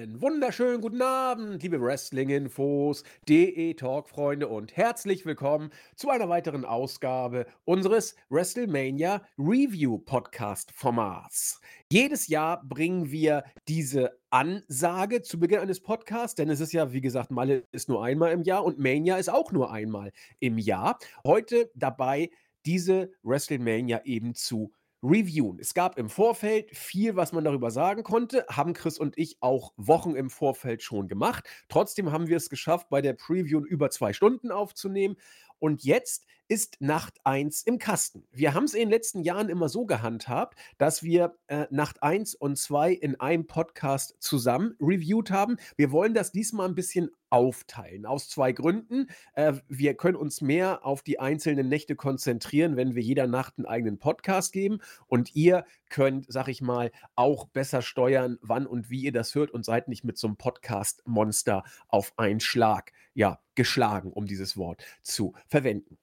Einen wunderschönen guten Abend, liebe Wrestling-Infos, DE-Talk-Freunde und herzlich willkommen zu einer weiteren Ausgabe unseres WrestleMania Review-Podcast-Formats. Jedes Jahr bringen wir diese Ansage zu Beginn eines Podcasts, denn es ist ja, wie gesagt, Malle ist nur einmal im Jahr und Mania ist auch nur einmal im Jahr. Heute dabei diese WrestleMania eben zu reviewen. Es gab im Vorfeld viel, was man darüber sagen konnte, haben Chris und ich auch Wochen im Vorfeld schon gemacht. Trotzdem haben wir es geschafft, bei der Preview über zwei Stunden aufzunehmen. Und jetzt ist Nacht 1 im Kasten. Wir haben es in den letzten Jahren immer so gehandhabt, dass wir äh, Nacht 1 und 2 in einem Podcast zusammen reviewed haben. Wir wollen das diesmal ein bisschen aufteilen. Aus zwei Gründen. Äh, wir können uns mehr auf die einzelnen Nächte konzentrieren, wenn wir jeder Nacht einen eigenen Podcast geben. Und ihr könnt, sag ich mal, auch besser steuern, wann und wie ihr das hört und seid nicht mit so einem Podcast-Monster auf einen Schlag, ja, geschlagen, um dieses Wort zu verwenden.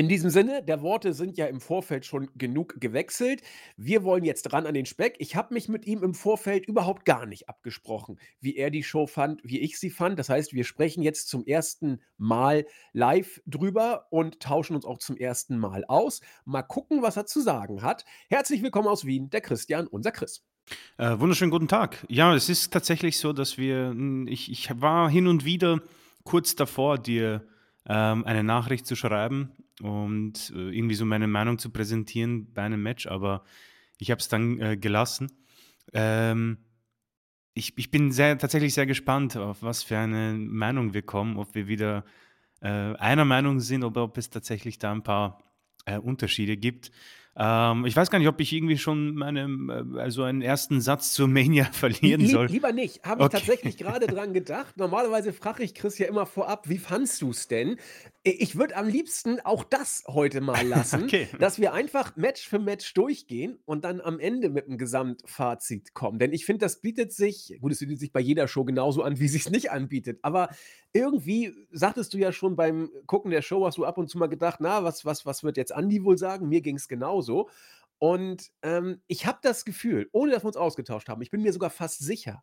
In diesem Sinne, der Worte sind ja im Vorfeld schon genug gewechselt. Wir wollen jetzt ran an den Speck. Ich habe mich mit ihm im Vorfeld überhaupt gar nicht abgesprochen, wie er die Show fand, wie ich sie fand. Das heißt, wir sprechen jetzt zum ersten Mal live drüber und tauschen uns auch zum ersten Mal aus. Mal gucken, was er zu sagen hat. Herzlich willkommen aus Wien, der Christian, unser Chris. Äh, wunderschönen guten Tag. Ja, es ist tatsächlich so, dass wir, ich, ich war hin und wieder kurz davor, dir ähm, eine Nachricht zu schreiben und äh, irgendwie so meine Meinung zu präsentieren bei einem Match, aber ich habe es dann äh, gelassen. Ähm, ich, ich bin sehr, tatsächlich sehr gespannt, auf was für eine Meinung wir kommen, ob wir wieder äh, einer Meinung sind oder ob es tatsächlich da ein paar äh, Unterschiede gibt. Ähm, ich weiß gar nicht, ob ich irgendwie schon meine, äh, also einen ersten Satz zur Mania verlieren soll. Lieber nicht. Habe ich okay. tatsächlich gerade dran gedacht. Normalerweise frage ich Chris ja immer vorab, wie fandst du es denn? Ich würde am liebsten auch das heute mal lassen, okay. dass wir einfach Match für Match durchgehen und dann am Ende mit einem Gesamtfazit kommen. Denn ich finde, das bietet sich, gut, es bietet sich bei jeder Show genauso an, wie es sich nicht anbietet. Aber irgendwie sagtest du ja schon beim Gucken der Show, hast du ab und zu mal gedacht, na, was, was, was wird jetzt Andi wohl sagen? Mir ging es genauso. Und ähm, ich habe das Gefühl, ohne dass wir uns ausgetauscht haben, ich bin mir sogar fast sicher,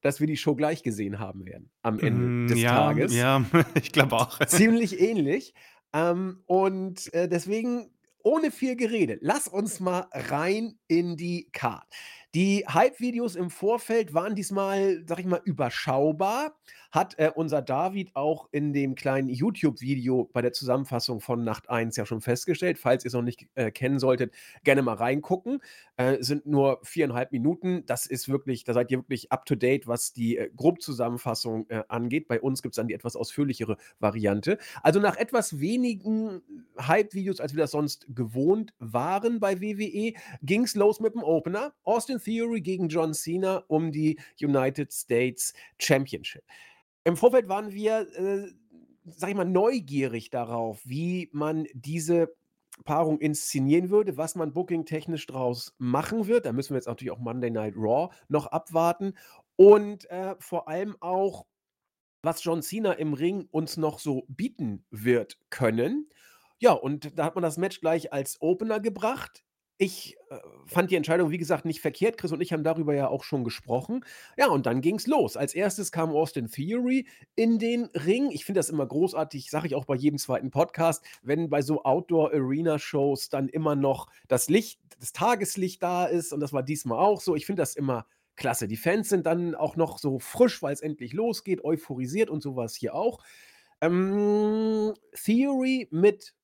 dass wir die Show gleich gesehen haben werden am Ende mm, des ja, Tages. Ja, ich glaube auch. Ziemlich ähnlich. Ähm, und äh, deswegen, ohne viel Gerede, lass uns mal rein in die Card. Die Hype-Videos im Vorfeld waren diesmal, sag ich mal, überschaubar hat äh, unser David auch in dem kleinen YouTube-Video bei der Zusammenfassung von Nacht 1 ja schon festgestellt. Falls ihr es noch nicht äh, kennen solltet, gerne mal reingucken. Äh, sind nur viereinhalb Minuten. Das ist wirklich, da seid ihr wirklich up to date, was die äh, Grobzusammenfassung äh, angeht. Bei uns gibt es dann die etwas ausführlichere Variante. Also nach etwas wenigen Hype-Videos, als wir das sonst gewohnt waren bei WWE, ging es los mit dem Opener. Austin Theory gegen John Cena um die United States Championship. Im Vorfeld waren wir, äh, sage ich mal, neugierig darauf, wie man diese Paarung inszenieren würde, was man bookingtechnisch draus machen wird. Da müssen wir jetzt natürlich auch Monday Night Raw noch abwarten. Und äh, vor allem auch, was John Cena im Ring uns noch so bieten wird können. Ja, und da hat man das Match gleich als Opener gebracht. Ich, äh, fand die Entscheidung, wie gesagt, nicht verkehrt. Chris und ich haben darüber ja auch schon gesprochen. Ja, und dann ging es los. Als erstes kam Austin Theory in den Ring. Ich finde das immer großartig, sage ich auch bei jedem zweiten Podcast, wenn bei so Outdoor-Arena-Shows dann immer noch das Licht, das Tageslicht da ist. Und das war diesmal auch so. Ich finde das immer klasse. Die Fans sind dann auch noch so frisch, weil es endlich losgeht, euphorisiert und sowas hier auch. Ähm, Theory mit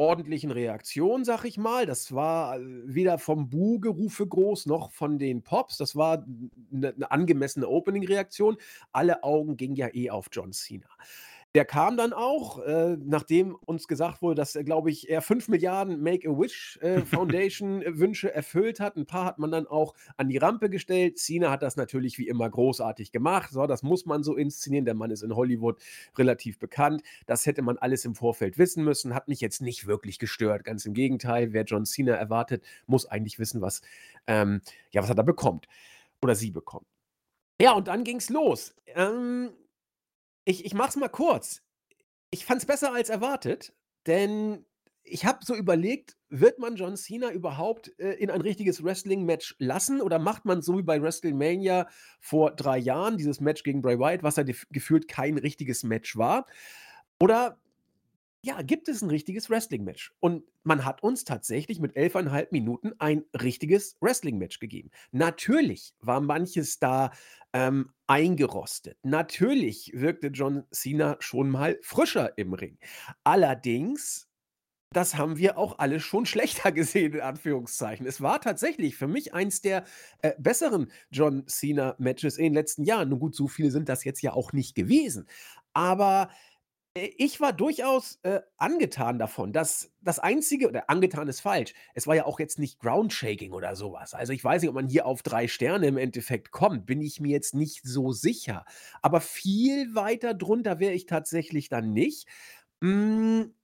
ordentlichen Reaktion, sag ich mal. Das war äh, weder vom Buhgerufe groß noch von den Pops. Das war eine, eine angemessene Opening-Reaktion. Alle Augen gingen ja eh auf John Cena. Der kam dann auch, äh, nachdem uns gesagt wurde, dass er, glaube ich, er 5 Milliarden Make-A-Wish äh, Foundation äh, Wünsche erfüllt hat. Ein paar hat man dann auch an die Rampe gestellt. Cena hat das natürlich wie immer großartig gemacht. So, das muss man so inszenieren. Der Mann ist in Hollywood relativ bekannt. Das hätte man alles im Vorfeld wissen müssen. Hat mich jetzt nicht wirklich gestört. Ganz im Gegenteil. Wer John Cena erwartet, muss eigentlich wissen, was, ähm, ja, was er da bekommt. Oder sie bekommt. Ja, und dann ging es los. Ähm, ich ich mache es mal kurz. Ich fand es besser als erwartet, denn ich habe so überlegt, wird man John Cena überhaupt, äh, in ein richtiges Wrestling-Match lassen oder macht man so wie bei WrestleMania vor 3 Jahren, dieses Match gegen Bray Wyatt, was ja gefühlt kein richtiges Match war? Oder ja, gibt es 'n richtiges Wrestling-Match? Und man hat uns tatsächlich mit 11,5 Minuten ein richtiges Wrestling-Match gegeben. Natürlich war manches da, ähm, eingerostet. Natürlich wirkte John Cena schon mal frischer im Ring. Allerdings, das haben wir auch alle schon schlechter gesehen in Anführungszeichen. Es war tatsächlich für mich eins der, äh, besseren John Cena-Matches in den letzten Jahren. Nun gut, so viele sind das jetzt ja auch nicht gewesen. Aber ich war durchaus, äh, angetan davon. Das das Einzige oder angetan ist falsch. Es war ja auch jetzt nicht Groundshaking oder so was. Also, ich weiß nicht, ob man hier auf 3 Sterne im Endeffekt kommt, bin ich mir jetzt nicht so sicher. Aber viel weiter drunter wäre ich tatsächlich dann nicht. Hm,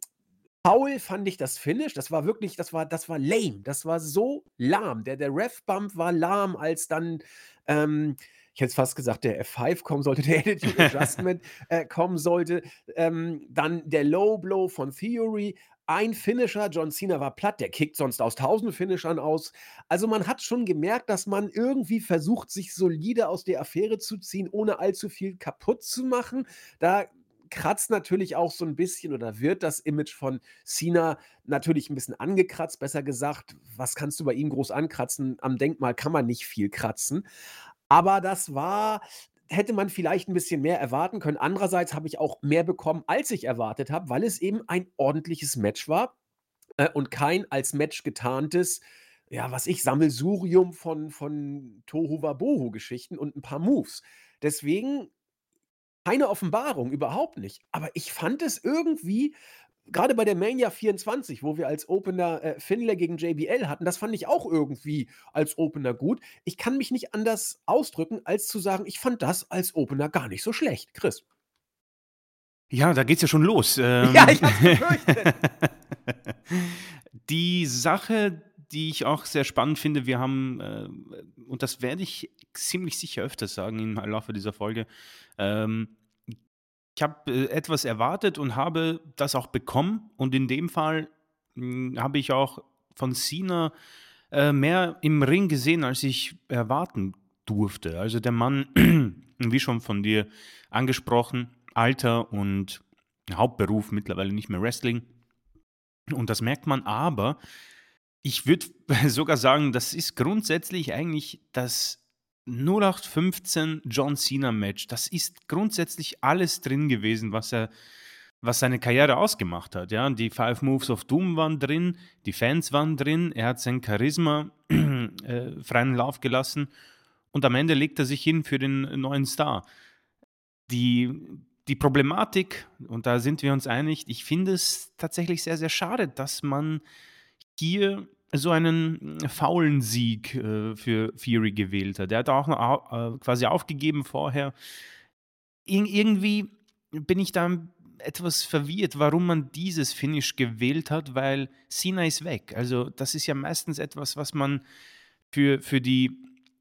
faul fand ich das Finish. Das war wirklich das war das war lame. Das war so lahm. Der der Ref-Bump war lahm, als dann, ähm ich hätte fast gesagt, der F5 kommen sollte, der Attitude Adjustment äh, kommen sollte. Ähm, dann der Low Blow von Theory. Ein Finisher, John Cena war platt, der kickt sonst aus 1000 Finishern aus. Also man hat schon gemerkt, dass man irgendwie versucht, sich solide aus der Affäre zu ziehen, ohne allzu viel kaputt zu machen. Da kratzt natürlich auch so ein bisschen oder wird das Image von Cena natürlich ein bisschen angekratzt, besser gesagt. Was kannst du bei ihm groß ankratzen? Am Denkmal kann man nicht viel kratzen. Aber das war hätte man vielleicht ein bisschen mehr erwarten können. Andererseits habe ich auch mehr bekommen, als ich erwartet habe, weil es eben ein ordentliches Match war, äh, und kein als Match getarntes, ja, was ich, Sammelsurium von von Tohuwabohu-Geschichten und ein paar Moves. Deswegen keine Offenbarung, überhaupt nicht. Aber ich fand es irgendwie gerade bei der Mania 24, wo wir als Opener, äh, Finlay gegen JBL hatten, das fand ich auch irgendwie als Opener gut. Ich kann mich nicht anders ausdrücken, als zu sagen, ich fand das als Opener gar nicht so schlecht. Chris? Ja, da geht's ja schon los. Ähm, Ja, ich hab's befürchtet. Die Sache, die ich auch sehr spannend finde, wir haben, äh und das werde ich ziemlich sicher öfter sagen im Laufe dieser Folge, ähm ich habe, äh, etwas erwartet und habe das auch bekommen und in dem Fall, hm, habe ich auch von Cena, äh, mehr im Ring gesehen, als ich erwarten durfte. Also, der Mann, wie schon von dir angesprochen, Alter und Hauptberuf mittlerweile nicht mehr Wrestling. Und das merkt man, aber ich würde sogar sagen, das ist grundsätzlich eigentlich das 0815 John Cena Match. Das ist grundsätzlich alles drin gewesen, was er was seine Karriere ausgemacht hat. Ja, die Five Moves of Doom waren drin, die Fans waren drin, er hat sein Charisma äh, freien Lauf gelassen und am Ende legt er sich hin für den neuen Star. Die, die Problematik, und da sind wir uns einig, ich finde es tatsächlich sehr, sehr schade, dass man hier so einen hm, faulen Sieg äh, für Fury gewählt hat. Der hat auch noch, äh, quasi aufgegeben vorher. Ir irgendwie bin ich da etwas verwirrt, warum man dieses Finish gewählt hat, weil Cena ist weg. Also das ist ja meistens etwas, was man für, für die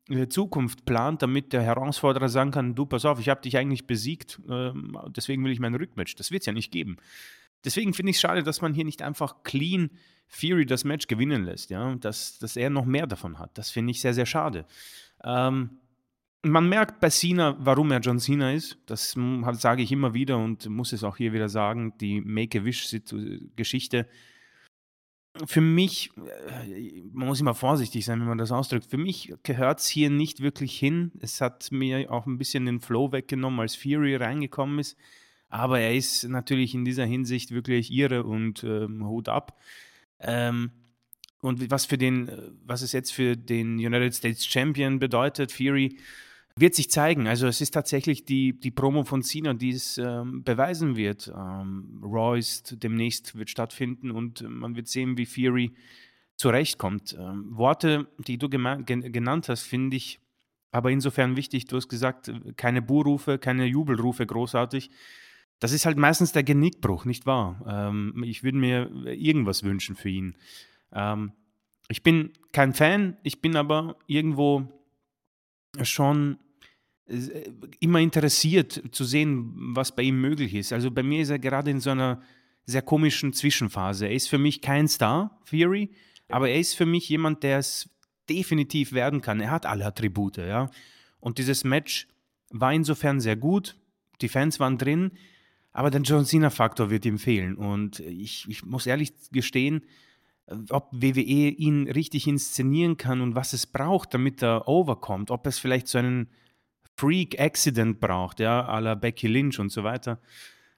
äh, Zukunft plant, damit der Herausforderer sagen kann, du, pass auf, ich habe dich eigentlich besiegt, äh, deswegen will ich mein Rückmatch. Das wird es ja nicht geben. Deswegen finde ich es schade, dass man hier nicht einfach clean Fury das Match gewinnen lässt, ja, dass, dass er noch mehr davon hat. Das finde ich sehr, sehr schade. Ähm, man merkt bei Cena, warum er John Cena ist. Das sage ich immer wieder und muss es auch hier wieder sagen. Die Make-A-Wish-Geschichte. Für mich, äh, man muss immer vorsichtig sein, wenn man das ausdrückt. Für mich gehört es hier nicht wirklich hin. Es hat mir auch ein bisschen den Flow weggenommen, als Fury reingekommen ist. Aber er ist natürlich in dieser Hinsicht wirklich irre und ähm, Hut ab. Ähm, und was für den, was es jetzt für den United States Champion bedeutet, Fury, wird sich zeigen. Also es ist tatsächlich die, die Promo von Cena, die es ähm, beweisen wird. Ähm, Royce demnächst wird stattfinden und man wird sehen, wie Fury zurechtkommt. Ähm, Worte, die du genannt hast, finde ich aber insofern wichtig. Du hast gesagt, keine Buhrufe, keine Jubelrufe großartig. Das ist halt meistens der Genickbruch, nicht wahr? Ähm, ich würde mir irgendwas wünschen für ihn. Ähm, ich bin kein Fan, ich bin aber irgendwo schon äh, immer interessiert zu sehen, was bei ihm möglich ist. Also bei mir ist er gerade in so einer sehr komischen Zwischenphase. Er ist für mich kein Star, Fury, aber er ist für mich jemand, der es definitiv werden kann. Er hat alle Attribute, ja. Und dieses Match war insofern sehr gut. Die Fans waren drin, aber der John Cena-Faktor wird ihm fehlen. Und ich, ich muss ehrlich gestehen, ob WWE ihn richtig inszenieren kann und was es braucht, damit er overkommt. Ob es vielleicht so einen Freak-Accident braucht, ja, à la Becky Lynch und so weiter.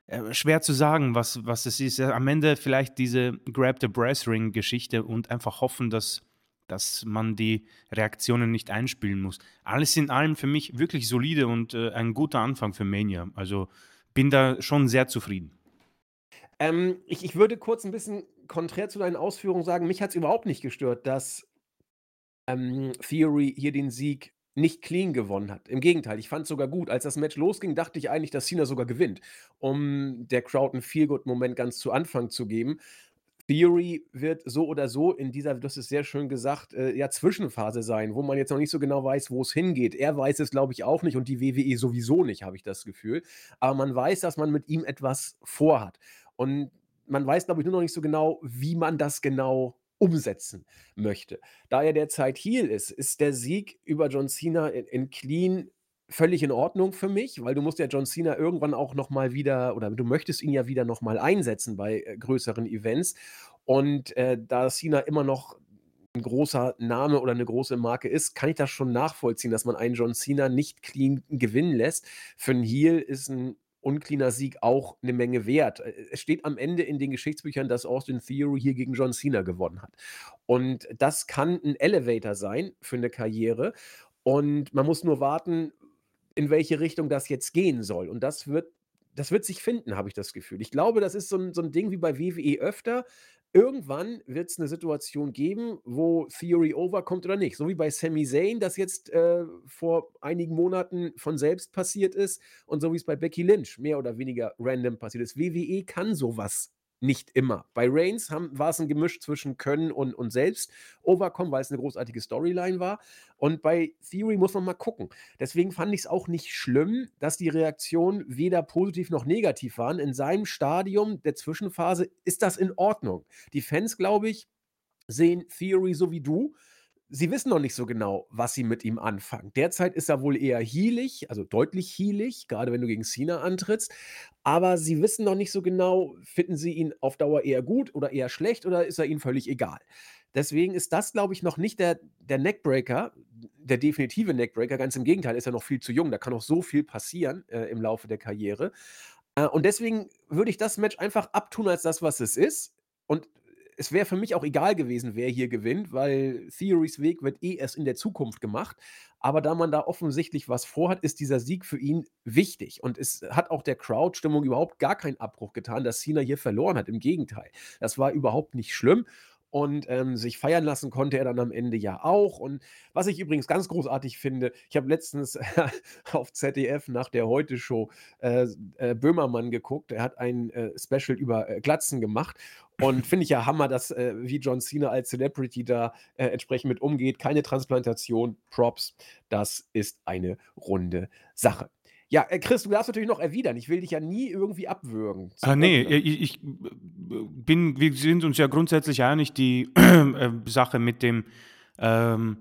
Äh, schwer zu sagen, was, was es ist. Am Ende vielleicht diese Grab the Brass Ring-Geschichte und einfach hoffen, dass, dass man die Reaktionen nicht einspielen muss. Alles in allem für mich wirklich solide und äh, ein guter Anfang für Mania. Also bin da schon sehr zufrieden. Ähm, ich, ich würde kurz ein bisschen konträr zu deinen Ausführungen sagen, mich hat es überhaupt nicht gestört, dass ähm, Theory hier den Sieg nicht clean gewonnen hat. Im Gegenteil, ich fand es sogar gut. Als das Match losging, dachte ich eigentlich, dass Cena sogar gewinnt, um der Crowd einen Feel-Good-Moment ganz zu Anfang zu geben. Theory wird so oder so in dieser, das ist sehr schön gesagt, äh, ja, Zwischenphase sein, wo man jetzt noch nicht so genau weiß, wo es hingeht. Er weiß es, glaube ich, auch nicht und die WWE sowieso nicht, habe ich das Gefühl. Aber man weiß, dass man mit ihm etwas vorhat. Und man weiß, glaube ich, nur noch nicht so genau, wie man das genau umsetzen möchte. Da er derzeit Heel ist, ist der Sieg über John Cena in, in Clean völlig in Ordnung für mich, weil du musst ja John Cena irgendwann auch noch mal wieder oder du möchtest ihn ja wieder noch mal einsetzen bei äh, größeren Events und äh, da Cena immer noch ein großer Name oder eine große Marke ist, kann ich das schon nachvollziehen, dass man einen John Cena nicht clean gewinnen lässt. Für einen Heel ist ein uncleaner Sieg auch eine Menge wert. Äh, es steht am Ende in den Geschichtsbüchern, dass Austin Theory hier gegen John Cena gewonnen hat. Und das kann ein Elevator sein für eine Karriere. Und man muss nur warten, in welche Richtung das jetzt gehen soll. Und das wird das wird sich finden, habe ich das Gefühl. Ich glaube, das ist so ein, so 'n Ding wie bei WWE öfter. Irgendwann wird es eine Situation geben, wo Theory overkommt oder nicht. So wie bei Sami Zayn, das jetzt, äh, vor einigen Monaten von selbst passiert ist und so wie es bei Becky Lynch mehr oder weniger random passiert ist. WWE kann sowas nicht immer. Bei Reigns war es ein Gemisch zwischen Können und, und selbst overkommen, weil es eine großartige Storyline war. Und bei Theory muss man mal gucken. Deswegen fand ich es auch nicht schlimm, dass die Reaktionen weder positiv noch negativ waren. In seinem Stadium der Zwischenphase ist das in Ordnung. Die Fans, glaube ich, sehen Theory so wie du sie wissen noch nicht so genau, was sie mit ihm anfangen. Derzeit ist er wohl eher heelig, also deutlich heelig, gerade wenn du gegen Cena antrittst. Aber sie wissen noch nicht so genau, finden sie ihn auf Dauer eher gut oder eher schlecht oder ist er ihnen völlig egal. Deswegen ist das, glaube ich, noch nicht der, der Neckbreaker, der definitive Neckbreaker. Ganz im Gegenteil, ist er noch viel zu jung. Da kann noch so viel passieren äh, im Laufe der Karriere. Äh, und deswegen würde ich das Match einfach abtun als das, was es ist. Und es wäre für mich auch egal gewesen, wer hier gewinnt, weil Theories Weg wird eh erst in der Zukunft gemacht. Aber da man da offensichtlich was vorhat, ist dieser Sieg für ihn wichtig. Und es hat auch der Crowd-Stimmung überhaupt gar keinen Abbruch getan, dass Cena hier verloren hat. Im Gegenteil. Das war überhaupt nicht schlimm. Und ähm, sich feiern lassen konnte er dann am Ende ja auch. Und was ich übrigens ganz großartig finde, ich habe letztens auf ZDF nach der Heute-Show äh, äh, Böhmermann geguckt. Er hat ein äh, Special über äh, Glatzen gemacht. Und finde ich ja Hammer, dass äh, wie John Cena als Celebrity da äh, entsprechend mit umgeht. Keine Transplantation, Props. Das ist eine runde Sache. Ja, äh, Chris, du darfst natürlich noch erwidern. Ich will dich ja nie irgendwie abwürgen. Ah, nee, ich, ich, bin, wir sind uns ja grundsätzlich einig, die äh, Sache mit dem, ähm,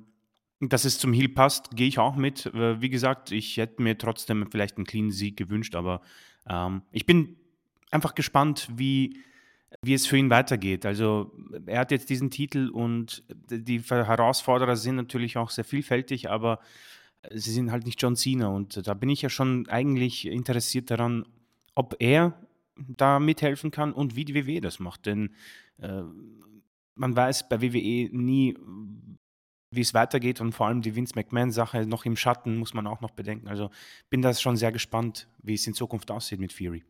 dass es zum Heal passt, gehe ich auch mit. Äh, wie gesagt, ich hätte mir trotzdem vielleicht einen clean Sieg gewünscht, aber ähm, ich bin einfach gespannt, wie, wie es für ihn weitergeht. Also er hat jetzt diesen Titel und die Herausforderer sind natürlich auch sehr vielfältig, aber sie sind halt nicht John Cena und da bin ich ja schon eigentlich interessiert daran, ob er da mithelfen kann und wie die WWE das macht. Denn äh, man weiß bei WWE nie, wie es weitergeht und vor allem die Vince McMahon-Sache noch im Schatten muss man auch noch bedenken. Also bin da schon sehr gespannt, wie es in Zukunft aussieht mit Fury.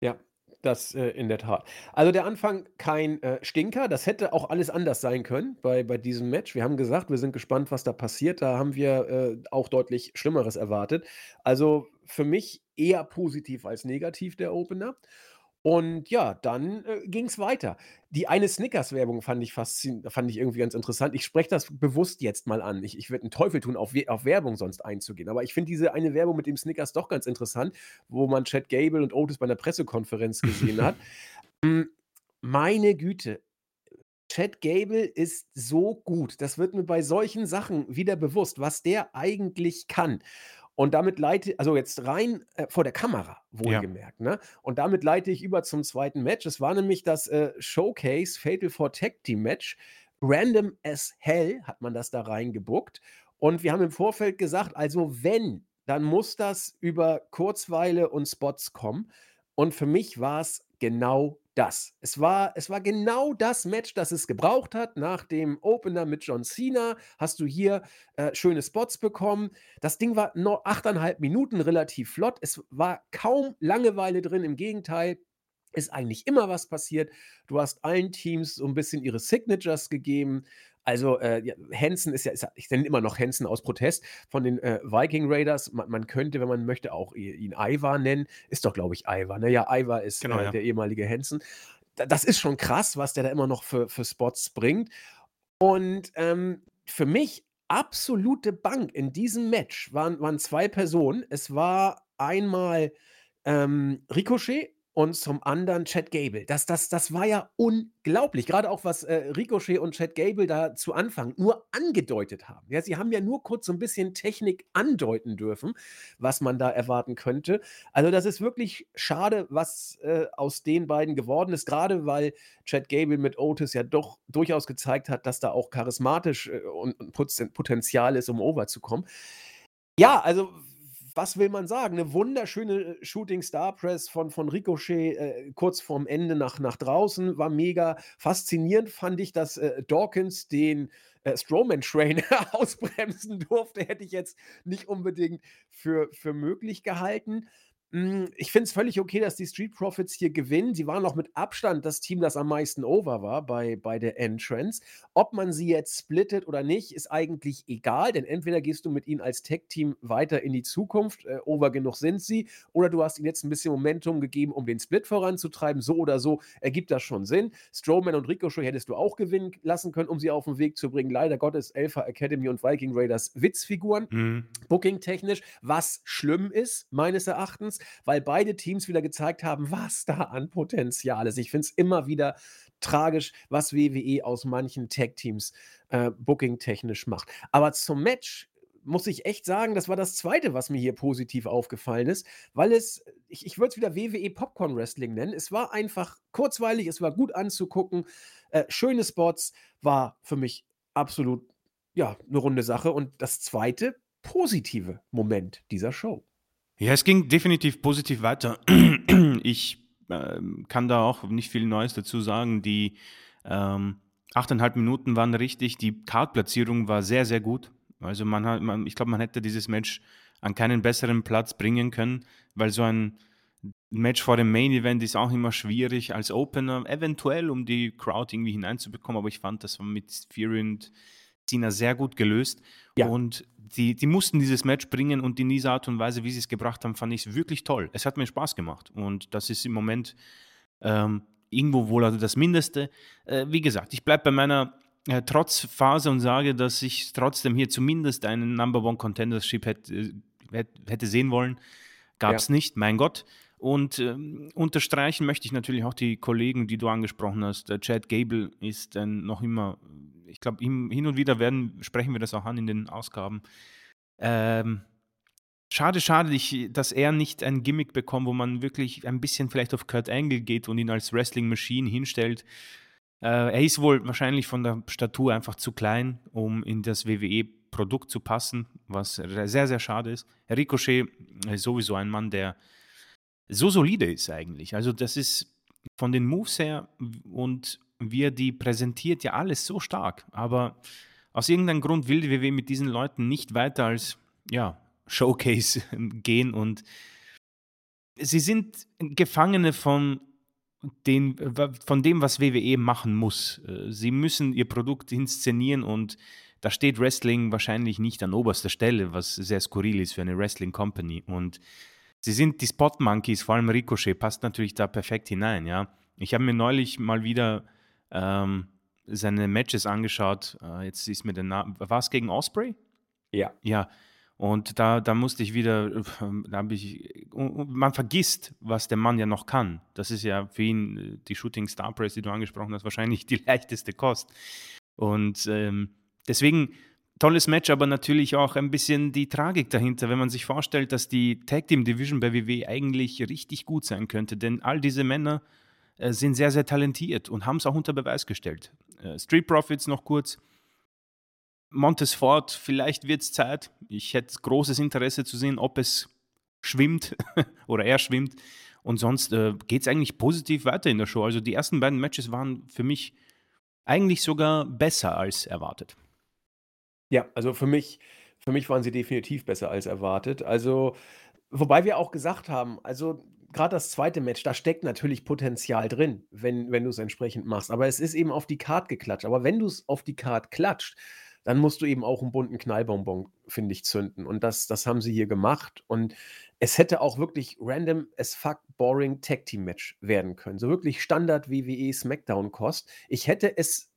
Ja, das äh, in der Tat. Also der Anfang kein äh, Stinker. Das hätte auch alles anders sein können bei, bei diesem Match. Wir haben gesagt, wir sind gespannt, was da passiert. Da haben wir äh, auch deutlich Schlimmeres erwartet. Also für mich eher positiv als negativ der Opener. Und ja, dann, äh, es weiter. Die eine Snickers-Werbung fand ich faszin fand ich irgendwie ganz interessant. Ich spreche das bewusst jetzt mal an. Ich ich würde einen Teufel tun, auf We auf Werbung sonst einzugehen. Aber ich finde diese eine Werbung mit dem Snickers doch ganz interessant, wo man Chad Gable und Otis bei einer Pressekonferenz gesehen hat. Hm, meine Güte. Chad Gable ist so gut. Das wird mir bei solchen Sachen wieder bewusst, was der eigentlich kann. Und damit leite also jetzt rein, äh, vor der Kamera, Ja. wohlgemerkt, ne? Und damit leite ich über zum zweiten Match. Es war nämlich das, äh, Showcase Fatal 4 Tag Team Match. Random as hell hat man das da reingebookt. Und wir haben im Vorfeld gesagt, also wenn, dann muss das über Kurzweile und Spots kommen. Und für mich war's genau das. Es war es war genau das Match, das es gebraucht hat. Nach dem Opener mit John Cena hast du hier, äh, schöne Spots bekommen. Das Ding war no 8,5 Minuten, relativ flott. Es war kaum Langeweile drin, im Gegenteil, ist eigentlich immer was passiert. Du hast allen Teams so 'n bisschen ihre Signatures gegeben. Also, äh, ja, Hanson ist ja ist ja ich nenne immer noch Hanson aus Protest von den, äh, Viking Raiders. Ma man könnte, wenn man möchte, auch ihn Ivar nennen. Ist doch, glaube ich, Ivar, ne? Ja, Ivar ist, Genau, äh, ja. der ehemalige Hanson. D das ist schon krass, was der da immer noch für für Spots bringt. Und, ähm, für mich absolute Bank in diesem Match waren waren 2 Personen. Es war einmal, ähm, Ricochet und zum anderen Chad Gable. Das das das war ja unglaublich. Grade auch, was, äh, Ricochet und Chad Gable da zu Anfang nur angedeutet haben. Ja, sie haben ja nur kurz so 'n bisschen Technik andeuten dürfen, was man da erwarten könnte. Also, das ist wirklich schade, was, äh, aus den beiden geworden ist, grade weil Chad Gable mit Otis ja doch durchaus gezeigt hat, dass da auch charismatisch, äh, und und Potenzial ist, um over zu kommen. Ja, also, was will man sagen? 'Ne wunderschöne, äh, Shooting Star Press von von Ricochet, äh, kurz vorm Ende nach nach draußen, war mega. Faszinierend fand ich, dass, äh, Dawkins den, äh, Strowman Train ausbremsen durfte. Hätte ich jetzt nicht unbedingt für für möglich gehalten. Hm, ich finde es völlig okay, dass die Street Profits hier gewinnen. Sie waren auch mit Abstand das Team, das am meisten over war bei bei der Entrance. Ob man sie jetzt splittet oder nicht, ist eigentlich egal, denn entweder gehst du mit ihnen als Tag-Team weiter in die Zukunft, äh, over genug sind sie, oder du hast ihnen jetzt 'n bisschen Momentum gegeben, um den Split voranzutreiben. So oder so ergibt das schon Sinn. Strowman und Ricochet hättest du auch gewinnen lassen können, um sie auf'n Weg zu bringen. Leider Gottes Alpha Academy und Viking Raiders Witzfiguren, Mhm. bookingtechnisch, was schlimm ist, meines Erachtens, weil beide Teams wieder gezeigt haben, was da an Potenzial ist. Ich finde es immer wieder tragisch, was WWE aus manchen Tag-Teams, äh, bookingtechnisch macht. Aber zum Match muss ich echt sagen, das war das Zweite, was mir hier positiv aufgefallen ist, weil es ich ich würde es wieder WWE Popcorn Wrestling nennen. Es war einfach kurzweilig, es war gut anzugucken, äh, schöne Spots, war für mich absolut, ja, 'ne runde Sache. Und das zweite positive Moment dieser Show. Ja, es ging definitiv positiv weiter. Ich, ähm, kann da auch nicht viel Neues dazu sagen. Die, ähm, 8,5 Minuten waren richtig. Die Card-Platzierung war sehr, sehr gut. Also, man hat man ich glaube, man hätte dieses Match an keinen besseren Platz bringen können, weil so ein Match vor dem Main Event ist auch immer schwierig als Opener, eventuell, um die Crowd irgendwie hineinzubekommen, aber ich fand, das war mit Fury und Cena sehr gut gelöst. Ja. Und die die mussten dieses Match bringen und in dieser Art und Weise, wie sie's gebracht haben, fand ich's wirklich toll. Es hat mir Spaß gemacht und das ist im Moment, ähm, irgendwo wohl also das Mindeste. Äh, wie gesagt, ich bleibe bei meiner, äh, Trotzphase und sage, dass ich trotzdem hier zumindest einen Number One Contendership hätte hätt hätte sehen wollen. Gab's Ja. nicht, mein Gott. Und, ähm, unterstreichen möchte ich natürlich auch die Kollegen, die du angesprochen hast. Chad Gable ist ein noch immer ich glaube, hin und wieder werden sprechen wir das auch an in den Ausgaben. Ähm, schade, schade, dass er nicht ein Gimmick bekommt, wo man wirklich ein bisschen vielleicht auf Kurt Angle geht und ihn als Wrestling Machine hinstellt. Äh, er ist wohl wahrscheinlich von der Statur einfach zu klein, um in das WWE-Produkt zu passen, was sehr, sehr schade ist. Ricochet ist sowieso ein Mann, der so solide ist eigentlich. Also, das ist von den Moves her und wie er die präsentiert, ja alles so stark. Aber aus irgendeinem Grund will die WWE mit diesen Leuten nicht weiter als, ja, Showcase gehen und sie sind Gefangene von den von dem, was WWE machen muss. Sie müssen ihr Produkt inszenieren und da steht Wrestling wahrscheinlich nicht an oberster Stelle, was sehr skurril ist für eine Wrestling Company. Und sie sind die Spot Monkeys, vor allem Ricochet passt natürlich da perfekt hinein, ja. Ich habe mir neulich mal wieder, ähm, seine Matches angeschaut. Äh, jetzt ist mir der Name war's gegen Ospreay? Ja. Ja. Und da, da musste ich wieder, da habe ich, man vergisst, was der Mann ja noch kann. Das ist ja für ihn äh, die Shooting Star Press, die du angesprochen hast, wahrscheinlich die leichteste Kost. Und ähm, deswegen tolles Match, aber natürlich auch ein bisschen die Tragik dahinter, wenn man sich vorstellt, dass die Tag Team Division bei WWE eigentlich richtig gut sein könnte. Denn all diese Männer äh, sind sehr, sehr talentiert und haben es auch unter Beweis gestellt. Äh, Street Profits noch kurz Montes Ford, vielleicht wird es Zeit. Ich hätte großes Interesse zu sehen, ob es schwimmt oder er schwimmt. Und sonst äh, geht es eigentlich positiv weiter in der Show. Also die ersten beiden Matches waren für mich eigentlich sogar besser als erwartet. Ja, also für mich, für mich waren sie definitiv besser als erwartet. Also, wobei wir auch gesagt haben, also gerade das zweite Match, da steckt natürlich Potenzial drin, wenn, wenn du es entsprechend machst. Aber es ist eben auf die Card geklatscht. Aber wenn du es auf die Card klatscht, dann musst du eben auch einen bunten Knallbonbon, finde ich, zünden. Und das, das haben sie hier gemacht. Und es hätte auch wirklich random as fuck boring Tag Team Match werden können. So wirklich Standard WWE Smackdown Kost. Ich hätte es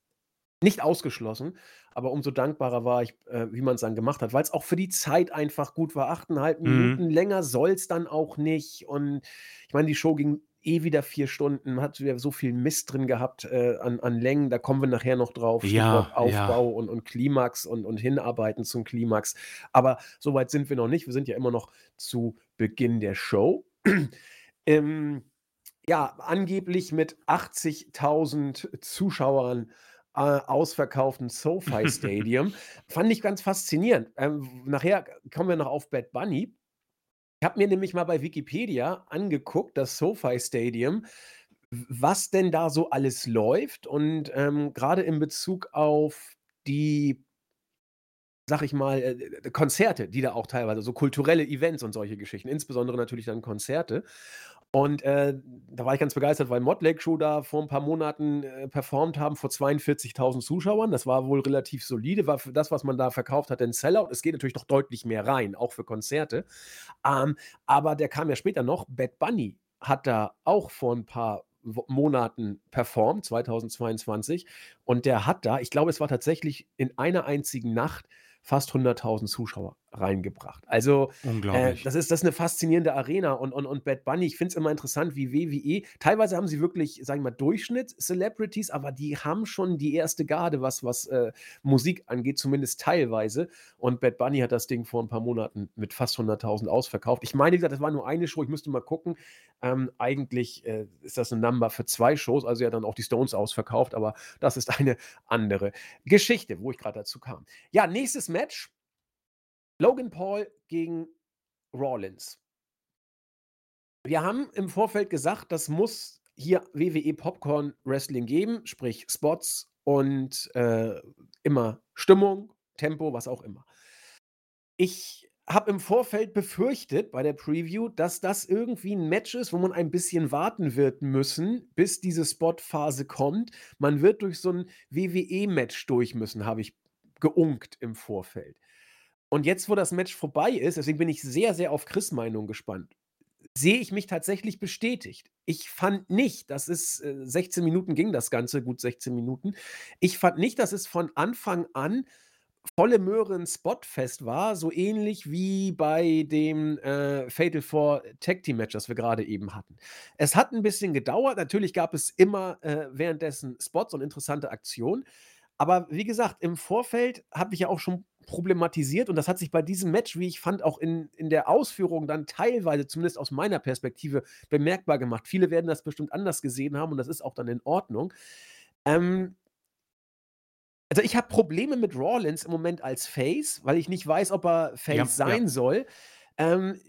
nicht ausgeschlossen, aber umso dankbarer war ich, äh, wie man es dann gemacht hat, weil es auch für die Zeit einfach gut war. Achteinhalb Mhm. Minuten länger soll es dann auch nicht. Und ich meine, die Show ging eh wieder vier Stunden, hat wieder so viel Mist drin gehabt äh, an, an Längen, da kommen wir nachher noch drauf. Ja, Stichwort ja. Aufbau und, und Klimax und, und Hinarbeiten zum Klimax. Aber so weit sind wir noch nicht. Wir sind ja immer noch zu Beginn der Show. ähm, ja, angeblich mit 80.000 Zuschauern äh, ausverkauften SoFi Stadium. Fand ich ganz faszinierend. Ähm, nachher kommen wir noch auf Bad Bunny. Ich habe mir nämlich mal bei Wikipedia angeguckt, das SoFi Stadium, was denn da so alles läuft und ähm, gerade in Bezug auf die, sag ich mal, äh, äh, Konzerte, die da auch teilweise, so kulturelle Events und solche Geschichten, insbesondere natürlich dann Konzerte. Und äh, da war ich ganz begeistert, weil Motley Crue da vor ein paar Monaten äh, performt haben vor 42.000 Zuschauern. Das war wohl relativ solide, war für das, was man da verkauft hat, ein Sellout. Es geht natürlich noch deutlich mehr rein, auch für Konzerte. Ähm, aber der kam ja später noch. Bad Bunny hat da auch vor ein paar Monaten performt, 2022. Und der hat da, ich glaube, es war tatsächlich in einer einzigen Nacht fast 100.000 Zuschauer reingebracht. Also äh, das, ist, das ist eine faszinierende Arena. Und, und, und Bad Bunny, ich finde es immer interessant, wie WWE, teilweise haben sie wirklich, sagen wir mal, Durchschnitt-Celebrities, aber die haben schon die erste Garde, was, was äh, Musik angeht, zumindest teilweise. Und Bad Bunny hat das Ding vor ein paar Monaten mit fast 100.000 ausverkauft. Ich meine, wie gesagt, das war nur eine Show, ich müsste mal gucken. Ähm, eigentlich äh, ist das ein Number für zwei Shows, also ja dann auch die Stones ausverkauft, aber das ist eine andere Geschichte, wo ich gerade dazu kam. Ja, nächstes Match. Logan Paul gegen Rollins. Wir haben im Vorfeld gesagt, das muss hier WWE Popcorn Wrestling geben, sprich Spots und äh, immer Stimmung, Tempo, was auch immer. Ich habe im Vorfeld befürchtet bei der Preview, dass das irgendwie ein Match ist, wo man ein bisschen warten wird müssen, bis diese Spotphase kommt. Man wird durch so ein WWE-Match durch müssen, habe ich geunkt im Vorfeld. Und jetzt, wo das Match vorbei ist, deswegen bin ich sehr, sehr auf Chris' Meinung gespannt, sehe ich mich tatsächlich bestätigt. Ich fand nicht, dass es äh, 16 Minuten ging, das Ganze, gut 16 Minuten. Ich fand nicht, dass es von Anfang an volle Möhre ein Spotfest war, so ähnlich wie bei dem äh, Fatal Four Tag Team Match, das wir gerade eben hatten. Es hat ein bisschen gedauert. Natürlich gab es immer äh, währenddessen Spots und interessante Aktionen. Aber wie gesagt, im Vorfeld habe ich ja auch schon problematisiert und das hat sich bei diesem Match, wie ich fand, auch in, in der Ausführung dann teilweise, zumindest aus meiner Perspektive, bemerkbar gemacht. Viele werden das bestimmt anders gesehen haben und das ist auch dann in Ordnung. Ähm, also ich habe Probleme mit Rawlins im Moment als Face, weil ich nicht weiß, ob er Face Ja, sein ja. soll. Ähm,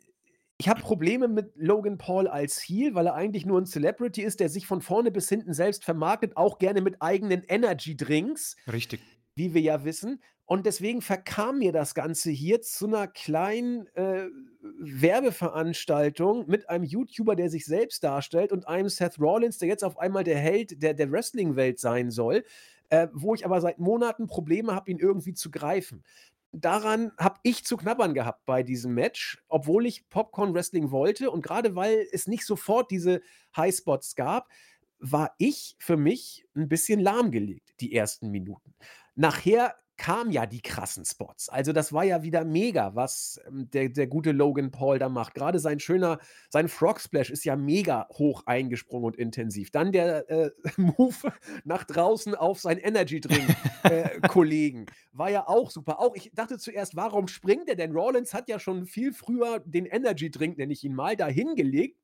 ich habe Probleme mit Logan Paul als Heel, weil er eigentlich nur ein Celebrity ist, der sich von vorne bis hinten selbst vermarktet, auch gerne mit eigenen Energy Drinks Richtig. wie wir ja wissen. Und deswegen verkam mir das Ganze hier zu einer kleinen äh, Werbeveranstaltung mit einem YouTuber, der sich selbst darstellt und einem Seth Rollins, der jetzt auf einmal der Held der, der Wrestling-Welt sein soll, äh, wo ich aber seit Monaten Probleme habe, ihn irgendwie zu greifen. Daran habe ich zu knabbern gehabt bei diesem Match, obwohl ich Popcorn Wrestling wollte und gerade weil es nicht sofort diese Highspots gab, war ich für mich ein bisschen lahmgelegt, die ersten Minuten. Nachher kamen ja die krassen Spots. Also, das war ja wieder mega, was, ähm, der der gute Logan Paul da macht. Grade sein schöner sein Frog Splash ist ja mega hoch eingesprungen und intensiv. Dann der, äh, Move nach draußen auf seinen Energy Drink, äh, Kollegen war ja auch super. Auch ich dachte zuerst: „Warum springt er denn?“ Rollins hat ja schon viel früher den Energy Drink, nenne ich ihn mal, da hingelegt.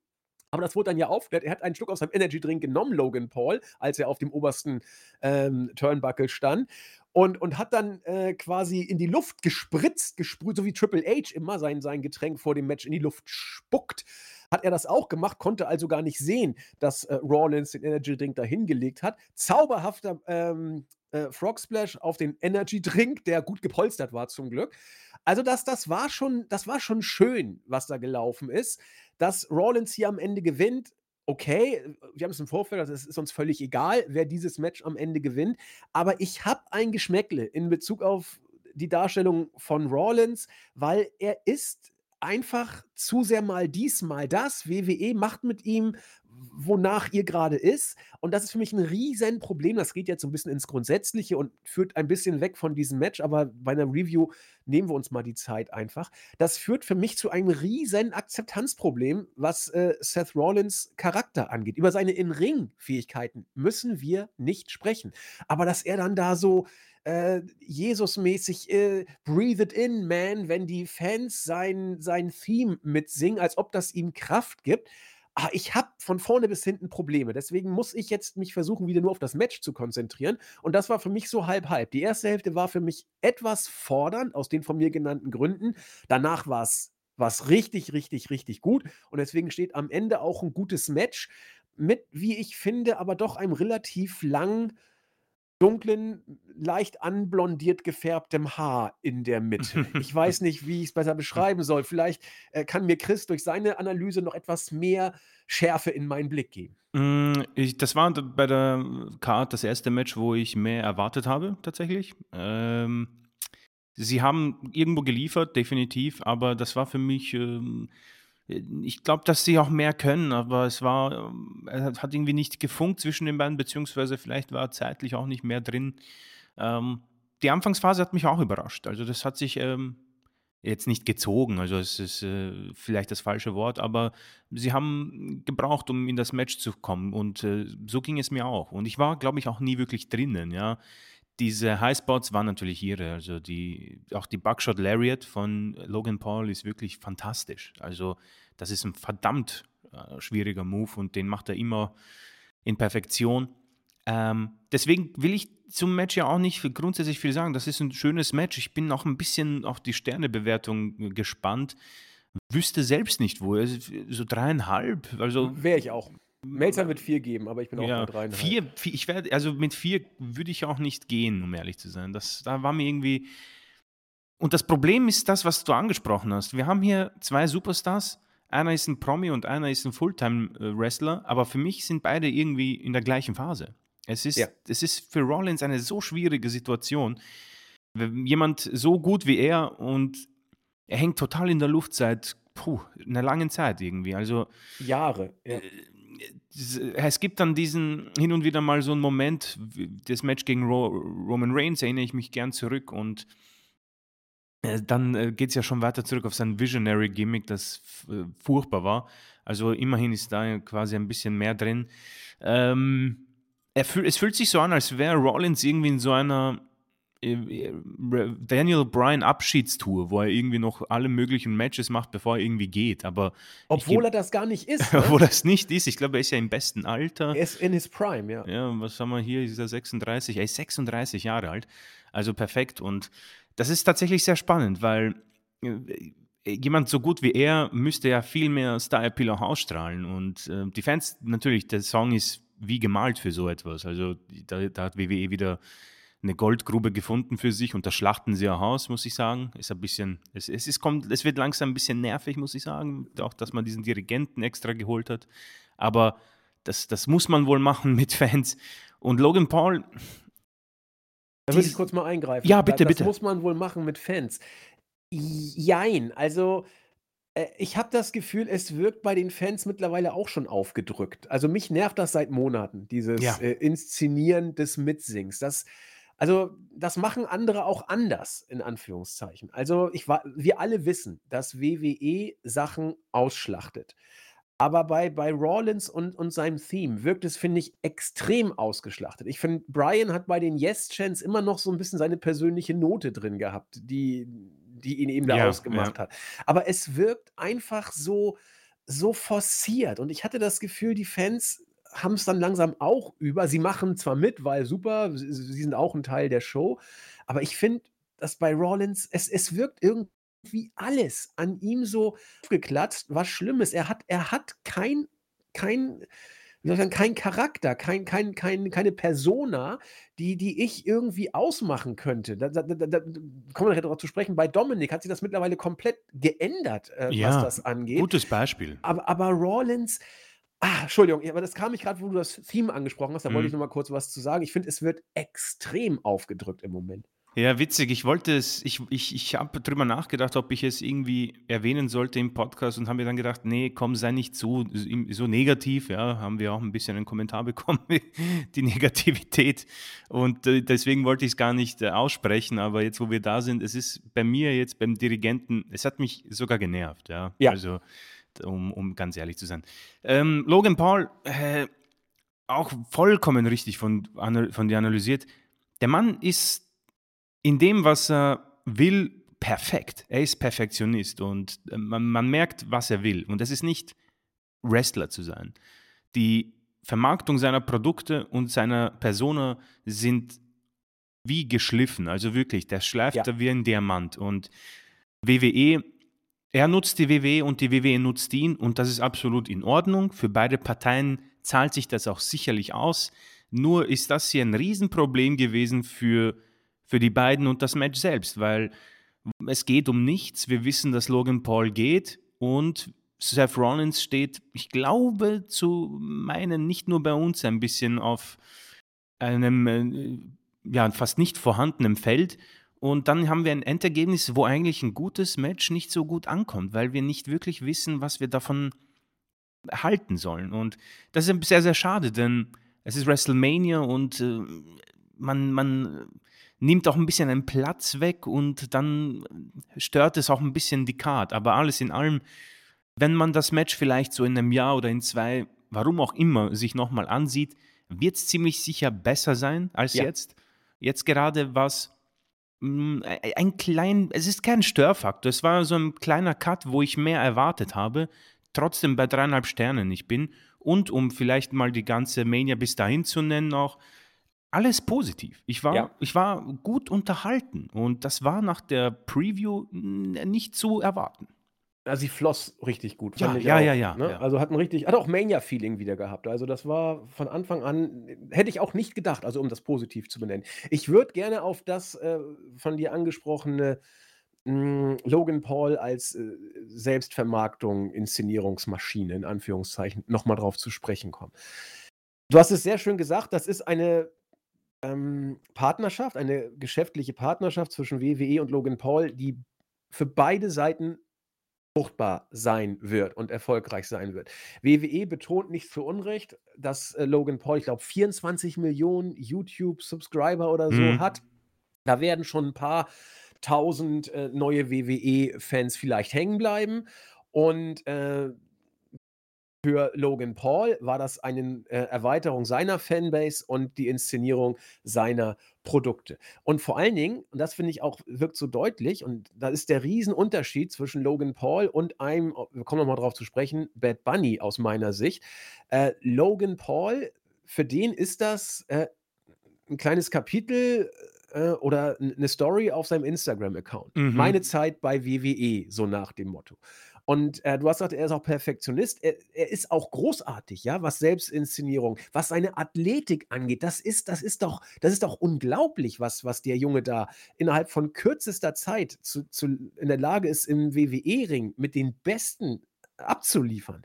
Aber das wurde dann ja aufgeklärt. Er hat einen Schluck aus seinem Energy Drink genommen, Logan Paul, als er auf dem obersten, ähm, Turnbuckle stand und und hat dann, äh, quasi in die Luft gespritzt, gesprüht, so wie Triple H immer sein sein Getränk vor dem Match in die Luft spuckt. Hat er das auch gemacht, konnte also gar nicht sehen, dass, äh, Rollins den Energy Drink da hingelegt hat. Zauberhafter, ähm, äh, Frog Splash auf den Energy Drink, der gut gepolstert war zum Glück. Also, das das war schon das war schon schön, was da gelaufen ist. Dass Rollins hier am Ende gewinnt, okay, wir haben es im Vorfeld also, es ist uns völlig egal, wer dieses Match am Ende gewinnt. Aber ich habe ein Geschmäckle in Bezug auf die Darstellung von Rollins, weil er ist einfach zu sehr mal dies, mal das. WWE macht mit ihm, wonach ihr gerade ist. Und das ist für mich 'n Riesenproblem. Das geht jetzt so 'n bisschen ins Grundsätzliche und führt ein bisschen weg von diesem Match, aber bei 'ner Review nehmen wir uns mal die Zeit einfach. Das führt für mich zu einem riesen Akzeptanzproblem, was, äh, Seth Rollins Charakter angeht. Über seine In-Ring-Fähigkeiten müssen wir nicht sprechen. Aber dass er dann da so, äh, Jesusmäßig, äh, „Breathe it in, man“, wenn die Fans sein sein Theme mitsingen, als ob das ihm Kraft gibt. Ah, ich habe von vorne bis hinten Probleme. Deswegen muss ich jetzt mich versuchen, wieder nur auf das Match zu konzentrieren. Und das war für mich so halb halb. Die erste Hälfte war für mich etwas fordernd aus den von mir genannten Gründen. Danach war's war's richtig, richtig, richtig gut. Und deswegen steht am Ende auch 'n gutes Match mit, wie ich finde, aber doch einem relativ lang dunklen, leicht anblondiert gefärbtem Haar in der Mitte. Ich weiß nicht, wie ich's besser beschreiben soll. Vielleicht, äh, kann mir Chris durch seine Analyse noch etwas mehr Schärfe in meinen Blick geben. Hm, ich das war bei der Card das erste Match, wo ich mehr erwartet habe tatsächlich. Ähm, sie haben irgendwo geliefert, definitiv, aber das war für mich, ähm äh, ich glaube, dass sie auch mehr können, aber es war ähm, es hat irgendwie nicht gefunkt zwischen den beiden, beziehungsweise vielleicht war zeitlich auch nicht mehr drin. Ähm, die Anfangsphase hat mich auch überrascht. Also, das hat sich, ähm, jetzt nicht gezogen, also es ist, äh, vielleicht das falsche Wort, aber sie haben gebraucht, um in das Match zu kommen und, äh, so ging es mir auch. Und ich war, glaube ich, auch nie wirklich drinnen, ja. Diese Highspots waren natürlich irre. Also, die auch die Buckshot Lariat von Logan Paul ist wirklich fantastisch. Also, das ist 'n verdammt, äh, schwieriger Move und den macht er immer in Perfektion. Ähm, deswegen will ich zum Match ja auch nicht grundsätzlich viel sagen. Das ist 'n schönes Match. Ich bin auch 'n bisschen auf die Sternebewertung gespannt. Wüsste selbst nicht wo. So 3,5, also Wäre ich auch. Melzer wird 4 geben, aber ich bin auch Ja, bei 3,5. 4 vi ich werde also, mit 4 würde ich auch nicht gehen, um ehrlich zu sein. Das da war mir irgendwie und das Problem ist das, was du angesprochen hast. Wir haben hier 2 Superstars. Einer ist 'n Promi und einer ist 'n Fulltime, äh, Wrestler, aber für mich sind beide irgendwie in der gleichen Phase. Es Ja. ist es ist für Rollins eine so schwierige Situation. Jemand so gut wie er und er hängt total in der Luft seit, puh, 'ner langen Zeit irgendwie. Also Jahre, ja. äh, es gibt dann diesen hin und wieder mal so 'n Moment, das Match gegen Ro Roman Reigns erinnere ich mich gern zurück und äh, dann, äh, geht's ja schon weiter zurück auf sein Visionary Gimmick, das äh, furchtbar war. Also, immerhin ist da quasi ein bisschen mehr drin. Ähm, es fühlt sich so an, als wäre Rollins irgendwie in so einer, Daniel Bryan Abschiedstour, wo er irgendwie noch alle möglichen Matches macht, bevor er irgendwie geht. Aber Obwohl er das gar nicht ist, ne? obwohl er's nicht ist. Ich glaube, er ist ja im besten Alter. Er ist in his prime, ja. Ja, was haben wir hier? Ist er 36? Er ist 36 Jahre alt. Also, perfekt. Und das ist tatsächlich sehr spannend, weil, äh, jemand so gut wie er müsste ja viel mehr Star Appeal auch ausstrahlen. Und, äh, die Fans natürlich, der Song ist wie gemalt für so etwas. Also, da da hat WWE wieder 'ne Goldgrube gefunden für sich und das schlachten sie auch aus, muss ich sagen. Ist ein bisschen es es ist kommt es wird langsam 'n bisschen nervig, muss ich sagen, auch, dass man diesen Dirigenten extra geholt hat. Aber das das muss man wohl machen mit Fans. Und Logan Paul Da würde ich kurz mal eingreifen. Ja, Da bitte, das bitte. muss man wohl machen mit Fans. Jein, also, äh, ich habe das Gefühl, es wirkt bei den Fans mittlerweile auch schon aufgedrückt. Also, mich nervt das seit Monaten, dieses, Ja. äh, Inszenieren des Mitsings. Das Also, das machen andere auch anders, in Anführungszeichen. Also, ich wa wir alle wissen, dass WWE Sachen ausschlachtet. Aber bei bei Rollins und und seinem Theme wirkt es, finde ich, extrem ausgeschlachtet. Ich finde, Bryan hat bei den Yes Chants immer noch so 'n bisschen seine persönliche Note drin gehabt, die die ihn eben da Ja, ausgemacht ja. hat. Aber es wirkt einfach so so forciert und ich hatte das Gefühl, die Fans haben's dann langsam auch über. Sie machen zwar mit, weil super, s sie sind auch 'n Teil der Show, aber ich finde, dass bei Rollins es es wirkt irgendwie alles an ihm so aufgeklatscht, was schlimm ist. Er hat er hat kein kein wie soll ich sagen, keinen Charakter, kein kein kein keine Persona, die die ich irgendwie ausmachen könnte. Da da da da kommen wir drauf zu sprechen. Bei Dominik hat sich das mittlerweile komplett geändert, äh, was Ja, das angeht. gutes Beispiel. Aber aber Rollins ah, Entschuldigung, aber das kam mich grad, wo du das Theme angesprochen hast, da wollte ich Mhm. noch mal kurz was zu sagen. Ich finde, es wird extrem aufgedrückt im Moment. Ja, witzig. Ich wollte es ich ich ich habe drüber nachgedacht, ob ich es irgendwie erwähnen sollte im Podcast und habe mir dann gedacht: „Ne, komm, sei nicht so so negativ“, ja. Haben wir auch 'n bisschen einen Kommentar bekommen, die Negativität. Und, äh, deswegen wollte ich's gar nicht, äh, aussprechen, aber jetzt, wo wir da sind, es ist bei mir jetzt beim Dirigenten es hat mich sogar genervt, ja. Ja. Also, um um ganz ehrlich zu sein. Ähm, Logan Paul, äh, auch vollkommen richtig von von dir analysiert. Der Mann ist in dem, was er will, perfekt. Er ist Perfektionist und, äh, man man merkt, was er will. Und das ist nicht, Wrestler zu sein. Die Vermarktung seiner Produkte und seiner Persona sind wie geschliffen. Also wirklich, der schleift Ja. da wie ein Diamant. Und WWE er nutzt die WWE und die WWE nutzt ihn und das ist absolut in Ordnung. Für beide Parteien zahlt sich das auch sicherlich aus. Nur ist das hier ein Riesenproblem gewesen für für die beiden und das Match selbst, weil es geht um nichts. Wir wissen, dass Logan Paul geht und Seth Rollins steht, ich glaube, zu meinen nicht nur bei uns ein bisschen auf einem, äh, ja, fast nicht vorhandenen Feld. Und dann haben wir ein Endergebnis, wo eigentlich 'n gutes Match nicht so gut ankommt, weil wir nicht wirklich wissen, was wir davon halten sollen. Und das ist sehr, sehr schade, denn es ist WrestleMania und, äh, man man nimmt auch 'n bisschen einen Platz weg und dann stört es auch 'n bisschen die Card. Aber alles in allem, wenn man das Match vielleicht so in 'nem Jahr oder in 2, warum auch immer, sich noch mal ansieht, wird's ziemlich sicher besser sein als Ja. jetzt. Jetzt gerade ei ein klein es ist kein Störfaktor. Es war so 'n kleiner Cut, wo ich mehr erwartet habe, trotzdem bei 3,5 Sternen ich bin. Und um vielleicht mal die ganze Mania bis dahin zu nennen auch, alles positiv. Ich war Ja. ich war gut unterhalten und das war nach der Preview nicht zu erwarten. Ja, sie floss richtig gut, Ja, ja, auch, ja, ja, ne? ja. Also, hat 'n richtig hat auch Mania-Feeling wieder gehabt. Also, das war von Anfang an hätte ich auch nicht gedacht, also, um das positiv zu benennen. Ich würde gerne auf das, äh, von dir angesprochene, hm, Logan Paul als, äh, Selbstvermarktung, Inszenierungsmaschine in Anführungszeichen noch mal drauf zu sprechen kommen. Du hast es sehr schön gesagt, das ist eine, ähm, Partnerschaft, eine geschäftliche Partnerschaft zwischen WWE und Logan Paul, die für beide Seiten fruchtbar sein wird und erfolgreich sein wird. WWE betont nicht zu Unrecht, dass, äh, Logan Paul, ich glaube, 24.000.000 YouTube-Subscriber oder so Mhm. hat. Da werden schon 'n paar Tausend, äh, neue WWE-Fans vielleicht hängen bleiben. Und, äh, für Logan Paul war das eine äh, Erweiterung seiner Fanbase und die Inszenierung seiner Produkte. Und vor allen Dingen, und das finde ich auch wirkt so deutlich, und da ist der Riesenunterschied zwischen Logan Paul und einem o wir kommen noch mal drauf zu sprechen, Bad Bunny aus meiner Sicht. Äh, Logan Paul, für den ist das, äh, 'n kleines Kapitel, äh, oder 'n 'ne Story auf seinem Instagram-Account. Mhm. Meine Zeit bei WWE, so nach dem Motto. Und, äh, du hast gesagt, er ist auch Perfektionist. Er er ist auch großartig, ja, was Selbstinszenierung, was seine Athletik angeht. Das ist das ist doch das ist doch unglaublich, was was der Junge da innerhalb von kürzester Zeit zu zu in der Lage ist, im WWE-Ring mit den Besten abzuliefern.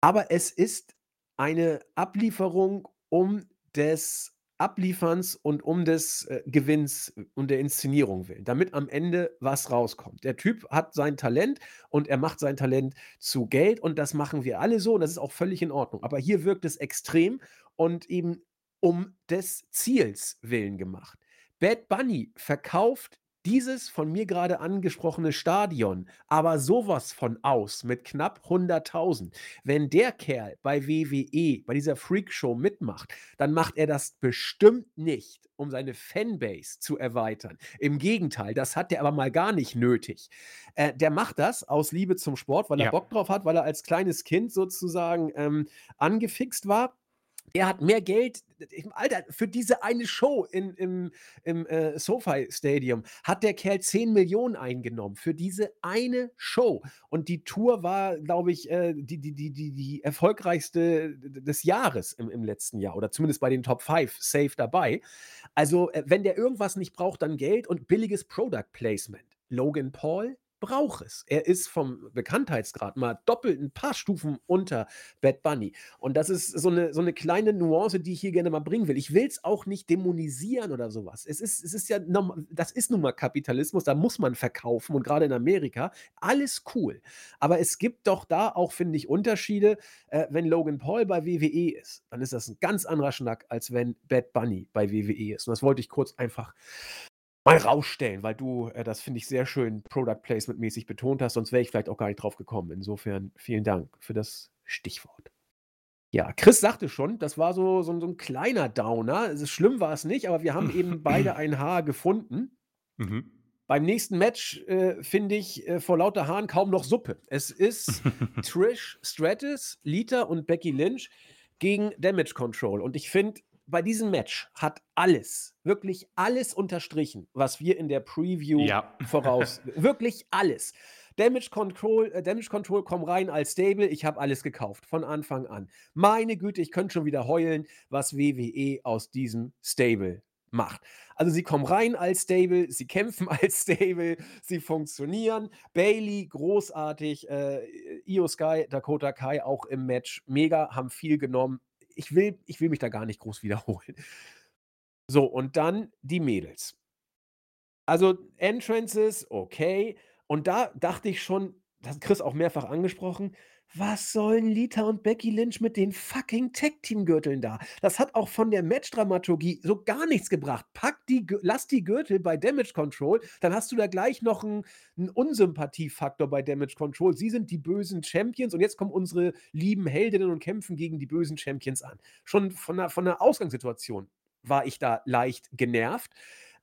Aber es ist eine Ablieferung um des Ablieferns und um des, äh, Gewinns und der Inszenierung willen, damit am Ende was rauskommt. Der Typ hat sein Talent und er macht sein Talent zu Geld und das machen wir alle so und das ist auch völlig in Ordnung. Aber hier wirkt es extrem und eben um des Ziels willen gemacht. Bad Bunny verkauft dieses von mir gerade angesprochene Stadion aber sowas von aus mit knapp 100.000. Wenn der Kerl bei WWE, bei dieser Freakshow mitmacht, dann macht er das bestimmt nicht, um seine Fanbase zu erweitern. Im Gegenteil, das hat der aber mal gar nicht nötig. Äh, der macht das aus Liebe zum Sport, weil er Ja. Bock drauf hat, weil er als kleines Kind sozusagen ähm, angefixt war. Er hat mehr Geld, Alter, für diese eine Show in, im, im äh, SoFi Stadium hat der Kerl 10 Millionen eingenommen für diese eine Show. Und die Tour war, glaube ich, äh, die, die, die, die, die erfolgreichste des Jahres im, im letzten Jahr oder zumindest bei den Top 5 safe dabei. Also, äh, wenn der irgendwas nicht braucht, dann Geld und billiges Product Placement. Logan Paul braucht es. Er ist vom Bekanntheitsgrad mal doppelt ein paar Stufen unter Bad Bunny. Und das ist so eine, so eine kleine Nuance, die ich hier gerne mal bringen will. Ich will es auch nicht dämonisieren oder sowas. Es ist, es ist ja, das ist nun mal Kapitalismus, da muss man verkaufen und gerade in Amerika, alles cool. Aber es gibt doch da auch, finde ich, Unterschiede. Äh, wenn Logan Paul bei WWE ist, dann ist das ein ganz anderer Schnack, als wenn Bad Bunny bei WWE ist. Und das wollte ich kurz einfach mal rausstellen, weil du äh, das, finde ich, sehr schön Product Placement mäßig betont hast, sonst wäre ich vielleicht auch gar nicht drauf gekommen. Insofern vielen Dank für das Stichwort. Ja, Chris sagte schon, das war so, so, so ein kleiner Downer. Es ist schlimm war es nicht, aber wir haben eben beide ein Haar gefunden. Mhm. Beim nächsten Match äh, finde ich äh, vor lauter Haaren kaum noch Suppe. Es ist Trish Stratus, Lita und Becky Lynch gegen Damage Control. Und ich finde, bei diesem Match hat alles, wirklich alles unterstrichen, was wir in der Preview Ja. voraus. wirklich alles. Damage Control, äh, Damage Control kommen rein als Stable. Ich habe alles gekauft von Anfang an. Meine Güte, ich könnte schon wieder heulen, was WWE aus diesem Stable macht. Also sie kommen rein als Stable, sie kämpfen als Stable, sie funktionieren. Bailey großartig, äh, Io Sky, Dakota Kai auch im Match mega, haben viel genommen. Ich will, ich will mich da gar nicht groß wiederholen. So, und dann die Mädels. Also Entrances, okay. Und da dachte ich schon, das hat Chris auch mehrfach angesprochen, was sollen Lita und Becky Lynch mit den fucking Tag-Team-Gürteln da? Das hat auch von der Matchdramaturgie so gar nichts gebracht. Pack die, lass die Gürtel bei Damage Control, dann hast du da gleich noch einen, einen Unsympathiefaktor bei Damage Control. Sie sind die bösen Champions und jetzt kommen unsere lieben Heldinnen und kämpfen gegen die bösen Champions an. Schon von der, von der Ausgangssituation war ich da leicht genervt.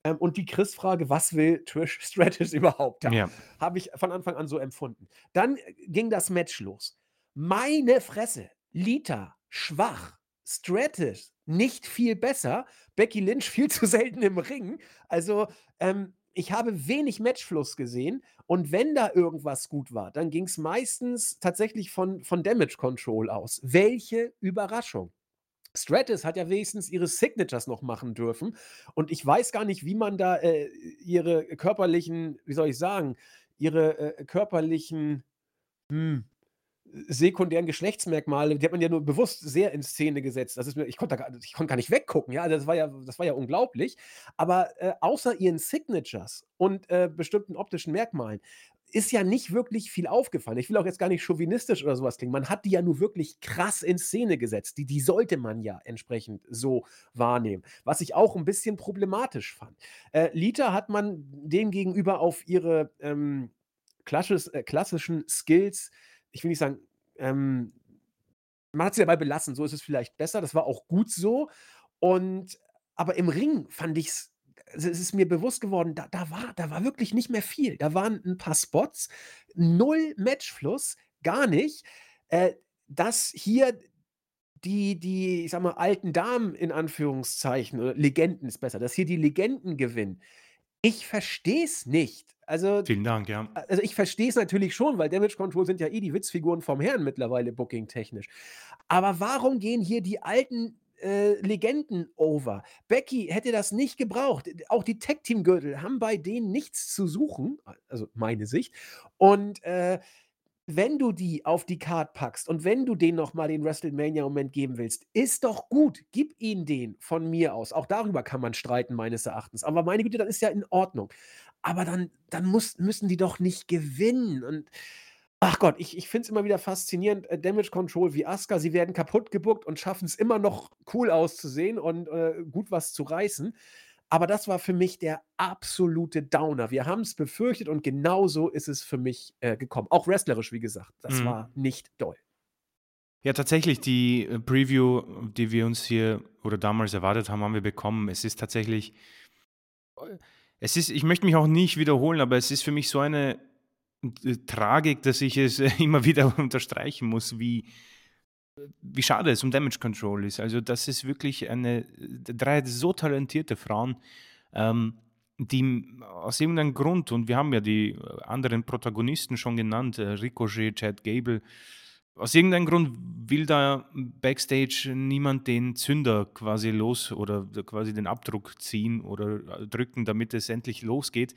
Ähm, und die Chris-Frage, was will Trish Stratus überhaupt? Ja. Habe ich von Anfang an so empfunden. Dann äh, ging das Match los. Meine Fresse. Lita, schwach. Stratus, nicht viel besser. Becky Lynch viel zu selten im Ring. Also, ähm, ich habe wenig Matchfluss gesehen. Und wenn da irgendwas gut war, dann ging es meistens tatsächlich von, von Damage Control aus. Welche Überraschung. Stratus hat ja wenigstens ihre Signatures noch machen dürfen. Und ich weiß gar nicht, wie man da äh, ihre körperlichen, wie soll ich sagen, ihre äh, körperlichen hm, sekundären Geschlechtsmerkmale, die hat man ja nur bewusst sehr in Szene gesetzt. Das ist mir, ich konnte ich konnte gar nicht weggucken, ja, das war ja, das war ja unglaublich. Aber äh, außer ihren Signatures und äh, bestimmten optischen Merkmalen ist ja nicht wirklich viel aufgefallen. Ich will auch jetzt gar nicht chauvinistisch oder sowas klingen. Man hat die ja nur wirklich krass in Szene gesetzt. Die, die sollte man ja entsprechend so wahrnehmen. Was ich auch ein bisschen problematisch fand. Äh, Lita hat man demgegenüber auf ihre ähm, klassisch, äh, klassischen Skills, ich will nicht sagen, ähm, man hat sie dabei belassen, so ist es vielleicht besser. Das war auch gut so. Und aber im Ring fand ich es, es ist mir bewusst geworden, da, da, war, da war wirklich nicht mehr viel. Da waren ein paar Spots, null Matchfluss, gar nicht. Äh, dass hier die, die, ich sag mal, alten Damen in Anführungszeichen, oder Legenden ist besser, dass hier die Legenden gewinnen. Ich verstehe es nicht. Also, Vielen Dank, ja. also ich verstehe es natürlich schon, weil Damage Control sind ja eh die Witzfiguren vom Herrn mittlerweile booking-technisch. Aber warum gehen hier die alten äh, Legenden over? Becky hätte das nicht gebraucht. Auch die Tag-Team-Gürtel haben bei denen nichts zu suchen, also meine Sicht. Und äh, wenn du die auf die Card packst und wenn du denen noch mal den WrestleMania-Moment geben willst, ist doch gut. Gib ihnen den von mir aus. Auch darüber kann man streiten, meines Erachtens. Aber meine Güte, das ist ja in Ordnung. Aber dann, dann muss, müssen die doch nicht gewinnen. Und ach Gott, ich, ich finde es immer wieder faszinierend. Äh, Damage Control wie Asuka, sie werden kaputt gebuckt und schaffen es immer noch cool auszusehen und äh, gut was zu reißen. Aber das war für mich der absolute Downer. Wir haben es befürchtet und genauso ist es für mich äh, gekommen. Auch wrestlerisch, wie gesagt. Das Mhm. war nicht doll. Ja, tatsächlich, die äh, Preview, die wir uns hier oder damals erwartet haben, haben wir bekommen. Es ist tatsächlich, äh, es ist, ich möchte mich auch nicht wiederholen, aber es ist für mich so eine äh, Tragik, dass ich es immer wieder unterstreichen muss, wie, wie schade es um Damage Control ist. Also, das ist wirklich eine, drei so talentierte Frauen, ähm, die aus irgendeinem Grund, und wir haben ja die äh, anderen Protagonisten schon genannt, äh, Ricochet, Chad Gable, aus irgendeinem Grund will da Backstage niemand den Zünder quasi los oder quasi den Abdruck ziehen oder äh, drücken, damit es endlich losgeht.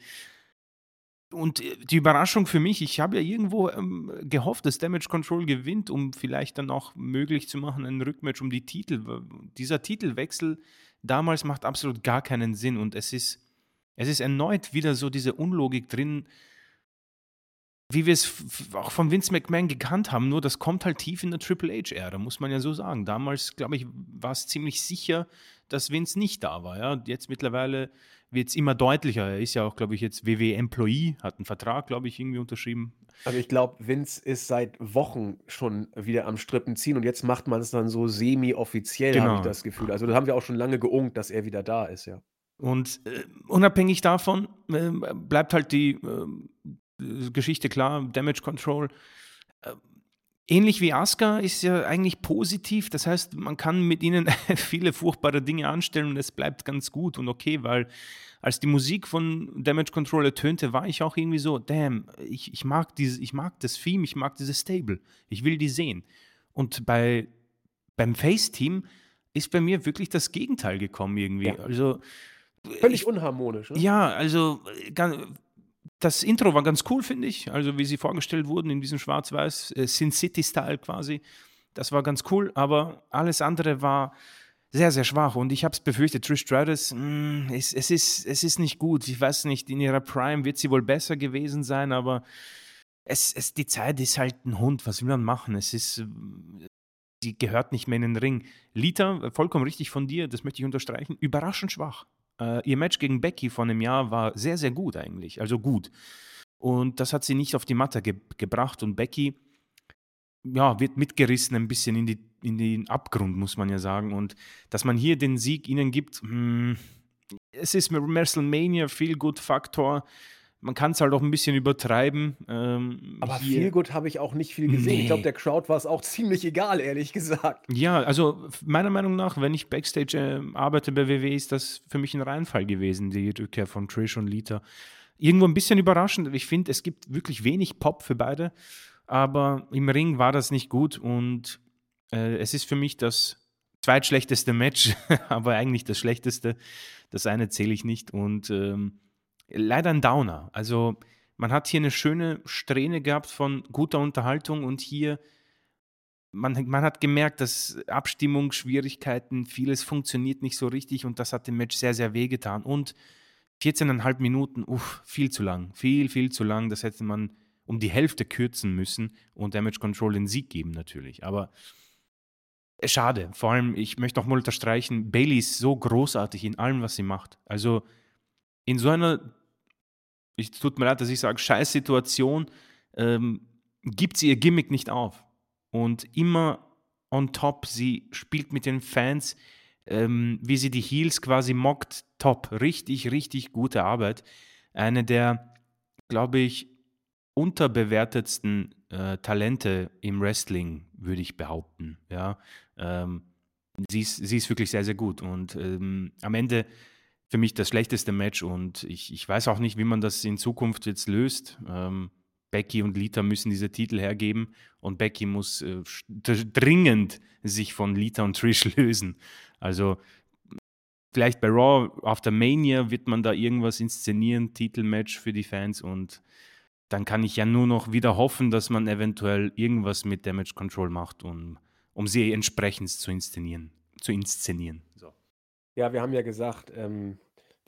Und äh, die Überraschung für mich, ich habe ja irgendwo ähm, gehofft, dass Damage Control gewinnt, um vielleicht dann auch möglich zu machen, ein Rückmatch um die Titel. Dieser Titelwechsel damals macht absolut gar keinen Sinn und es ist, es ist erneut wieder so diese Unlogik drin, wie wir es auch von Vince McMahon gekannt haben, nur das kommt halt tief in der Triple H-Ära, muss man ja so sagen. Damals, glaube ich, war es ziemlich sicher, dass Vince nicht da war. Ja? Jetzt mittlerweile wird es immer deutlicher. Er ist ja auch, glaube ich, jetzt WWE-Employee, hat einen Vertrag, glaube ich, irgendwie unterschrieben. Also ich glaube, Vince ist seit Wochen schon wieder am Strippen ziehen und jetzt macht man es dann so semi-offiziell, habe ich Genau. das Gefühl. Also da haben wir auch schon lange geungt, dass er wieder da ist, ja. Und äh, unabhängig davon äh, bleibt halt die äh, Geschichte klar, Damage Control. Äh, ähnlich wie Asuka ist ja eigentlich positiv. Das heißt, man kann mit ihnen viele furchtbare Dinge anstellen und es bleibt ganz gut und okay, weil als die Musik von Damage Control ertönte, war ich auch irgendwie so, damn, ich, ich, mag, dieses, ich mag das Theme, ich mag dieses Stable. Ich will die sehen. Und bei, beim Face-Team ist bei mir wirklich das Gegenteil gekommen irgendwie. Ja. Also Völlig unharmonisch. Ne? ja, also äh, gan- das Intro war ganz cool, finde ich. Also wie sie vorgestellt wurden in diesem Schwarz-Weiß äh, Sin City-Style quasi. Das war ganz cool, aber alles andere war sehr, sehr schwach. Und ich habe es befürchtet, Trish Stratus, mh, es, es, ist, es ist nicht gut. Ich weiß nicht, in ihrer Prime wird sie wohl besser gewesen sein, aber es, es, die Zeit ist halt ein Hund. Was will man machen? Es ist, sie gehört nicht mehr in den Ring. Lita, vollkommen richtig von dir, das möchte ich unterstreichen, überraschend schwach. Äh, ihr Match gegen Becky von einem Jahr war sehr, sehr gut eigentlich. Also gut. Und das hat sie nicht auf die Matte ge gebracht. Und Becky, ja, wird mitgerissen ein bisschen in, die, in den Abgrund, muss man ja sagen. Und dass man hier den Sieg ihnen gibt, hm, es ist WrestleMania viel gut Faktor. Man kann es halt auch ein bisschen übertreiben. Ähm, Aber viel gut habe ich auch nicht viel gesehen. Ich Nee. glaube, der Crowd war es auch ziemlich egal, ehrlich gesagt. Ja, also meiner Meinung nach, wenn ich Backstage äh, arbeite bei WWE, ist das für mich ein Reinfall gewesen, die Rückkehr von Trish und Lita. Irgendwo ein bisschen überraschend. Ich finde, es gibt wirklich wenig Pop für beide, aber im Ring war das nicht gut und äh, es ist für mich das zweitschlechteste Match, aber eigentlich das schlechteste. Das eine zähle ich nicht und ähm, leider ein Downer. Also man hat hier eine schöne Strähne gehabt von guter Unterhaltung und hier man, man hat gemerkt, dass Abstimmungsschwierigkeiten, vieles funktioniert nicht so richtig und das hat dem Match sehr, sehr wehgetan. Und 14,5 Minuten, uff, viel zu lang, viel, viel zu lang. Das hätte man um die Hälfte kürzen müssen und Damage Control den Sieg geben natürlich. Aber äh, schade. Vor allem, ich möchte noch mal unterstreichen, Bailey ist so großartig in allem, was sie macht. Also in so einer, ich tut mir leid, dass ich sage, scheiß Situation, ähm, gibt sie ihr Gimmick nicht auf. Und immer on top, sie spielt mit den Fans, ähm, wie sie die Heels quasi mockt, top. Richtig, richtig gute Arbeit. Eine der, glaube ich, unterbewertetsten äh, Talente im Wrestling, würde ich behaupten. Ja, ähm, sie, ist, sie ist wirklich sehr, sehr gut. Und ähm, am Ende für mich das schlechteste Match und ich, ich weiß auch nicht, wie man das in Zukunft jetzt löst. Ähm, Becky und Lita müssen diese Titel hergeben und Becky muss äh, dringend sich von Lita und Trish lösen. Also vielleicht bei Raw auf der Mania wird man da irgendwas inszenieren, Titelmatch für die Fans und dann kann ich ja nur noch wieder hoffen, dass man eventuell irgendwas mit Damage Control macht, um, um sie entsprechend zu inszenieren. Zu inszenieren. So. Ja, wir haben ja gesagt, ähm,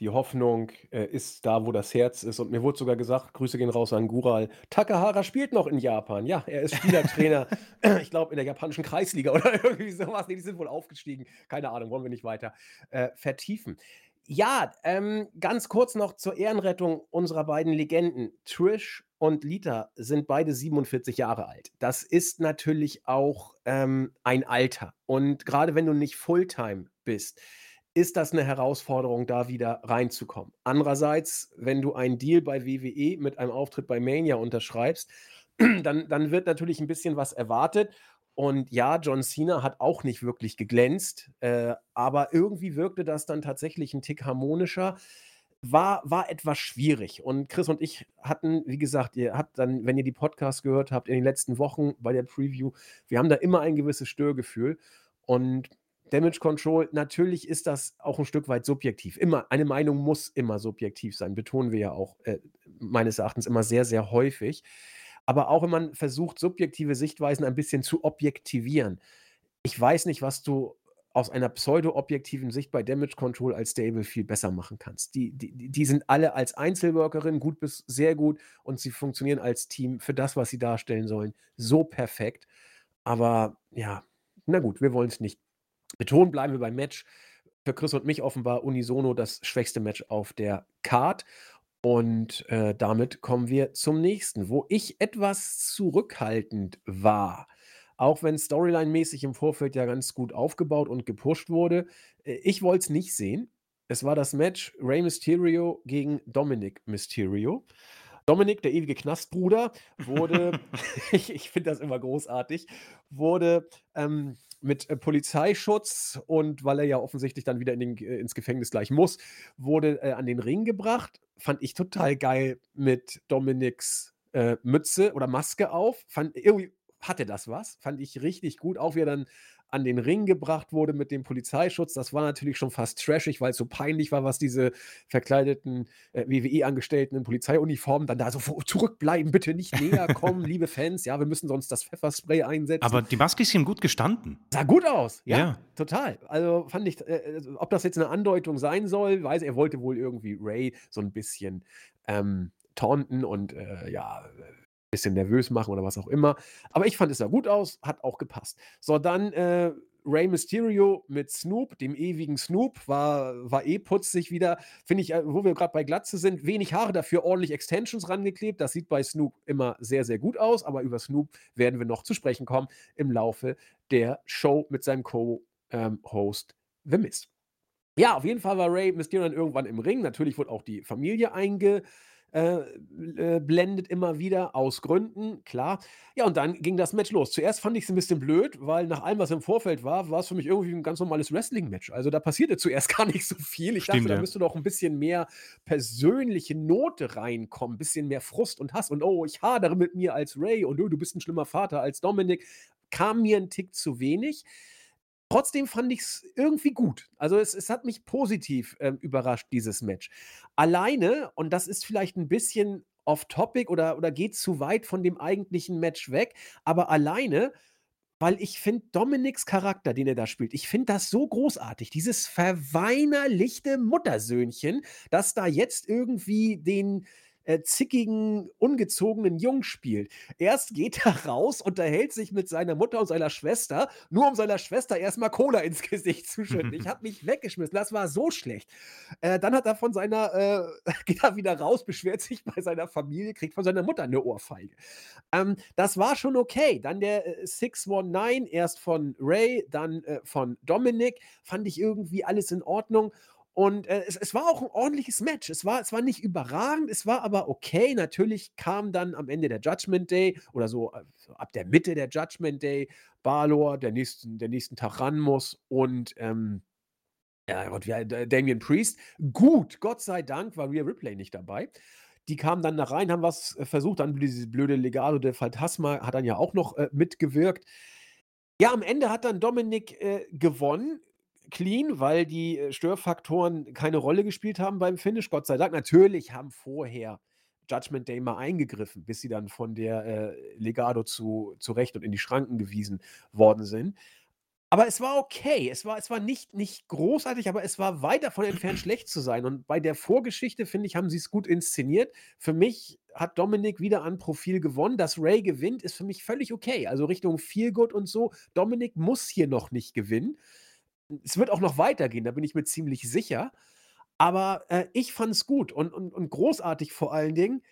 die Hoffnung äh, ist da, wo das Herz ist. Und mir wurde sogar gesagt, Grüße gehen raus an Gural. Takahara spielt noch in Japan. Ja, er ist Spielertrainer, ich glaube, in der japanischen Kreisliga oder irgendwie sowas. Nee, die sind wohl aufgestiegen. Keine Ahnung, wollen wir nicht weiter äh, vertiefen. Ja, ähm, ganz kurz noch zur Ehrenrettung unserer beiden Legenden. Trish und Lita sind beide 47 Jahre alt. Das ist natürlich auch, ähm, ein Alter. Und grade wenn du nicht Fulltime bist, ist das 'ne Herausforderung, da wieder reinzukommen. Andererseits, wenn du einen Deal bei WWE mit einem Auftritt bei Mania unterschreibst, dann dann wird natürlich 'n bisschen was erwartet. Und ja, John Cena hat auch nicht wirklich geglänzt, äh, aber irgendwie wirkte das dann tatsächlich 'n Tick harmonischer. War war etwas schwierig. Und Chris und ich hatten wie gesagt, ihr habt dann, wenn ihr die Podcasts gehört habt in den letzten Wochen bei der Preview wir haben da immer ein gewisses Störgefühl. Und Damage Control natürlich ist das auch 'n Stück weit subjektiv. Immer eine Meinung muss immer subjektiv sein, betonen wir ja auch, äh, meines Erachtens immer sehr, sehr häufig. Aber auch wenn man versucht, subjektive Sichtweisen ein bisschen zu objektivieren. Ich weiß nicht, was du aus einer pseudo-objektiven Sicht bei Damage Control als Stable viel besser machen kannst. Die die die sind alle als Einzelworkerin gut bis sehr gut und sie funktionieren als Team für das, was sie darstellen sollen, so perfekt. Aber ja, na gut, wir wollen's nicht betonen. Bleiben wir beim Match. Für Chris und mich offenbar unisono das schwächste Match auf der Card. Und, äh, damit kommen wir zum nächsten, wo ich etwas zurückhaltend war. Auch wenn storyline-mäßig im Vorfeld ja ganz gut aufgebaut und gepusht wurde. Äh, ich wollte es nicht sehen. Es war das Match Rey Mysterio gegen Dominic Mysterio. Dominic, der ewige Knastbruder, wurde ich ich finde das immer großartig, wurde, ähm, mit, äh, Polizeischutz und weil er ja offensichtlich dann wieder in den äh, ins Gefängnis gleich muss, wurde, äh, an den Ring gebracht. Fand ich total geil mit Dominics, äh, Mütze oder Maske auf. Fand irgendwie hatte das was, fand ich richtig gut. Auch wie er dann an den Ring gebracht wurde mit dem Polizeischutz. Das war natürlich schon fast trashig, weil's so peinlich war, was diese verkleideten, äh, WWE-Angestellten in Polizeiuniformen dann da so „Zurückbleiben, bitte nicht näher kommen, liebe Fans. Ja, wir müssen sonst das Pfefferspray einsetzen.“ Aber die Maske ist ihm gut gestanden. Sah gut aus, ja, Ja. total. Also, fand ich äh, äh, ob das jetzt 'ne Andeutung sein soll, weiß er wollte wohl irgendwie Rey so 'n bisschen, ähm, taunten und, äh, ja, äh, bisschen nervös machen oder was auch immer. Aber ich fand, es sah gut aus, hat auch gepasst. So, dann, äh, Rey Mysterio mit Snoop, dem ewigen Snoop, war war eh putzig wieder. Finde ich, äh, wo wir grad bei Glatze sind, wenig Haare, dafür ordentlich Extensions rangeklebt. Das sieht bei Snoop immer sehr, sehr gut aus, aber über Snoop werden wir noch zu sprechen kommen im Laufe der Show mit seinem Co ähm, The Miz. Ja, auf jeden Fall war Rey Mysterio dann irgendwann im Ring. Natürlich wurde auch die Familie einge äh, äh, blendet immer wieder aus Gründen, klar. Ja, und dann ging das Match los. Zuerst fand ich's 'n bisschen blöd, weil nach allem, was im Vorfeld war, war's für mich irgendwie 'n ganz normales Wrestling-Match. Also, da passierte zuerst gar nicht so viel. Ich dachte, Stimmt, da ja. müsste doch 'n bisschen mehr persönliche Note reinkommen, bisschen mehr Frust und Hass und: „Oh, ich hadere mit mir als Rey und oh, du bist 'n schlimmer Vater als Dominic.“ Kam mir 'n Tick zu wenig. Trotzdem fand ich's irgendwie gut. Also, es es hat mich positiv, ähm, überrascht, dieses Match. Alleine, und das ist vielleicht 'n bisschen off topic oder oder geht zu weit von dem eigentlichen Match weg, aber alleine, weil ich finde Dominics Charakter, den er da spielt ich finde das so großartig. Dieses verweinerlichte Muttersöhnchen, das da jetzt irgendwie den, äh, zickigen, ungezogenen Jungen spielt. Erst geht er raus, unterhält sich mit seiner Mutter und seiner Schwester, nur um seiner Schwester erst mal Cola ins Gesicht zu schütten. Ich habe mich weggeschmissen. Das war so schlecht. Äh, dann hat er von seiner äh, geht er wieder raus, beschwert sich bei seiner Familie, kriegt von seiner Mutter 'ne Ohrfeige. Ähm, das war schon okay. Dann der, äh, 619, erst von Rey, dann, äh, von Dominic, fand ich irgendwie alles in Ordnung. Und, äh, es es war auch 'n ordentliches Match. Es war es war nicht überragend, es war aber okay. Natürlich kam dann am Ende der Judgment Day oder so, äh, ab der Mitte der Judgment Day Balor, der nächsten der nächsten Tag ran muss und, ähm, ja Gott, wie Da Damien Priest. Gut, Gott sei Dank war Rhea Ripley nicht dabei. Die kamen dann da rein, haben was, äh, versucht, dann dieses blöde Legado del Fantasma hat dann ja auch noch, äh, mitgewirkt. Ja, am Ende hat dann Dominic, äh, gewonnen, clean, weil die, äh, Störfaktoren keine Rolle gespielt haben beim Finish, Gott sei Dank. Natürlich haben vorher Judgment Day mal eingegriffen, bis sie dann von der, äh, Legado zu zurecht und in die Schranken gewiesen worden sind. Aber es war okay. Es war es war nicht nicht großartig, aber es war weit davon entfernt, schlecht zu sein. Und bei der Vorgeschichte, finde ich, haben sie's gut inszeniert. Für mich hat Dominic wieder an Profil gewonnen. Dass Rey gewinnt, ist für mich völlig okay. Also, Richtung Feel Good und so. Dominic muss hier noch nicht gewinnen. Es wird auch noch weitergehen, da bin ich mir ziemlich sicher. Aber, äh, ich fand's gut und und und großartig vor allen Dingen.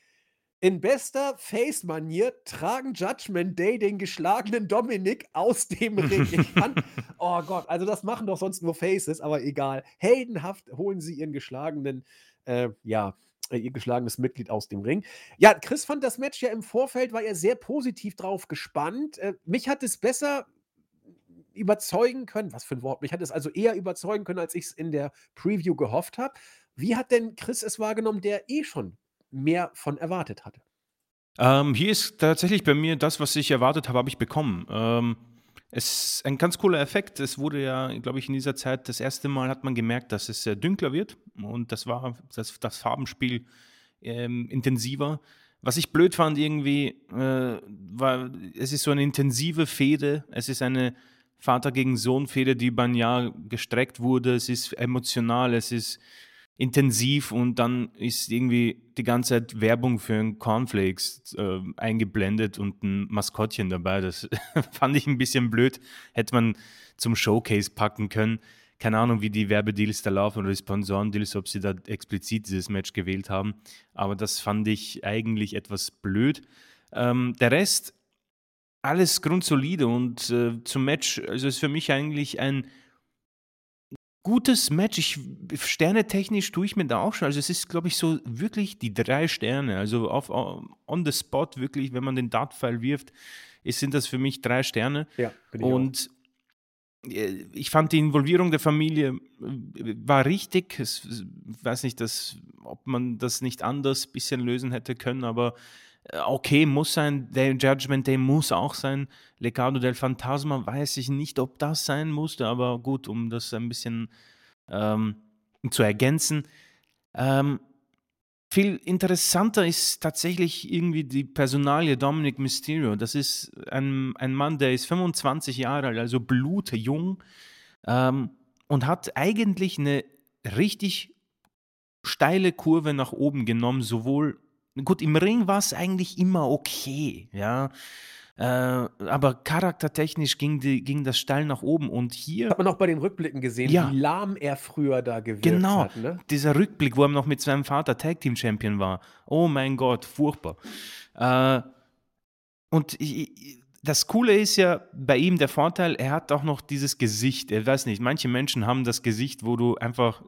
In bester Face-Manier tragen Judgment Day den geschlagenen Dominik aus dem Ring. Ich fand oh Gott, also das machen doch sonst nur Faces, aber egal. Heldenhaft holen sie ihren geschlagenen, äh, ja, äh, ihr geschlagenes Mitglied aus dem Ring. Ja, Chris fand das Match ja im Vorfeld war er sehr positiv drauf gespannt. Äh, mich hat es besser überzeugen können was für 'n Wort? Mich hat es also eher überzeugen können, als ich's in der Preview gehofft habe. Wie hat denn Chris es wahrgenommen, der eh schon mehr von erwartet hatte? Ähm, hier ist tatsächlich bei mir das, was ich erwartet habe, habe ich bekommen. Ähm, es ist ein ganz cooler Effekt. Es wurde ja, glaube ich, in dieser Zeit das erste Mal hat man gemerkt, dass es, äh, dünkler wird und das war das das Farbenspiel, ähm, intensiver. Was ich blöd fand irgendwie, äh, war es ist so eine intensive Fehde. Es ist eine Vater-gegen-Sohn-Fehde, die über 'n Jahr gestreckt wurde. Es ist emotional, es ist intensiv und dann ist irgendwie die ganze Zeit Werbung für 'n Cornflakes, äh, eingeblendet und 'n Maskottchen dabei. Das fand ich 'n bisschen blöd. Hätte man zum Showcase packen können. Keine Ahnung, wie die Werbedeals da laufen oder die Sponsorendeals, ob sie da explizit dieses Match gewählt haben. Aber das fand ich eigentlich etwas blöd. Ähm, der Rest, alles grundsolide und, äh, zum Match also, ist für mich eigentlich ein gutes Match. Ich sternetechnisch tue ich mir da auch schon also, es ist, glaube ich, so wirklich die 3 Sterne. Also, auf on the spot wirklich, wenn man den Dartpfeil wirft, es sind das für mich 3 Sterne. Ja, ich auch. Und, äh, ich fand die Involvierung der Familie w war richtig. S weiß nicht, dass ob man das nicht anders bisschen lösen hätte können, aber, äh, okay, muss sein. Der Judgment Day muss auch sein. Legado del Fantasma weiß ich nicht, ob das sein musste, aber gut, um das ein bisschen, ähm, zu ergänzen. Ähm, viel interessanter ist tatsächlich irgendwie die Personalie Dominic Mysterio. Das ist ein ein Mann, der ist 25 Jahre alt, also blutjung, ähm, und hat eigentlich 'ne richtig steile Kurve nach oben genommen, sowohl gut, im Ring war's eigentlich immer okay, ja, äh, aber charaktertechnisch ging die ging das steil nach oben und hier Hat man auch bei den Rückblicken gesehen, Ja. wie lahm er früher da gewirkt Genau, hat, ne? dieser Rückblick, wo er noch mit seinem Vater Tag Team Champion war. Oh mein Gott, furchtbar. Äh, und i i das Coole ist ja bei ihm der Vorteil, er hat auch noch dieses Gesicht. Ich weiß nicht, manche Menschen haben das Gesicht, wo du einfach,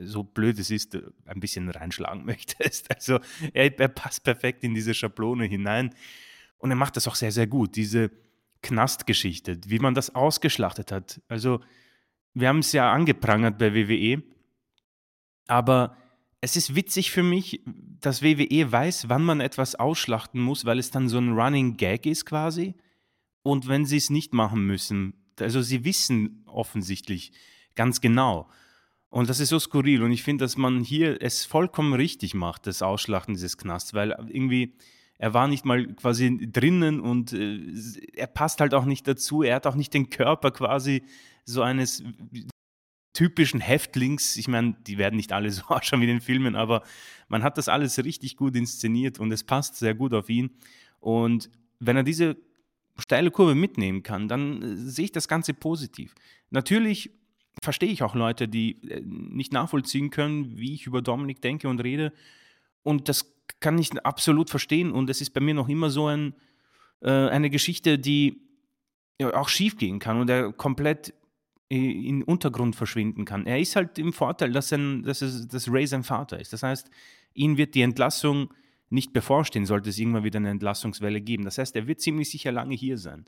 so blöd es ist, ein bisschen reinschlagen möchtest. Also, er er passt perfekt in diese Schablone hinein und er macht das auch sehr, sehr gut. Diese Knastgeschichte, wie man das ausgeschlachtet hat. Also, wir haben's ja angeprangert bei WWE aber es ist witzig für mich, dass WWE weiß, wann man etwas ausschlachten muss, weil es dann so 'n Running Gag ist quasi und wenn sie's nicht machen müssen. Also, sie wissen offensichtlich ganz genau. Und das ist so skurril und ich finde, dass man hier es vollkommen richtig macht, das Ausschlachten dieses Knasts, weil irgendwie er war nicht mal quasi drinnen und, äh, er passt halt auch nicht dazu. Er hat auch nicht den Körper quasi so eines typischen Häftlings. Ich meine, die werden nicht alle so ausschauen wie in den Filmen, aber man hat das alles richtig gut inszeniert und es passt sehr gut auf ihn. Und wenn er diese steile Kurve mitnehmen kann, dann, äh, sehe ich das Ganze positiv. Natürlich verstehe ich auch Leute, die, äh, nicht nachvollziehen können, wie ich über Dominik denke und rede. Und das kann ich absolut verstehen und es ist bei mir noch immer so ein äh, eine Geschichte, die, ja, auch schiefgehen kann und er komplett in Untergrund verschwinden kann. Er ist halt im Vorteil, dass sein dass es dass Ray sein Vater ist. Das heißt, ihm wird die Entlassung nicht bevorstehen, sollte es irgendwann wieder 'ne Entlassungswelle geben. Das heißt, er wird ziemlich sicher lange hier sein.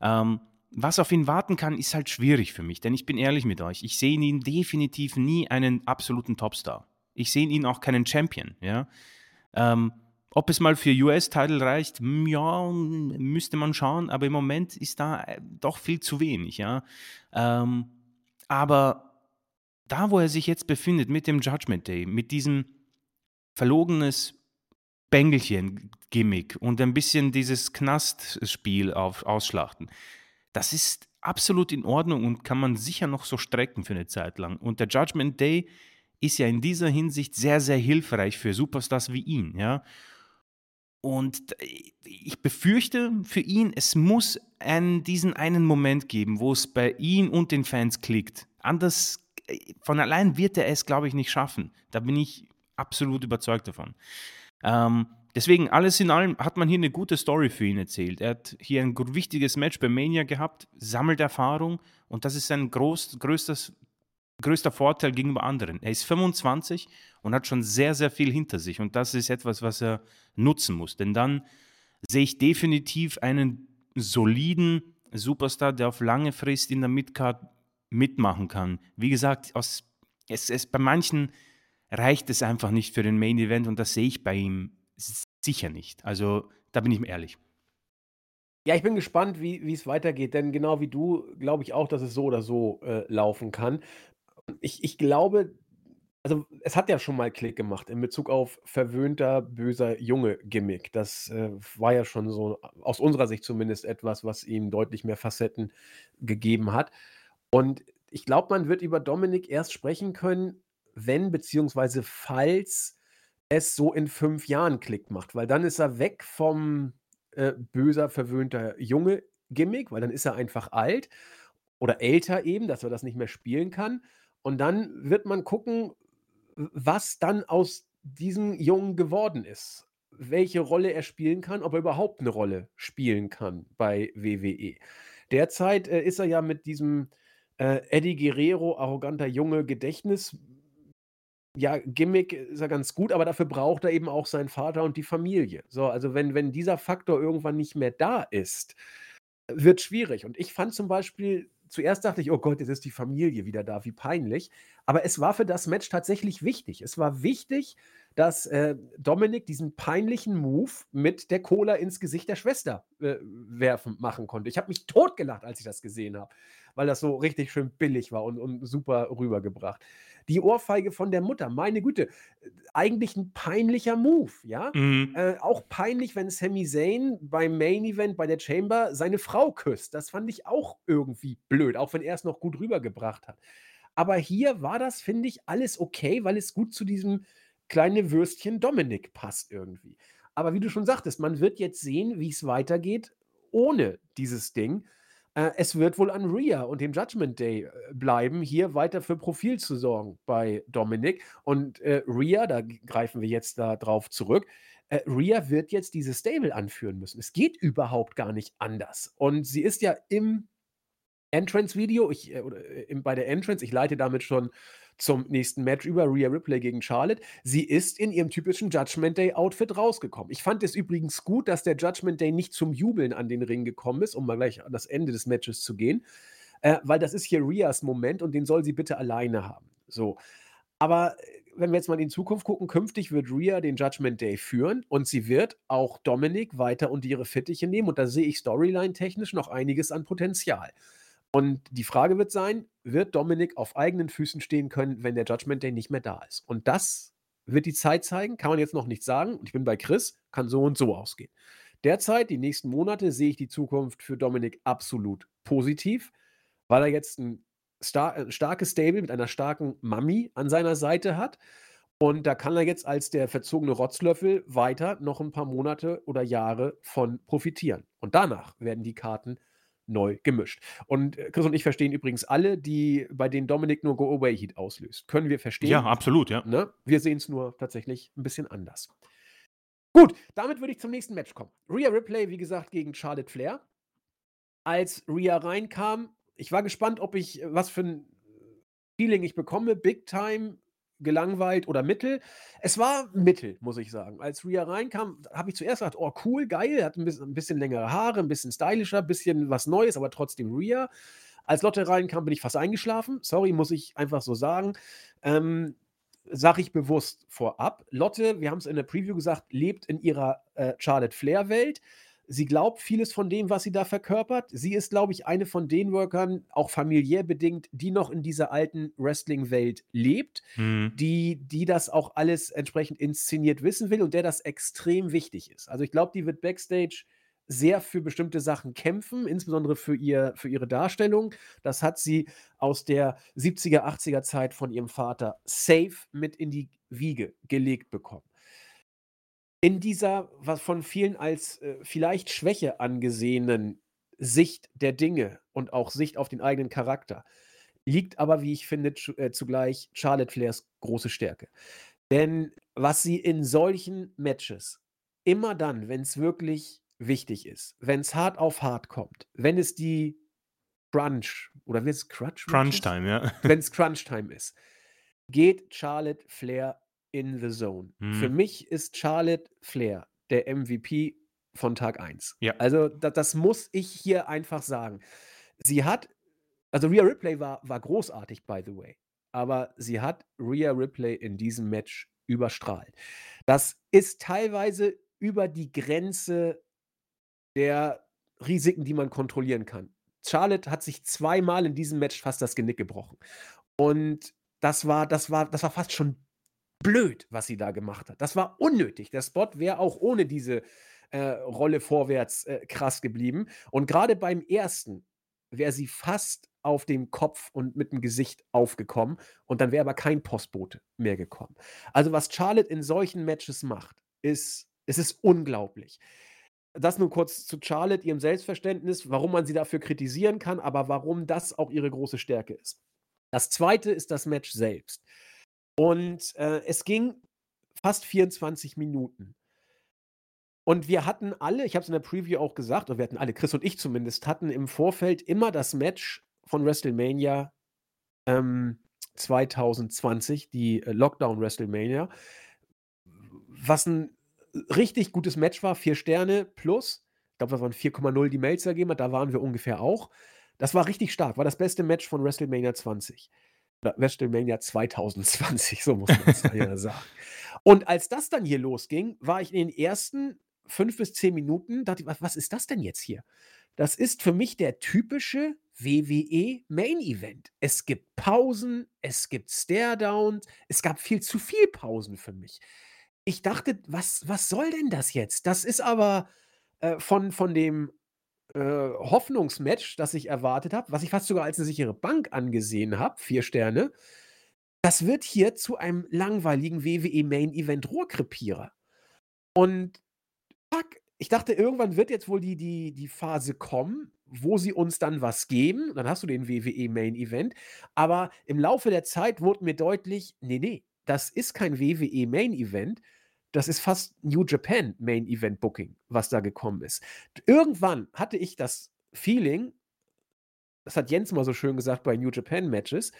Ähm, was auf ihn warten kann, ist halt schwierig für mich, denn ich bin ehrlich mit euch, ich sehe in ihm definitiv nie einen absoluten Topstar. Ich sehe in ihm auch keinen Champion, ja? Ähm, ob es mal für US-Title reicht, hm, ja, müsste man schauen, aber im Moment ist da, äh, doch viel zu wenig, ja? Ähm, aber da, wo er sich jetzt befindet mit dem Judgment Day, mit diesem verlogenes Bengelchen-Gimmick und ein bisschen dieses Knastspiel ausschlachten, das ist absolut in Ordnung und kann man sicher noch so strecken für 'ne Zeit lang. Und der Judgment Day ist ja in dieser Hinsicht sehr, sehr hilfreich für Superstars wie ihn, ja? Und ich befürchte für ihn, es muss einen diesen einen Moment geben, wo es bei ihm und den Fans klickt. Anders äh, von allein wird er es, glaube ich, nicht schaffen. Da bin ich absolut überzeugt davon. Ähm, deswegen, alles in allem hat man hier eine gute Story für ihn erzählt. Er hat hier ein wichtiges Match bei Mania gehabt, sammelt Erfahrung und das ist sein groß, größtes, größter Vorteil gegenüber anderen. Er ist 25 und hat schon sehr, sehr viel hinter sich und das ist etwas, was er nutzen muss. Denn dann sehe ich definitiv einen soliden Superstar, der auf lange Frist in der Midcard mitmachen kann. Wie gesagt, aus, es, es, bei manchen reicht es einfach nicht für den Main Event und das sehe ich bei ihm sicher nicht. Also da bin ich mir ehrlich. Ja, ich bin gespannt, wie es weitergeht, denn genau wie du glaube ich auch, dass es so oder so äh, laufen kann. Ich, ich glaube, also es hat ja schon mal Klick gemacht in Bezug auf verwöhnter, böser Junge Gimmick. Das äh, war ja schon so, aus unserer Sicht zumindest, etwas, was ihm deutlich mehr Facetten gegeben hat. Und ich glaube, man wird über Dominik erst sprechen können, wenn beziehungsweise falls es so in fünf Jahren Klick macht, weil dann ist er weg vom äh, böser, verwöhnter Junge Gimmick, weil dann ist er einfach alt oder älter eben, dass er das nicht mehr spielen kann. Und dann wird man gucken, was dann aus diesem Jungen geworden ist. Welche Rolle er spielen kann, ob er überhaupt eine Rolle spielen kann bei WWE. Derzeit äh, ist er ja mit diesem äh, Eddie Guerrero, arroganter Junge, Gedächtnis. Ja, Gimmick ist er ganz gut, aber dafür braucht er eben auch seinen Vater und die Familie. So, also wenn, wenn dieser Faktor irgendwann nicht mehr da ist, wird schwierig. Und ich fand zum Beispiel zuerst dachte ich: „Oh Gott, jetzt ist die Familie wieder da, wie peinlich.“ Aber es war für das Match tatsächlich wichtig. Es war wichtig, dass, äh, Dominik diesen peinlichen Move mit der Cola ins Gesicht der Schwester, äh, werfen machen konnte. Ich habe mich totgelacht, als ich das gesehen habe, weil das so richtig schön billig war und und super rübergebracht. Die Ohrfeige von der Mutter, meine Güte, eigentlich ein peinlicher Move, ja? Mhm. Äh, auch peinlich, wenn Sami Zayn beim Main Event bei der Chamber seine Frau küsst. Das fand ich auch irgendwie blöd, auch wenn er es noch gut rübergebracht hat. Aber hier war das, finde ich, alles okay, weil es gut zu diesem kleinen Würstchen Dominik passt irgendwie. Aber wie du schon sagtest, man wird jetzt sehen, wie es weitergeht ohne dieses Ding. Äh, es wird wohl an Rhea und dem Judgment Day äh, bleiben, hier weiter für Profil zu sorgen bei Dominik. Und äh, Rhea, da greifen wir jetzt da drauf zurück, äh, Rhea wird jetzt dieses Stable anführen müssen. Es geht überhaupt gar nicht anders. Und sie ist ja im Entrance-Video, äh, äh, bei der Entrance, ich leite damit schon zum nächsten Match über Rhea Ripley gegen Charlotte. Sie ist in ihrem typischen Judgment Day Outfit rausgekommen. Ich fand es übrigens gut, dass der Judgment Day nicht zum Jubeln an den Ring gekommen ist, um mal gleich an das Ende des Matches zu gehen, äh, weil das ist hier Rheas Moment und den soll sie bitte alleine haben. So. Aber äh, wenn wir jetzt mal in Zukunft gucken, künftig wird Rhea den Judgment Day führen und sie wird auch Dominik weiter unter ihre Fittiche nehmen und da sehe ich storyline-technisch noch einiges an Potenzial. Und die Frage wird sein, wird Dominik auf eigenen Füßen stehen können, wenn der Judgment Day nicht mehr da ist? Und das wird die Zeit zeigen, kann man jetzt noch nicht sagen. Und ich bin bei Chris, kann so und so ausgehen. Derzeit, die nächsten Monate, sehe ich die Zukunft für Dominik absolut positiv, weil er jetzt ein star äh, starkes Stable mit einer starken Mami an seiner Seite hat. Und da kann er jetzt als der verzogene Rotzlöffel weiter noch ein paar Monate oder Jahre von profitieren. Und danach werden die Karten neu gemischt. Und äh, Chris und ich verstehen übrigens alle, die bei denen Dominik nur Go-Away-Heat auslöst. Können wir verstehen. Ja, absolut, ja. Ne? Wir sehen es nur tatsächlich ein bisschen anders. Gut, damit würde ich zum nächsten Match kommen. Rhea Ripley, wie gesagt, gegen Charlotte Flair. Als Rhea reinkam, ich war gespannt, ob ich, äh, was für ein Feeling ich bekomme. Big Time gelangweilt oder mittel. Es war mittel, muss ich sagen. Als Rhea reinkam, habe ich zuerst gedacht, oh cool, geil, hat ein bisschen, ein bisschen längere Haare, ein bisschen stylischer, ein bisschen was Neues, aber trotzdem Rhea. Als Lotte reinkam, bin ich fast eingeschlafen. Sorry, muss ich einfach so sagen. Ähm, Sage ich bewusst vorab. Lotte, wir haben es in der Preview gesagt, lebt in ihrer äh, Charlotte Flair-Welt. Sie glaubt vieles von dem, was sie da verkörpert. Sie ist, glaube ich, eine von den Workern, auch familiär bedingt, die noch in dieser alten Wrestling-Welt lebt, Mhm. die, die das auch alles entsprechend inszeniert wissen will und der das extrem wichtig ist. Also ich glaube, die wird backstage sehr für bestimmte Sachen kämpfen, insbesondere für, ihr, für ihre Darstellung. Das hat sie aus der 70er, 80er Zeit von ihrem Vater safe mit in die Wiege gelegt bekommen in dieser, was von vielen als äh, vielleicht Schwäche angesehenen Sicht der Dinge und auch Sicht auf den eigenen Charakter, liegt aber, wie ich finde, äh, zugleich Charlotte Flairs große Stärke. Denn was sie in solchen Matches immer dann, wenn es wirklich wichtig ist, wenn es hart auf hart kommt, wenn es die Crunch oder wie es Crunch Crunch Time, ja. Wenn es Crunch Time ist, geht Charlotte Flair in the Zone. Mhm. Für mich ist Charlotte Flair der MVP von Tag 1. Ja. Also da, das muss ich hier einfach sagen. Sie hat, also Rhea Ripley war, war großartig, by the way, aber sie hat Rhea Ripley in diesem Match überstrahlt. Das ist teilweise über die Grenze der Risiken, die man kontrollieren kann. Charlotte hat sich zweimal in diesem Match fast das Genick gebrochen. Und das war, das war, das war fast schon blöd, was sie da gemacht hat. Das war unnötig. Der Spot wäre auch ohne diese äh, Rolle vorwärts äh, krass geblieben. Und gerade beim ersten wäre sie fast auf dem Kopf und mit dem Gesicht aufgekommen und dann wäre aber kein Postbote mehr gekommen. Also was Charlotte in solchen Matches macht, ist, es ist unglaublich. Das nur kurz zu Charlotte, ihrem Selbstverständnis, warum man sie dafür kritisieren kann, aber warum das auch ihre große Stärke ist. Das zweite ist das Match selbst. Und äh, es ging fast 24 Minuten. Und wir hatten alle, ich habe es in der Preview auch gesagt, oder wir hatten alle, Chris und ich zumindest, hatten im Vorfeld immer das Match von WrestleMania ähm, 2020, die äh, Lockdown WrestleMania, was ein richtig gutes Match war, vier Sterne plus. Ich glaube, das waren 4,0 die Melzer gegeben hat, da waren wir ungefähr auch. Das war richtig stark, war das beste Match von WrestleMania 20. WrestleMania 2020, so muss man es ja sagen. Und als das dann hier losging, war ich in den ersten fünf bis zehn Minuten, dachte ich, was ist das denn jetzt hier? Das ist für mich der typische WWE Main Event. Es gibt Pausen, es gibt Stare-Downs, es gab viel zu viel Pausen für mich. Ich dachte, was, was soll denn das jetzt? Das ist aber äh, von, von dem äh, Hoffnungsmatch, das ich erwartet habe, was ich fast sogar als eine sichere Bank angesehen habe, vier Sterne, das wird hier zu einem langweiligen WWE Main Event Rohrkrepierer. Und fuck, ich dachte, irgendwann wird jetzt wohl die, die, die Phase kommen, wo sie uns dann was geben. Dann hast du den WWE Main Event. Aber im Laufe der Zeit wurde mir deutlich, nee, nee, das ist kein WWE Main Event. Das ist fast New Japan Main Event Booking, was da gekommen ist. Irgendwann hatte ich das Feeling, das hat Jens mal so schön gesagt bei New Japan Matches,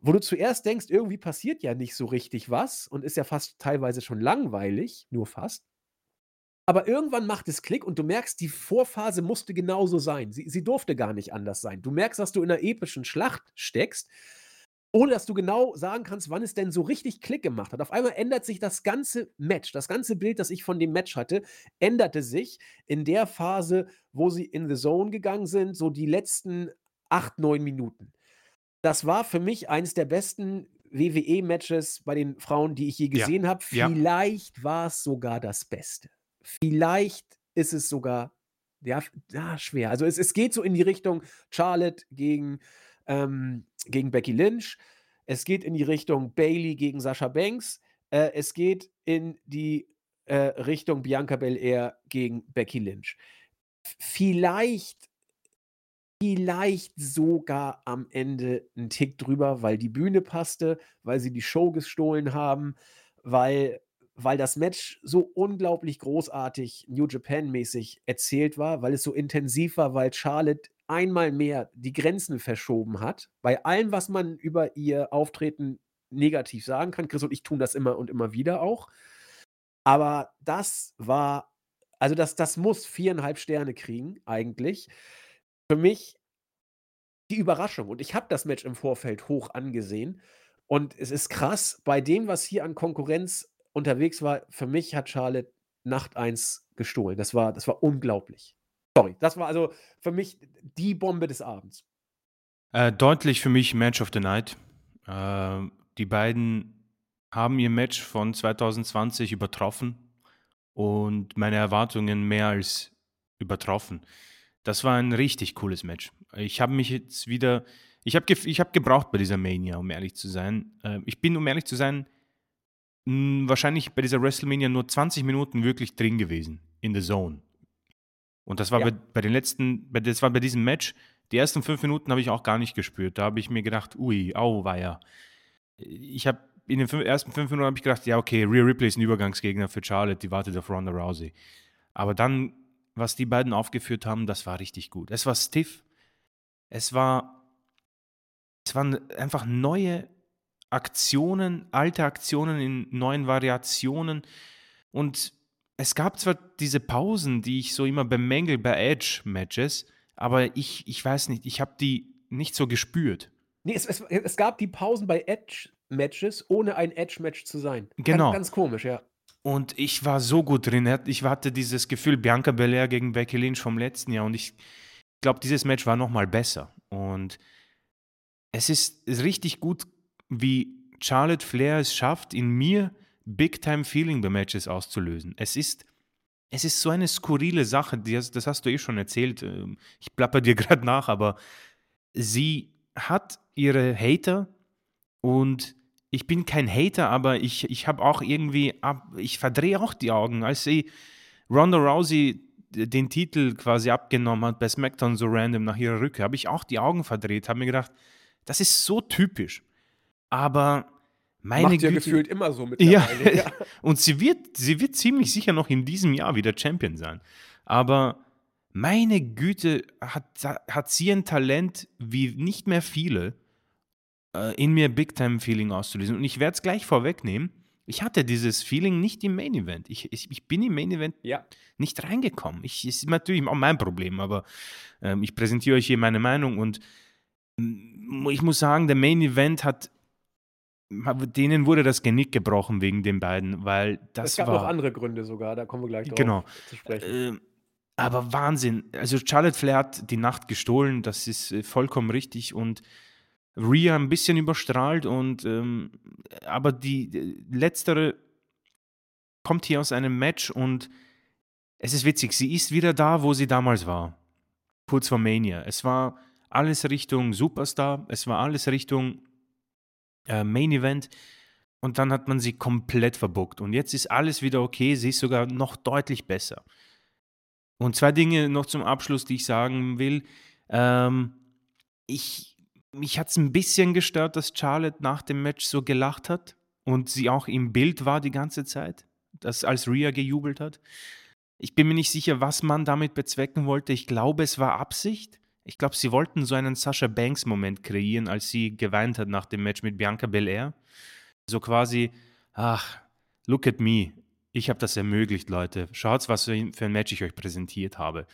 wo du zuerst denkst, irgendwie passiert ja nicht so richtig was und ist ja fast teilweise schon langweilig, nur fast. Aber irgendwann macht es Klick und du merkst, die Vorphase musste genauso sein. Sie, sie durfte gar nicht anders sein. Du merkst, dass du in einer epischen Schlacht steckst, ohne dass du genau sagen kannst, wann es denn so richtig Klick gemacht hat. Auf einmal ändert sich das ganze Match, das ganze Bild, das ich von dem Match hatte, änderte sich in der Phase, wo sie in the Zone gegangen sind, so die letzten acht, neun Minuten. Das war für mich eines der besten WWE-Matches bei den Frauen, die ich je gesehen ja. habe. Vielleicht ja. war es sogar das Beste. Vielleicht ist es sogar, ja, ja schwer. Also es, es geht so in die Richtung Charlotte gegen, ähm, gegen Becky Lynch. Es geht in die Richtung Bailey gegen Sascha Banks. Äh, es geht in die äh, Richtung Bianca Belair gegen Becky Lynch. Vielleicht, vielleicht sogar am Ende ein Tick drüber, weil die Bühne passte, weil sie die Show gestohlen haben, weil weil das Match so unglaublich großartig New Japan-mäßig erzählt war, weil es so intensiv war, weil Charlotte einmal mehr die Grenzen verschoben hat. Bei allem, was man über ihr Auftreten negativ sagen kann. Chris und ich tun das immer und immer wieder auch. Aber das war, also das, das muss viereinhalb Sterne kriegen, eigentlich. Für mich die Überraschung. Und ich habe das Match im Vorfeld hoch angesehen. Und es ist krass, bei dem, was hier an Konkurrenz unterwegs war, für mich hat Charlotte Nacht 1 gestohlen. Das war, das war unglaublich. Sorry, das war also für mich die Bombe des Abends. Äh, deutlich für mich Match of the Night. Äh, die beiden haben ihr Match von 2020 übertroffen und meine Erwartungen mehr als übertroffen. Das war ein richtig cooles Match. Ich habe mich jetzt wieder, ich habe ich hab gebraucht bei dieser Mania, um ehrlich zu sein. Äh, ich bin, um ehrlich zu sein, wahrscheinlich bei dieser WrestleMania nur 20 Minuten wirklich drin gewesen, in the Zone. Und das war ja. bei, bei, den letzten, bei, das war bei diesem Match Die ersten fünf Minuten habe ich auch gar nicht gespürt. Da habe ich mir gedacht, ui, au, war ja. Ich habe in den fünf, ersten fünf Minuten habe ich gedacht, ja, okay, Rhea Ripley ist ein Übergangsgegner für Charlotte, die wartet auf Ronda Rousey. Aber dann, was die beiden aufgeführt haben, das war richtig gut. Es war stiff. Es war, es waren einfach neue Aktionen, alte Aktionen in neuen Variationen. Und es gab zwar diese Pausen, die ich so immer bemängel bei Edge-Matches, aber ich, ich weiß nicht, ich habe die nicht so gespürt. Nee, es, es, es gab die Pausen bei Edge-Matches, ohne ein Edge-Match zu sein. Genau. Ganz, ganz komisch, ja. Und ich war so gut drin. Ich hatte dieses Gefühl, Bianca Belair gegen Becky Lynch vom letzten Jahr. Und ich glaube, dieses Match war noch mal besser. Und es ist, ist richtig gut, wie Charlotte Flair es schafft, in mir Big-Time-Feeling bei Matches auszulösen. Es ist, es ist so eine skurrile Sache, das, das hast du eh schon erzählt. Ähm, ich plapper dir gerade nach, aber sie hat ihre Hater und ich bin kein Hater, aber ich, ich habe auch irgendwie, ab, ich verdrehe auch die Augen, als sie Ronda Rousey den Titel quasi abgenommen hat bei SmackDown so random nach ihrer Rückkehr, habe ich auch die Augen verdreht, habe mir gedacht, das ist so typisch. Aber meine Macht ja Güte, gefühlt immer so mit ja, und sie wird, sie wird ziemlich sicher noch in diesem Jahr wieder Champion sein. Aber meine Güte, hat, hat sie ein Talent wie nicht mehr viele, äh, in mir Big-Time-Feeling auszulösen. Und ich werde es gleich vorwegnehmen. Ich hatte dieses Feeling nicht im Main Event. Ich, ich, ich bin im Main Event Ja. nicht reingekommen. Ich ist natürlich auch mein Problem, aber ähm, ich präsentiere euch hier meine Meinung und mm, ich muss sagen, der Main Event hat denen wurde das Genick gebrochen wegen den beiden, weil das Es gab war noch andere Gründe sogar, da kommen wir gleich drauf Genau. zu sprechen. ähm, aber Wahnsinn. Also Charlotte Flair hat die Nacht gestohlen, das ist äh, vollkommen richtig und Rhea ein bisschen überstrahlt und ähm, aber die äh, letztere kommt hier aus einem Match und es ist witzig, sie ist wieder da, wo sie damals war. Kurz vor Mania. Es war alles Richtung Superstar, es war alles Richtung äh, Main Event und dann hat man sie komplett verbuckt und jetzt ist alles wieder okay, sie ist sogar noch deutlich besser. Und zwei Dinge noch zum Abschluss, die ich sagen will. Ähm, ich, mich hat es ein bisschen gestört, dass Charlotte nach dem Match so gelacht hat und sie auch im Bild war die ganze Zeit, dass als Rhea gejubelt hat. Ich bin mir nicht sicher, was man damit bezwecken wollte. Ich glaube, es war Absicht. Ich glaube, sie wollten so einen Sasha Banks-Moment kreieren, als sie geweint hat nach dem Match mit Bianca Belair. So quasi, ach, look at me. Ich habe das ermöglicht, Leute. Schaut, was für ein Match ich euch präsentiert habe.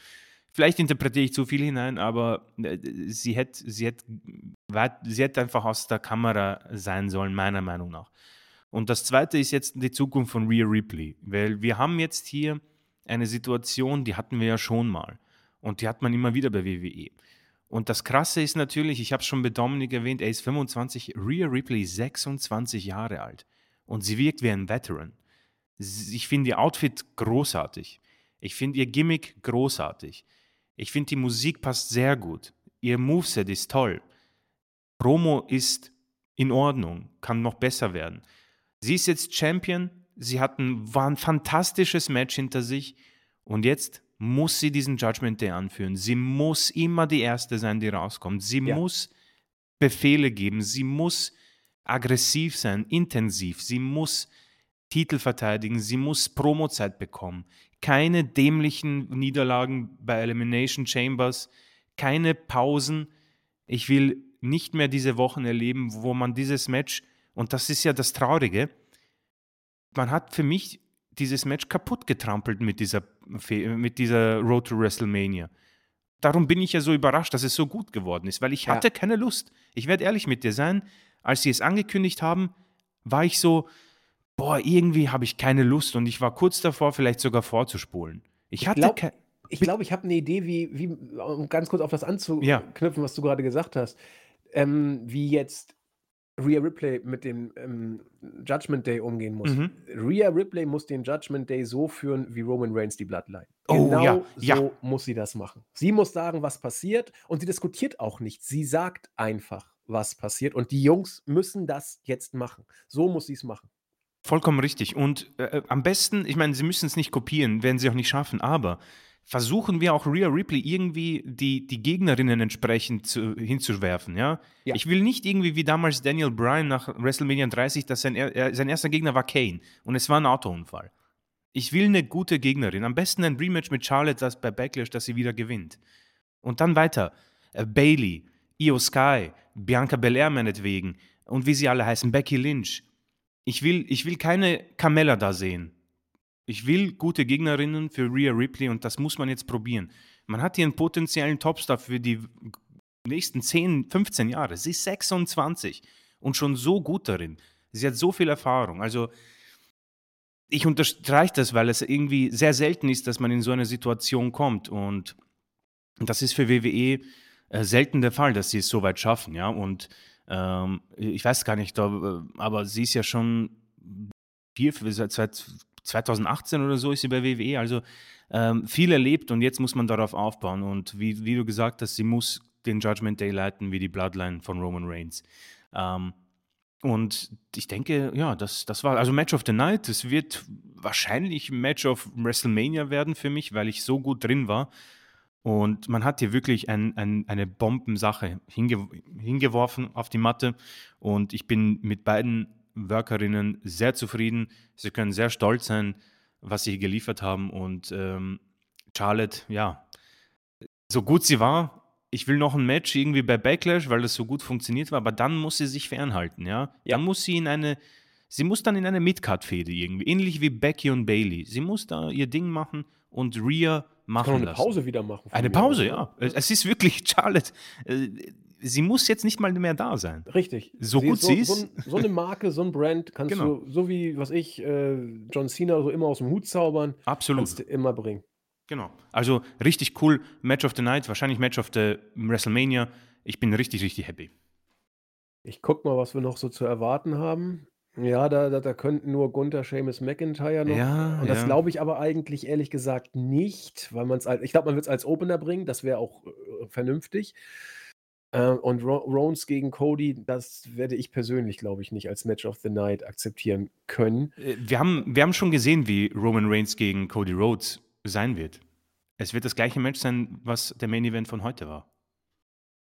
Vielleicht interpretiere ich zu viel hinein, aber äh, sie hätte sie weit- sie hätt einfach aus der Kamera sein sollen, meiner Meinung nach. Und das Zweite ist jetzt die Zukunft von Rhea Ripley, weil wir haben jetzt hier eine Situation, die hatten wir ja schon mal. Und die hat man immer wieder bei WWE. Und das Krasse ist natürlich, ich habe es schon bei Dominik erwähnt, er ist 25, Rhea Ripley ist 26 Jahre alt. Und sie wirkt wie ein Veteran. Ich finde ihr Outfit großartig. Ich finde ihr Gimmick großartig. Ich finde die Musik passt sehr gut. Ihr Moveset ist toll. Promo ist in Ordnung, kann noch besser werden. Sie ist jetzt Champion. Sie hat ein, war ein fantastisches Match hinter sich. Und jetzt muss sie diesen Judgment Day anführen. Sie muss immer die Erste sein, die rauskommt. Sie Ja. muss Befehle geben. Sie muss aggressiv sein, intensiv. Sie muss Titel verteidigen. Sie muss Promozeit bekommen. Keine dämlichen Niederlagen bei Elimination Chambers. Keine Pausen. Ich will nicht mehr diese Wochen erleben, wo man dieses Match, und das ist ja das Traurige, man hat für mich dieses Match kaputt getrampelt mit dieser, mit dieser Road to WrestleMania. Darum bin ich ja so überrascht, dass es so gut geworden ist, weil ich Ja. hatte keine Lust. Ich werde ehrlich mit dir sein, als sie es angekündigt haben, war ich so, boah, irgendwie habe ich keine Lust und ich war kurz davor, vielleicht sogar vorzuspulen. Ich hatte keine. Ich glaube, ich habe eine Idee, wie, wie, um ganz kurz auf das anzuknüpfen, was du gerade gesagt hast, ähm, wie jetzt Rhea Ripley mit dem ähm, Judgment Day umgehen muss. Mhm. Rhea Ripley muss den Judgment Day so führen, wie Roman Reigns die Bloodline. Oh, genau ja, so ja. muss sie das machen. Sie muss sagen, was passiert und sie diskutiert auch nicht. Sie sagt einfach, was passiert und die Jungs müssen das jetzt machen. So muss sie es machen. Vollkommen richtig. Und äh, am besten, ich meine, sie müssen es nicht kopieren, werden sie auch nicht schaffen, aber versuchen wir auch Rhea Ripley irgendwie die, die Gegnerinnen entsprechend zu, hinzuwerfen, ja? Ja. Ich will nicht irgendwie wie damals Daniel Bryan nach WrestleMania 30, dass sein, er, sein erster Gegner war Kane und es war ein Autounfall. Ich will eine gute Gegnerin. Am besten ein Rematch mit Charlotte das bei Backlash, dass sie wieder gewinnt. Und dann weiter. Äh, Bailey, Io Sky, Bianca Belair meinetwegen und wie sie alle heißen, Becky Lynch. Ich will, ich will keine Carmella da sehen. Ich will gute Gegnerinnen für Rhea Ripley und das muss man jetzt probieren. Man hat hier einen potenziellen Topstar für die nächsten 10, 15 Jahre. Sie ist 26 und schon so gut darin. Sie hat so viel Erfahrung. Also ich unterstreiche das, weil es irgendwie sehr selten ist, dass man in so eine Situation kommt. Und das ist für WWE äh, selten der Fall, dass sie es so weit schaffen. Ja? Und ähm, ich weiß gar nicht, aber sie ist ja schon vier, seit 2018 oder so ist sie bei WWE. Also ähm, viel erlebt und jetzt muss man darauf aufbauen. Und wie, wie du gesagt hast, sie muss den Judgment Day leiten wie die Bloodline von Roman Reigns. Ähm, und ich denke, ja, das, das war also Match of the Night. Es wird wahrscheinlich Match of WrestleMania werden für mich, weil ich so gut drin war. Und man hat hier wirklich ein, ein, eine Bombensache hinge hingeworfen auf die Matte. Und ich bin mit beiden Workerinnen sehr zufrieden. Sie können sehr stolz sein, was sie geliefert haben. Und ähm, Charlotte, ja, so gut sie war, ich will noch ein Match irgendwie bei Backlash, weil das so gut funktioniert war, aber dann muss sie sich fernhalten, ja. Ja. Dann muss sie in eine, sie muss dann in eine Midcard-Fehde irgendwie, ähnlich wie Becky und Bailey. Sie muss da ihr Ding machen und Rhea machen Kann eine lassen. Pause wieder machen. Eine aus, Pause, ne? ja. Es ist wirklich Charlotte. Sie muss jetzt nicht mal mehr da sein. Richtig. So gut so, sie so, ist. ein- so eine Marke, so ein Brand kannst Genau. du, so wie, was ich, äh, John Cena so immer aus dem Hut zaubern, Absolut. kannst du immer bringen. Genau. Also richtig cool. Match of the Night, wahrscheinlich Match of the WrestleMania. Ich bin richtig, richtig happy. Ich guck mal, was wir noch so zu erwarten haben. Ja, da, da, da könnten nur Gunther, Seamus, McIntyre noch. Ja, und das ja. glaube ich aber eigentlich ehrlich gesagt nicht, weil man es als, ich glaube, man wird es als Opener bringen, das wäre auch äh, vernünftig. Äh, und Ro Rones gegen Cody, das werde ich persönlich, glaube ich, nicht als Match of the Night akzeptieren können. Äh, Wir haben, wir haben schon gesehen, wie Roman Reigns gegen Cody Rhodes sein wird. Es wird das gleiche Match sein, was der Main Event von heute war.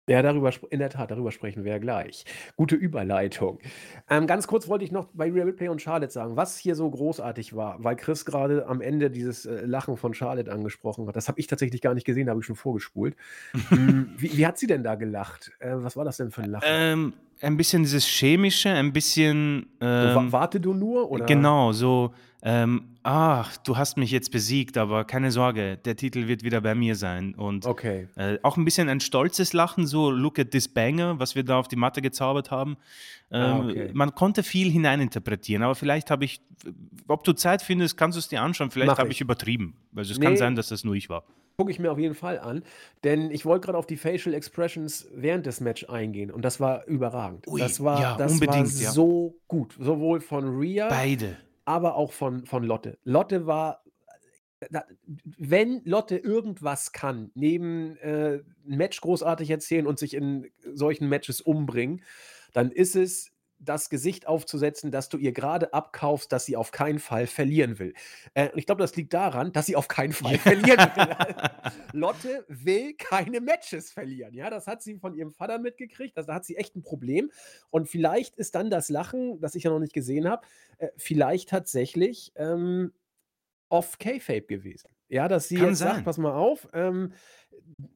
Ja, darüber, in der Tat, darüber sprechen wir ja gleich. Gute Überleitung. Ähm, ganz kurz wollte ich noch bei Rhea Ripley und Charlotte sagen, was hier so großartig war, weil Chris gerade am Ende dieses äh, Lachen von Charlotte angesprochen hat. Das habe ich tatsächlich gar nicht gesehen, da habe ich schon vorgespult. Hm, wie, wie hat sie denn da gelacht? Äh, was war das denn für ein Lachen? Ähm, ein bisschen dieses Chemische, ein bisschen. Ähm, warte du nur? Oder? Genau, so, ähm, ach, du hast mich jetzt besiegt, aber keine Sorge, der Titel wird wieder bei mir sein. Und Okay. äh, auch ein bisschen ein stolzes Lachen, so look at this banger, was wir da auf die Matte gezaubert haben. Ähm, Ah, okay. Man konnte viel hineininterpretieren, aber vielleicht habe ich, ob du Zeit findest, kannst du es dir anschauen, vielleicht habe ich. ich übertrieben. Also es kann Nee. sein, dass das nur ich war. Gucke ich mir auf jeden Fall an, denn ich wollte gerade auf die Facial Expressions während des Match eingehen und das war überragend. Ui, das war, ja, das unbedingt, war ja. so gut, sowohl von Rhea Beide. aber auch von, von Lotte. Lotte war, da, wenn Lotte irgendwas kann, neben äh, ein Match großartig erzählen und sich in solchen Matches umbringen, dann ist es das Gesicht aufzusetzen, dass du ihr gerade abkaufst, dass sie auf keinen Fall verlieren will. Äh, und ich glaube, das liegt daran, dass sie auf keinen Fall verlieren will. Lotte will keine Matches verlieren. Ja, das hat sie von ihrem Vater mitgekriegt. Also, da hat sie echt ein Problem. Und vielleicht ist dann das Lachen, das ich ja noch nicht gesehen habe, äh, vielleicht tatsächlich ähm, off K-Fape gewesen. Ja, dass sie Kann jetzt sagt, sein. pass mal auf, ähm,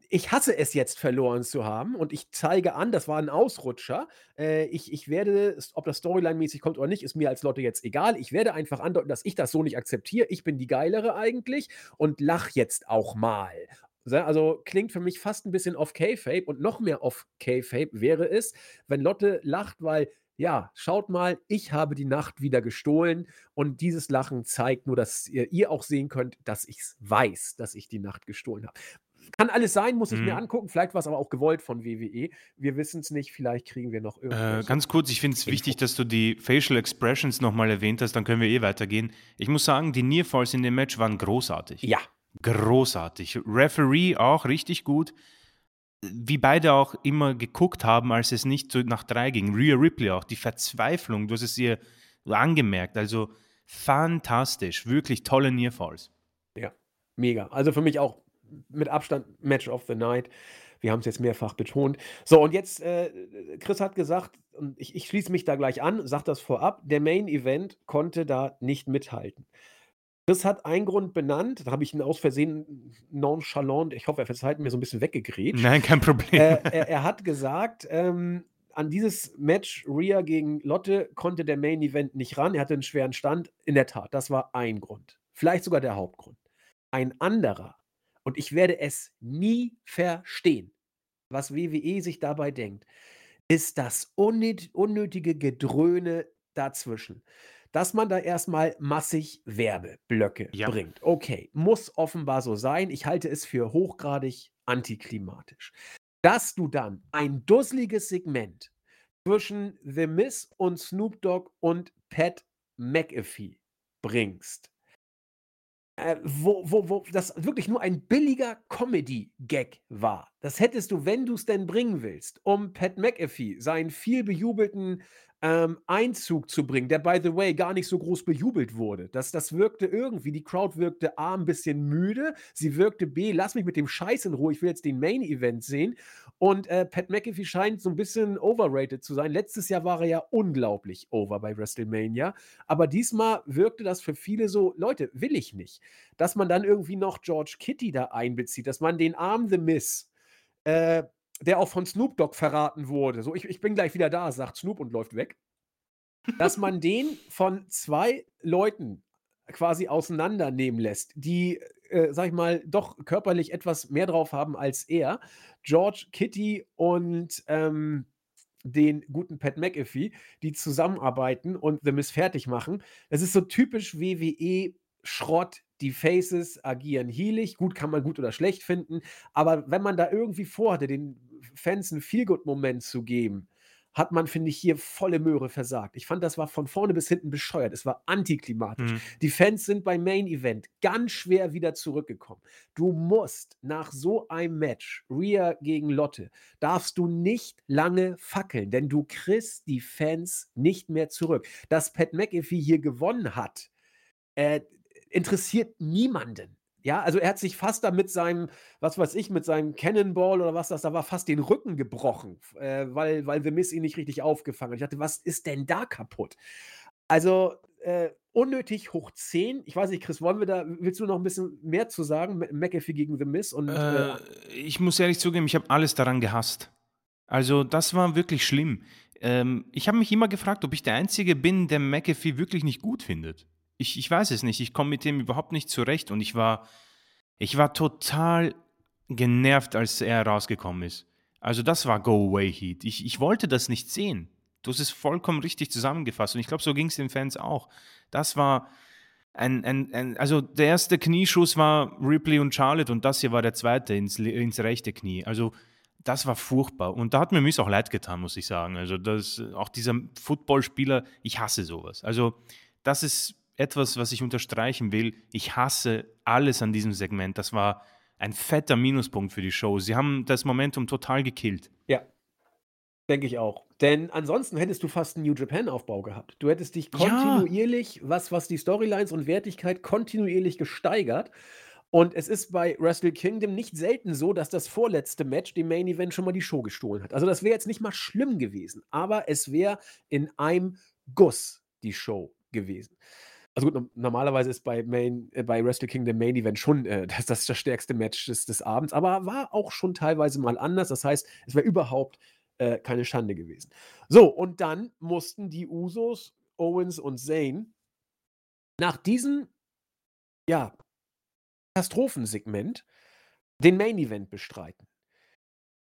ich hasse es jetzt verloren zu haben und ich zeige an, das war ein Ausrutscher. Äh, ich, ich werde, ob das Storyline-mäßig kommt oder nicht, ist mir als Lotte jetzt egal. Ich werde einfach andeuten, dass ich das so nicht akzeptiere. Ich bin die geilere eigentlich und lach jetzt auch mal. So, Also klingt für mich fast ein bisschen off K-Fape und noch mehr off K-Fape wäre es, wenn Lotte lacht, weil ja, schaut mal, ich habe die Nacht wieder gestohlen und dieses Lachen zeigt nur, dass ihr, ihr auch sehen könnt, dass ich es weiß, dass ich die Nacht gestohlen habe. Kann alles sein, muss ich mir Mhm. angucken. Vielleicht war es aber auch gewollt von WWE. Wir wissen es nicht. Vielleicht kriegen wir noch Äh, irgendwas. ganz kurz, ich finde es wichtig, dass du die Facial Expressions nochmal erwähnt hast, dann können wir eh weitergehen. Ich muss sagen, die Nearfalls in dem Match waren großartig. ja, Großartig. Referee auch richtig gut. Wie beide auch immer geguckt haben, als es nicht nach drei ging. Rhea Ripley auch, die Verzweiflung, du hast es ihr angemerkt. Also fantastisch, wirklich tolle Nearfalls. mega. Also für mich auch mit Abstand Match of the Night. Wir haben es jetzt mehrfach betont. So, und jetzt, äh, Chris hat gesagt, und ich, ich schließe mich da gleich an, sag das vorab, der Main Event konnte da nicht mithalten. Chris hat einen Grund benannt, da habe ich ihn aus Versehen nonchalant, ich hoffe, er verzeiht mir so ein bisschen weggegrätscht. Nein, kein Problem. Äh, er, er, hat gesagt, ähm, an dieses Match Rhea gegen Lotte konnte der Main Event nicht ran. Er hatte einen schweren Stand. In der Tat, das war ein Grund. Vielleicht sogar der Hauptgrund. Ein anderer, und ich werde es nie verstehen, was WWE sich dabei denkt, ist das unnötige Gedröhne dazwischen dass man da erstmal massig Werbeblöcke ja. bringt. Okay, muss offenbar so sein. Ich halte es für hochgradig antiklimatisch. Dass du dann ein dusseliges Segment zwischen The Miss und Snoop Dogg und Pat McAfee bringst, äh, wo, wo, wo das wirklich nur ein billiger Comedy-Gag war. Das hättest du, wenn du es denn bringen willst, um Pat McAfee, seinen viel bejubelten ähm, Einzug zu bringen, der by the way gar nicht so groß bejubelt wurde. Das, das wirkte irgendwie, die Crowd wirkte A, ein bisschen müde, sie wirkte B, lass mich mit dem Scheiß in Ruhe, ich will jetzt den Main Event sehen. Und äh, Pat McAfee scheint so ein bisschen overrated zu sein. Letztes Jahr war er ja unglaublich over bei WrestleMania, aber diesmal wirkte das für viele so, Leute, will ich nicht. Dass man dann irgendwie noch George Kitty da einbezieht, dass man den Arm The Miss äh, der auch von Snoop Dogg verraten wurde. So, ich, ich bin gleich wieder da, sagt Snoop und läuft weg. Dass man den von zwei Leuten quasi auseinandernehmen lässt, die, äh, sag ich mal, doch körperlich etwas mehr drauf haben als er. George Kitty und ähm, den guten Pat McAfee, die zusammenarbeiten und The Miss fertig machen. Das ist so typisch WWE Schrott, die Faces agieren healig. Gut, kann man gut oder schlecht finden. Aber wenn man da irgendwie vorhatte, den Fans einen Feelgood-Moment zu geben, hat man, finde ich, hier volle Möhre versagt. Ich fand, das war von vorne bis hinten bescheuert. Es war antiklimatisch. Mhm. Die Fans sind beim Main Event ganz schwer wieder zurückgekommen. Du musst nach so einem Match, Rhea gegen Lotte, darfst du nicht lange fackeln, denn du kriegst die Fans nicht mehr zurück. Dass Pat McAfee hier gewonnen hat, äh, interessiert niemanden. Ja, also er hat sich fast da mit seinem, was weiß ich, mit seinem Cannonball oder was das da war, fast den Rücken gebrochen, äh, weil, weil The Miss ihn nicht richtig aufgefangen hat. Ich dachte, was ist denn da kaputt? Also äh, unnötig hoch 10. Ich weiß nicht, Chris, wollen wir da, willst du noch ein bisschen mehr zu sagen? McAfee gegen The Miss? Und, äh, äh, ich muss ehrlich zugeben, ich habe alles daran gehasst. Also das war wirklich schlimm. Ähm, ich habe mich immer gefragt, ob ich der Einzige bin, der McAfee wirklich nicht gut findet ich, ich weiß es nicht. Ich komme mit dem überhaupt nicht zurecht und ich war, ich war total genervt, als er rausgekommen ist. Also das war Go Away Heat. Ich, ich wollte das nicht sehen. Du hast es vollkommen richtig zusammengefasst und ich glaube, so ging es den Fans auch. Das war ein, ein, ein, also der erste Knieschuss war Ripley und Charlotte und das hier war der zweite ins, ins rechte Knie. Also das war furchtbar und da hat mir Miss auch leid getan, muss ich sagen. Also das, auch dieser Footballspieler, ich hasse sowas. Also das ist etwas, was ich unterstreichen will. Ich hasse alles an diesem Segment. Das war ein fetter Minuspunkt für die Show. Sie haben das Momentum total gekillt. Ja, denke ich auch. Denn ansonsten hättest du fast einen New Japan-Aufbau gehabt. Du hättest dich kontinuierlich, ja. was, was die Storylines und Wertigkeit kontinuierlich gesteigert. Und es ist bei Wrestle Kingdom nicht selten so, dass das vorletzte Match dem Main Event schon mal die Show gestohlen hat. Also das wäre jetzt nicht mal schlimm gewesen, aber es wäre in einem Guss die Show gewesen. Also gut, normalerweise ist bei Main, äh, bei Wrestle Kingdom Main Event schon äh, das, das, das stärkste Match des, des Abends, aber war auch schon teilweise mal anders. Das heißt, es wäre überhaupt äh, keine Schande gewesen. So, und dann mussten die Usos, Owens und Zane nach diesem, ja, Katastrophensegment den Main Event bestreiten.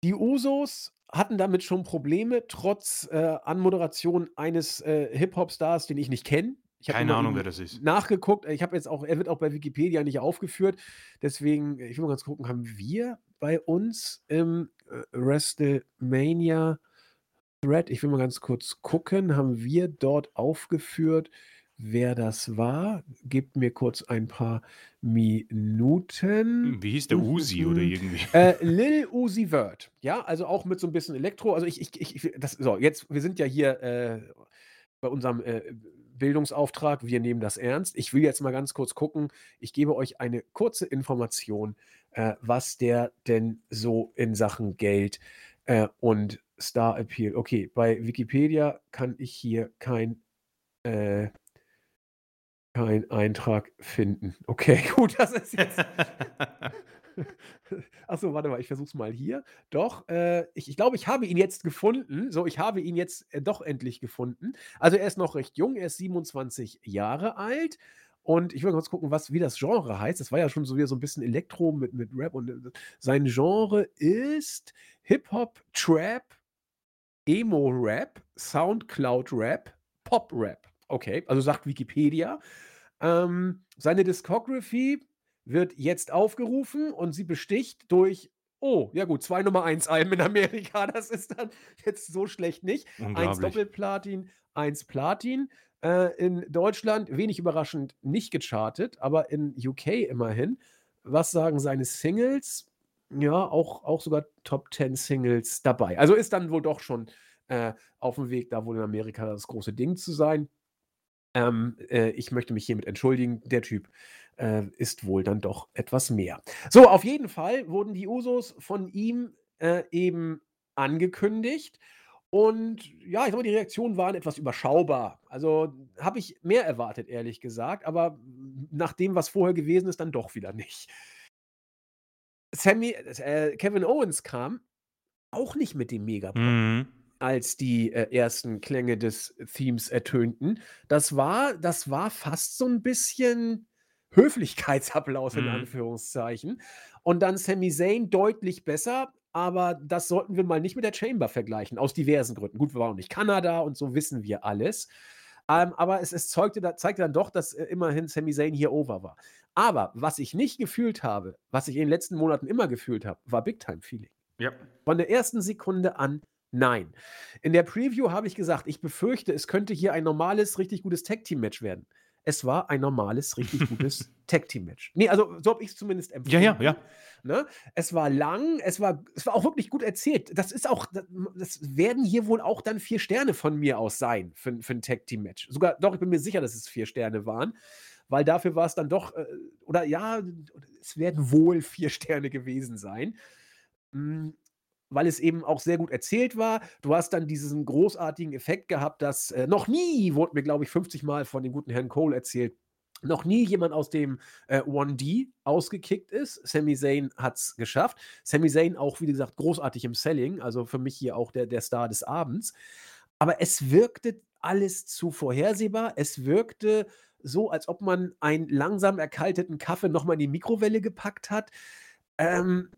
Die Usos hatten damit schon Probleme, trotz äh, Anmoderation eines äh, Hip-Hop-Stars, den ich nicht kenne. Ich Keine Ahnung, wer das ist. Nachgeguckt. Ich habe jetzt auch, er wird auch bei Wikipedia nicht aufgeführt. Deswegen, ich will mal ganz gucken, haben wir bei uns im äh, WrestleMania Thread, ich will mal ganz kurz gucken, haben wir dort aufgeführt, wer das war? Gebt mir kurz ein paar Minuten. Hm, wie hieß der Uzi oder irgendwie? Äh, Lil Uzi Vert. Ja, also auch mit so ein bisschen Elektro. Also ich, ich, ich das, so, jetzt, wir sind ja hier äh, bei unserem äh, Bildungsauftrag, wir nehmen das ernst. Ich will jetzt mal ganz kurz gucken. Ich gebe euch eine kurze Information, äh, was der denn so in Sachen Geld äh, und Star Appeal. Okay, bei Wikipedia kann ich hier kein, äh, kein Eintrag finden. Okay, gut, das ist jetzt. Achso, warte mal, ich versuche es mal hier. Doch, äh, ich, ich glaube, ich habe ihn jetzt gefunden. So, ich habe ihn jetzt äh, doch endlich gefunden. Also er ist noch recht jung, er ist 27 Jahre alt. Und ich will kurz gucken, was, wie das Genre heißt. Das war ja schon so wieder so ein bisschen Elektro mit, mit Rap. Und äh, sein Genre ist Hip-Hop, Trap, Emo-Rap, Soundcloud-Rap, Pop-Rap. Okay, also sagt Wikipedia. Ähm, seine Discography wird jetzt aufgerufen und sie besticht durch Oh, ja gut, zwei Nummer 1 Alben in Amerika, das ist dann jetzt so schlecht nicht. Eins. Doppelplatin, eins Platin. Äh, in Deutschland, wenig überraschend, nicht gechartet, aber in UK immerhin. Was sagen seine Singles? Ja, auch, auch sogar Top 10 Singles dabei. Also ist dann wohl doch schon äh, auf dem Weg, da wohl in Amerika das große Ding zu sein. Ähm, äh, ich möchte mich hiermit entschuldigen. Der Typ äh, ist wohl dann doch etwas mehr. So, auf jeden Fall wurden die Usos von ihm äh, eben angekündigt. Und ja, ich glaube, die Reaktionen waren etwas überschaubar. Also habe ich mehr erwartet, ehrlich gesagt. Aber nach dem, was vorher gewesen ist, dann doch wieder nicht. Sammy, äh, Kevin Owens kam auch nicht mit dem Mega Mhm. als die äh, ersten Klänge des Themes ertönten. Das war, das war fast so ein bisschen Höflichkeitsapplaus in Mhm. Anführungszeichen. Und dann Sami Zayn deutlich besser, aber das sollten wir mal nicht mit der Chamber vergleichen, aus diversen Gründen. Gut, wir waren auch nicht Kanada und so wissen wir alles. Ähm, aber es, es zeugte, zeigte dann doch, dass äh, immerhin Sami Zayn hier over war. Aber was ich nicht gefühlt habe, was ich in den letzten Monaten immer gefühlt habe, war Big Time Feeling. Ja. Von der ersten Sekunde an nein. In der Preview habe ich gesagt, ich befürchte, es könnte hier ein normales, richtig gutes Tag-Team-Match werden. Es war ein normales, richtig gutes Tag-Team-Match. Nee, also so habe ich es zumindest Ja, empfunden. ja, ja. Ne? Es war lang, es war, es war auch wirklich gut erzählt. Das ist auch, das, werden hier wohl auch dann vier Sterne von mir aus sein für, für ein Tag-Team-Match. Sogar, doch, ich bin mir sicher, dass es vier Sterne waren, weil dafür war es dann doch, äh, oder ja, es werden wohl vier Sterne gewesen sein. Weil es eben auch sehr gut erzählt war. Du hast dann diesen großartigen Effekt gehabt, dass äh, noch nie, wurde mir, glaube ich, 50 Mal von dem guten Herrn Cole erzählt, noch nie jemand aus dem äh, 1D ausgekickt ist. Sami Zayn hat es geschafft. Sami Zayn auch, wie gesagt, großartig im Selling, also für mich hier auch der, der Star des Abends. Aber es wirkte alles zu vorhersehbar. Es wirkte so, als ob man einen langsam erkalteten Kaffee nochmal in die Mikrowelle gepackt hat. Ähm,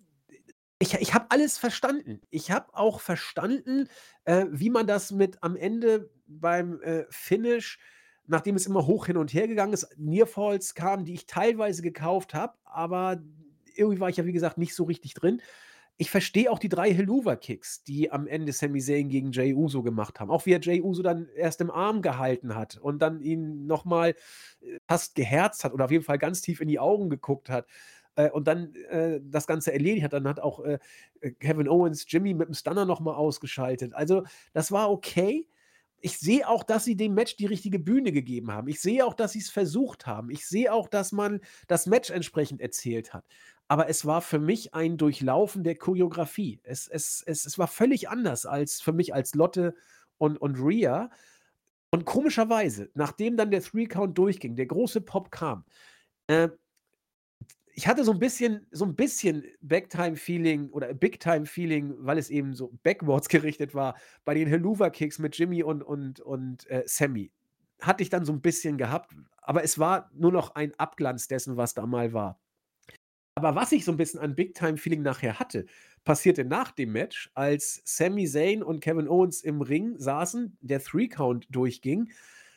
ich, ich habe alles verstanden. Ich habe auch verstanden, äh, wie man das mit am Ende beim äh, Finish, nachdem es immer hoch hin und her gegangen ist, Nearfalls kamen, die ich teilweise gekauft habe, aber irgendwie war ich ja, wie gesagt, nicht so richtig drin. Ich verstehe auch die drei Helluva-Kicks, die am Ende Sami Zayn gegen Jay Uso gemacht haben. Auch wie er Jay Uso dann erst im Arm gehalten hat und dann ihn nochmal äh, fast geherzt hat oder auf jeden Fall ganz tief in die Augen geguckt hat äh, und dann äh, das Ganze erledigt hat. Dann hat auch äh, äh, Kevin Owens Jimmy mit dem Stunner nochmal ausgeschaltet. Also, das war okay. Ich sehe auch, dass sie dem Match die richtige Bühne gegeben haben. Ich sehe auch, dass sie es versucht haben. Ich sehe auch, dass man das Match entsprechend erzählt hat. Aber es war für mich ein Durchlaufen der Choreografie. Es, es, es, es war völlig anders als für mich als Lotte und, und Rhea. Und komischerweise, nachdem dann der Three-Count durchging, der große Pop kam, äh, ich hatte so ein bisschen, so ein bisschen Backtime-Feeling oder Big-Time-Feeling, weil es eben so backwards gerichtet war, bei den Helluva-Kicks mit Jimmy und, und, und äh, Sammy. Hatte ich dann so ein bisschen gehabt, aber es war nur noch ein Abglanz dessen, was da mal war. Aber was ich so ein bisschen an Big-Time-Feeling nachher hatte, passierte nach dem Match, als Sami Zayn und Kevin Owens im Ring saßen, der Three-Count durchging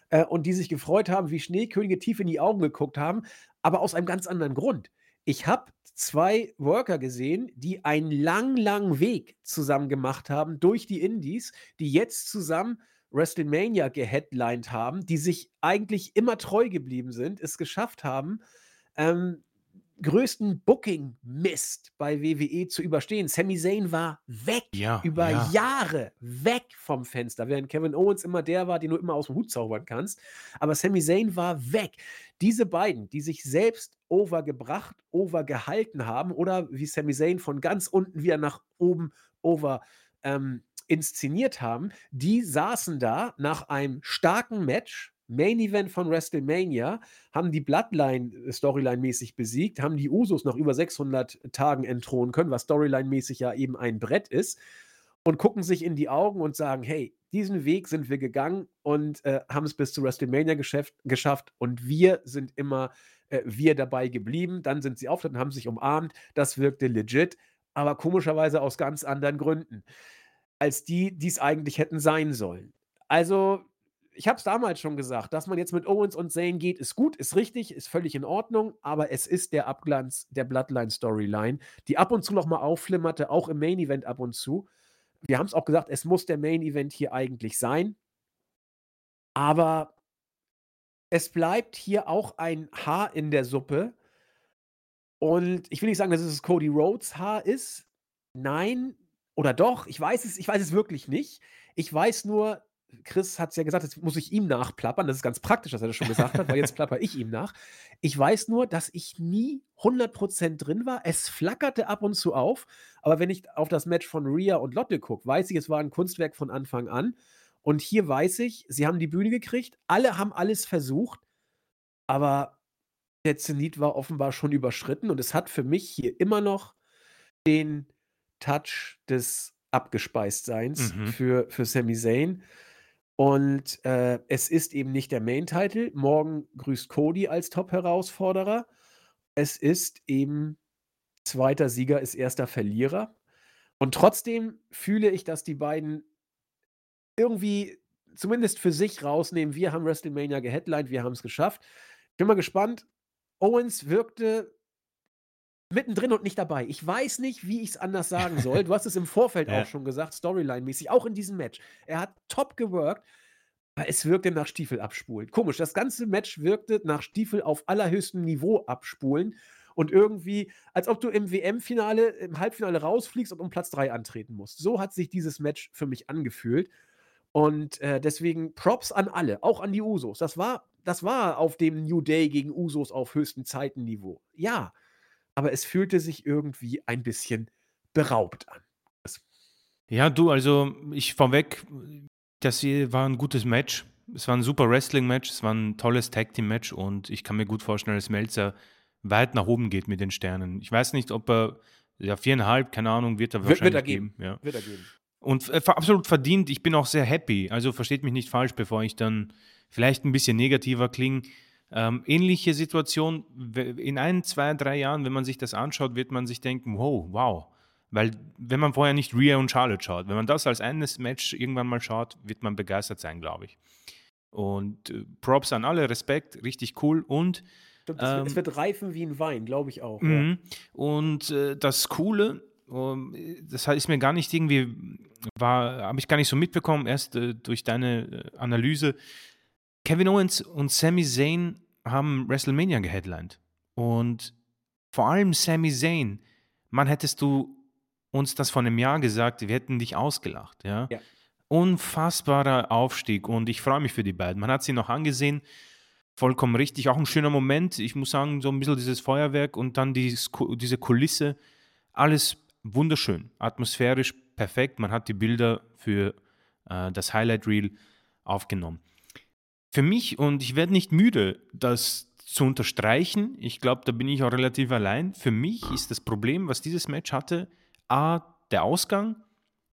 äh, und die sich gefreut haben, wie Schneekönige tief in die Augen geguckt haben, aber aus einem ganz anderen Grund. Ich habe zwei Worker gesehen, die einen lang, langen Weg zusammen gemacht haben durch die Indies, die jetzt zusammen WrestleMania geheadlined haben, die sich eigentlich immer treu geblieben sind, es geschafft haben, ähm, größten Booking-Mist bei WWE zu überstehen. Sami Zayn war weg, Ja, über ja. Jahre weg vom Fenster, während Kevin Owens immer der war, den du immer aus dem Hut zaubern kannst. Aber Sami Zayn war weg. Diese beiden, die sich selbst overgebracht, overgehalten haben oder wie Sami Zayn von ganz unten wieder nach oben over ähm, inszeniert haben, die saßen da nach einem starken Match, Main Event von WrestleMania, haben die Bloodline äh, Storyline-mäßig besiegt, haben die Usos nach über 600 Tagen entthronen können, was Storyline-mäßig ja eben ein Brett ist, und gucken sich in die Augen und sagen: Hey, diesen Weg sind wir gegangen und äh, haben es bis zu WrestleMania geschafft, und wir sind immer äh, wir dabei geblieben. Dann sind sie aufgetreten, haben sich umarmt. Das wirkte legit, aber komischerweise aus ganz anderen Gründen als die, die es eigentlich hätten sein sollen. Also, ich habe es damals schon gesagt, dass man jetzt mit Owens und Zayn geht, ist gut, ist richtig, ist völlig in Ordnung, aber es ist der Abglanz der Bloodline-Storyline, die ab und zu noch mal aufflimmerte, auch im Main-Event ab und zu. Wir haben es auch gesagt, es muss der Main-Event hier eigentlich sein. Aber es bleibt hier auch ein Haar in der Suppe. Und ich will nicht sagen, dass es Cody Rhodes Haar ist. Nein, oder doch, ich weiß es, ich weiß es wirklich nicht. Ich weiß nur, Chris hat es ja gesagt, jetzt muss ich ihm nachplappern. Das ist ganz praktisch, dass er das schon gesagt hat, weil jetzt plapper ich ihm nach. Ich weiß nur, dass ich nie 100% drin war. Es flackerte ab und zu auf, aber wenn ich auf das Match von Rhea und Lotte gucke, weiß ich, es war ein Kunstwerk von Anfang an. Und hier weiß ich, sie haben die Bühne gekriegt, alle haben alles versucht, aber der Zenit war offenbar schon überschritten und es hat für mich hier immer noch den Touch des Abgespeistseins Mhm. für, für Sami Zayn. Und äh, es ist eben nicht der Main-Title. Morgen grüßt Cody als Top-Herausforderer. Es ist eben zweiter Sieger ist erster Verlierer. Und trotzdem fühle ich, dass die beiden irgendwie zumindest für sich rausnehmen. Wir haben WrestleMania geheadlined, wir haben es geschafft. Ich bin mal gespannt. Owens wirkte mittendrin und nicht dabei. Ich weiß nicht, wie ich es anders sagen soll. Du hast es im Vorfeld Ja. auch schon gesagt, Storyline-mäßig, auch in diesem Match. Er hat top geworkt, aber es wirkte nach Stiefel abspulen. Komisch, das ganze Match wirkte nach Stiefel auf allerhöchstem Niveau abspulen und irgendwie, als ob du im WM-Finale, im Halbfinale rausfliegst und um Platz 3 antreten musst. So hat sich dieses Match für mich angefühlt. Und äh, deswegen Props an alle, auch an die Usos. Das war, das war auf dem New Day gegen Usos auf höchstem Zeitenniveau. Ja, aber es fühlte sich irgendwie ein bisschen beraubt an. Ja, du, also ich vorweg, das hier war ein gutes Match. Es war ein super Wrestling-Match, es war ein tolles Tag-Team-Match und ich kann mir gut vorstellen, dass Melzer weit nach oben geht mit den Sternen. Ich weiß nicht, ob er, ja, viereinhalb, keine Ahnung, wird er Wird- wird wahrscheinlich er geben. geben. Ja. Wird er geben. Und äh, absolut verdient. Ich bin auch sehr happy. Also versteht mich nicht falsch, bevor ich dann vielleicht ein bisschen negativer klinge. Ähm, ähnliche Situation, in ein, zwei, drei Jahren, wenn man sich das anschaut, wird man sich denken, wow, wow. Weil wenn man vorher nicht Rhea und Charlotte schaut, wenn man das als eines Match irgendwann mal schaut, wird man begeistert sein, glaube ich. Und äh, Props an alle, Respekt, richtig cool. Und Stimmt, es, wird, Ähm, es wird reifen wie ein Wein, glaube ich auch. Ja. Mhm. Und äh, das Coole, ähm, das ist mir gar nicht irgendwie, war, habe ich gar nicht so mitbekommen, erst äh, durch deine äh, Analyse. Kevin Owens und Sami Zayn haben WrestleMania geheadlined. Und vor allem Sami Zayn, man hättest du uns das vor einem Jahr gesagt, wir hätten dich ausgelacht, ja. Ja. Unfassbarer Aufstieg und ich freue mich für die beiden. Man hat sie noch angesehen, vollkommen richtig. Auch ein schöner Moment. Ich muss sagen, so ein bisschen dieses Feuerwerk und dann dieses, diese Kulisse. Alles wunderschön. Atmosphärisch perfekt. Man hat die Bilder für äh, das Highlight Reel aufgenommen. Für mich, und ich werde nicht müde, das zu unterstreichen, ich glaube, da bin ich auch relativ allein. Für mich ist das Problem, was dieses Match hatte, A, der Ausgang,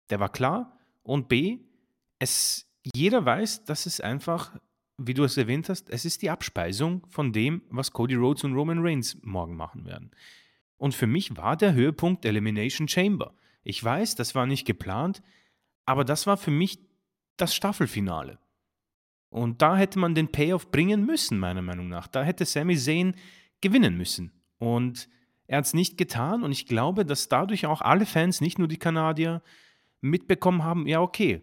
der war klar, und B, es, jeder weiß, dass es einfach, wie du es erwähnt hast, es ist die Abspeisung von dem, was Cody Rhodes und Roman Reigns morgen machen werden. Und für mich war der Höhepunkt Elimination Chamber. Ich weiß, das war nicht geplant, aber das war für mich das Staffelfinale. Und da hätte man den Payoff bringen müssen, meiner Meinung nach. Da hätte Sami Zayn gewinnen müssen. Und er hat es nicht getan und ich glaube, dass dadurch auch alle Fans, nicht nur die Kanadier, mitbekommen haben, ja okay,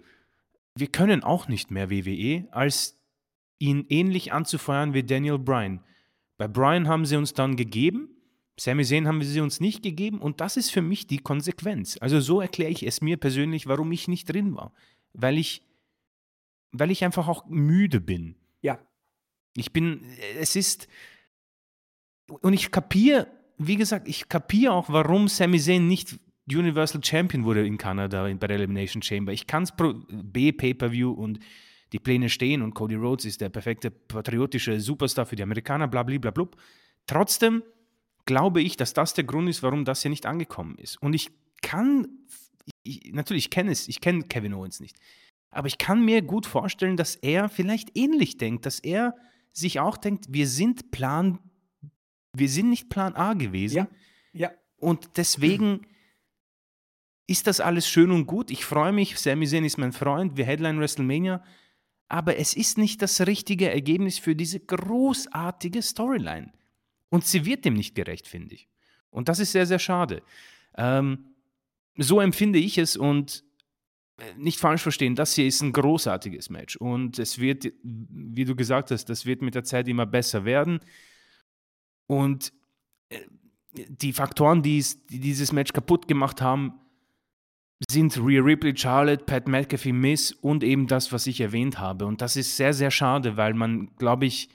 wir können auch nicht mehr WWE, als ihn ähnlich anzufeuern wie Daniel Bryan. Bei Bryan haben sie uns dann gegeben, Sami Zayn haben sie uns nicht gegeben und das ist für mich die Konsequenz. Also so erkläre ich es mir persönlich, warum ich nicht drin war. Weil ich, weil ich einfach auch müde bin. Ja. Ich bin, es ist, und ich kapiere, wie gesagt, ich kapiere auch, warum Sami Zayn nicht Universal Champion wurde in Kanada bei der Elimination Chamber. Ich kann es B, Pay-Per-View und die Pläne stehen und Cody Rhodes ist der perfekte patriotische Superstar für die Amerikaner, bla bla bla bla. Trotzdem glaube ich, dass das der Grund ist, warum das hier nicht angekommen ist. Und ich kann, ich, natürlich, ich kenne es, ich kenne Kevin Owens nicht. Aber ich kann mir gut vorstellen, dass er vielleicht ähnlich denkt, dass er sich auch denkt, wir sind Plan, wir sind nicht Plan A gewesen. Ja, ja. Und deswegen ist das alles schön und gut. Ich freue mich, Sami Zayn ist mein Freund, wir Headline WrestleMania. Aber es ist nicht das richtige Ergebnis für diese großartige Storyline. Und sie wird dem nicht gerecht, finde ich. Und das ist sehr, sehr schade. Ähm, so empfinde ich es und nicht falsch verstehen, das hier ist ein großartiges Match. Und es wird, wie du gesagt hast, das wird mit der Zeit immer besser werden. Und äh, die Faktoren, die, die dieses Match kaputt gemacht haben, sind Rhea Ripley, Charlotte, Pat McAfee, Miss und eben das, was ich erwähnt habe. Und das ist sehr, sehr schade, weil man, glaube ich,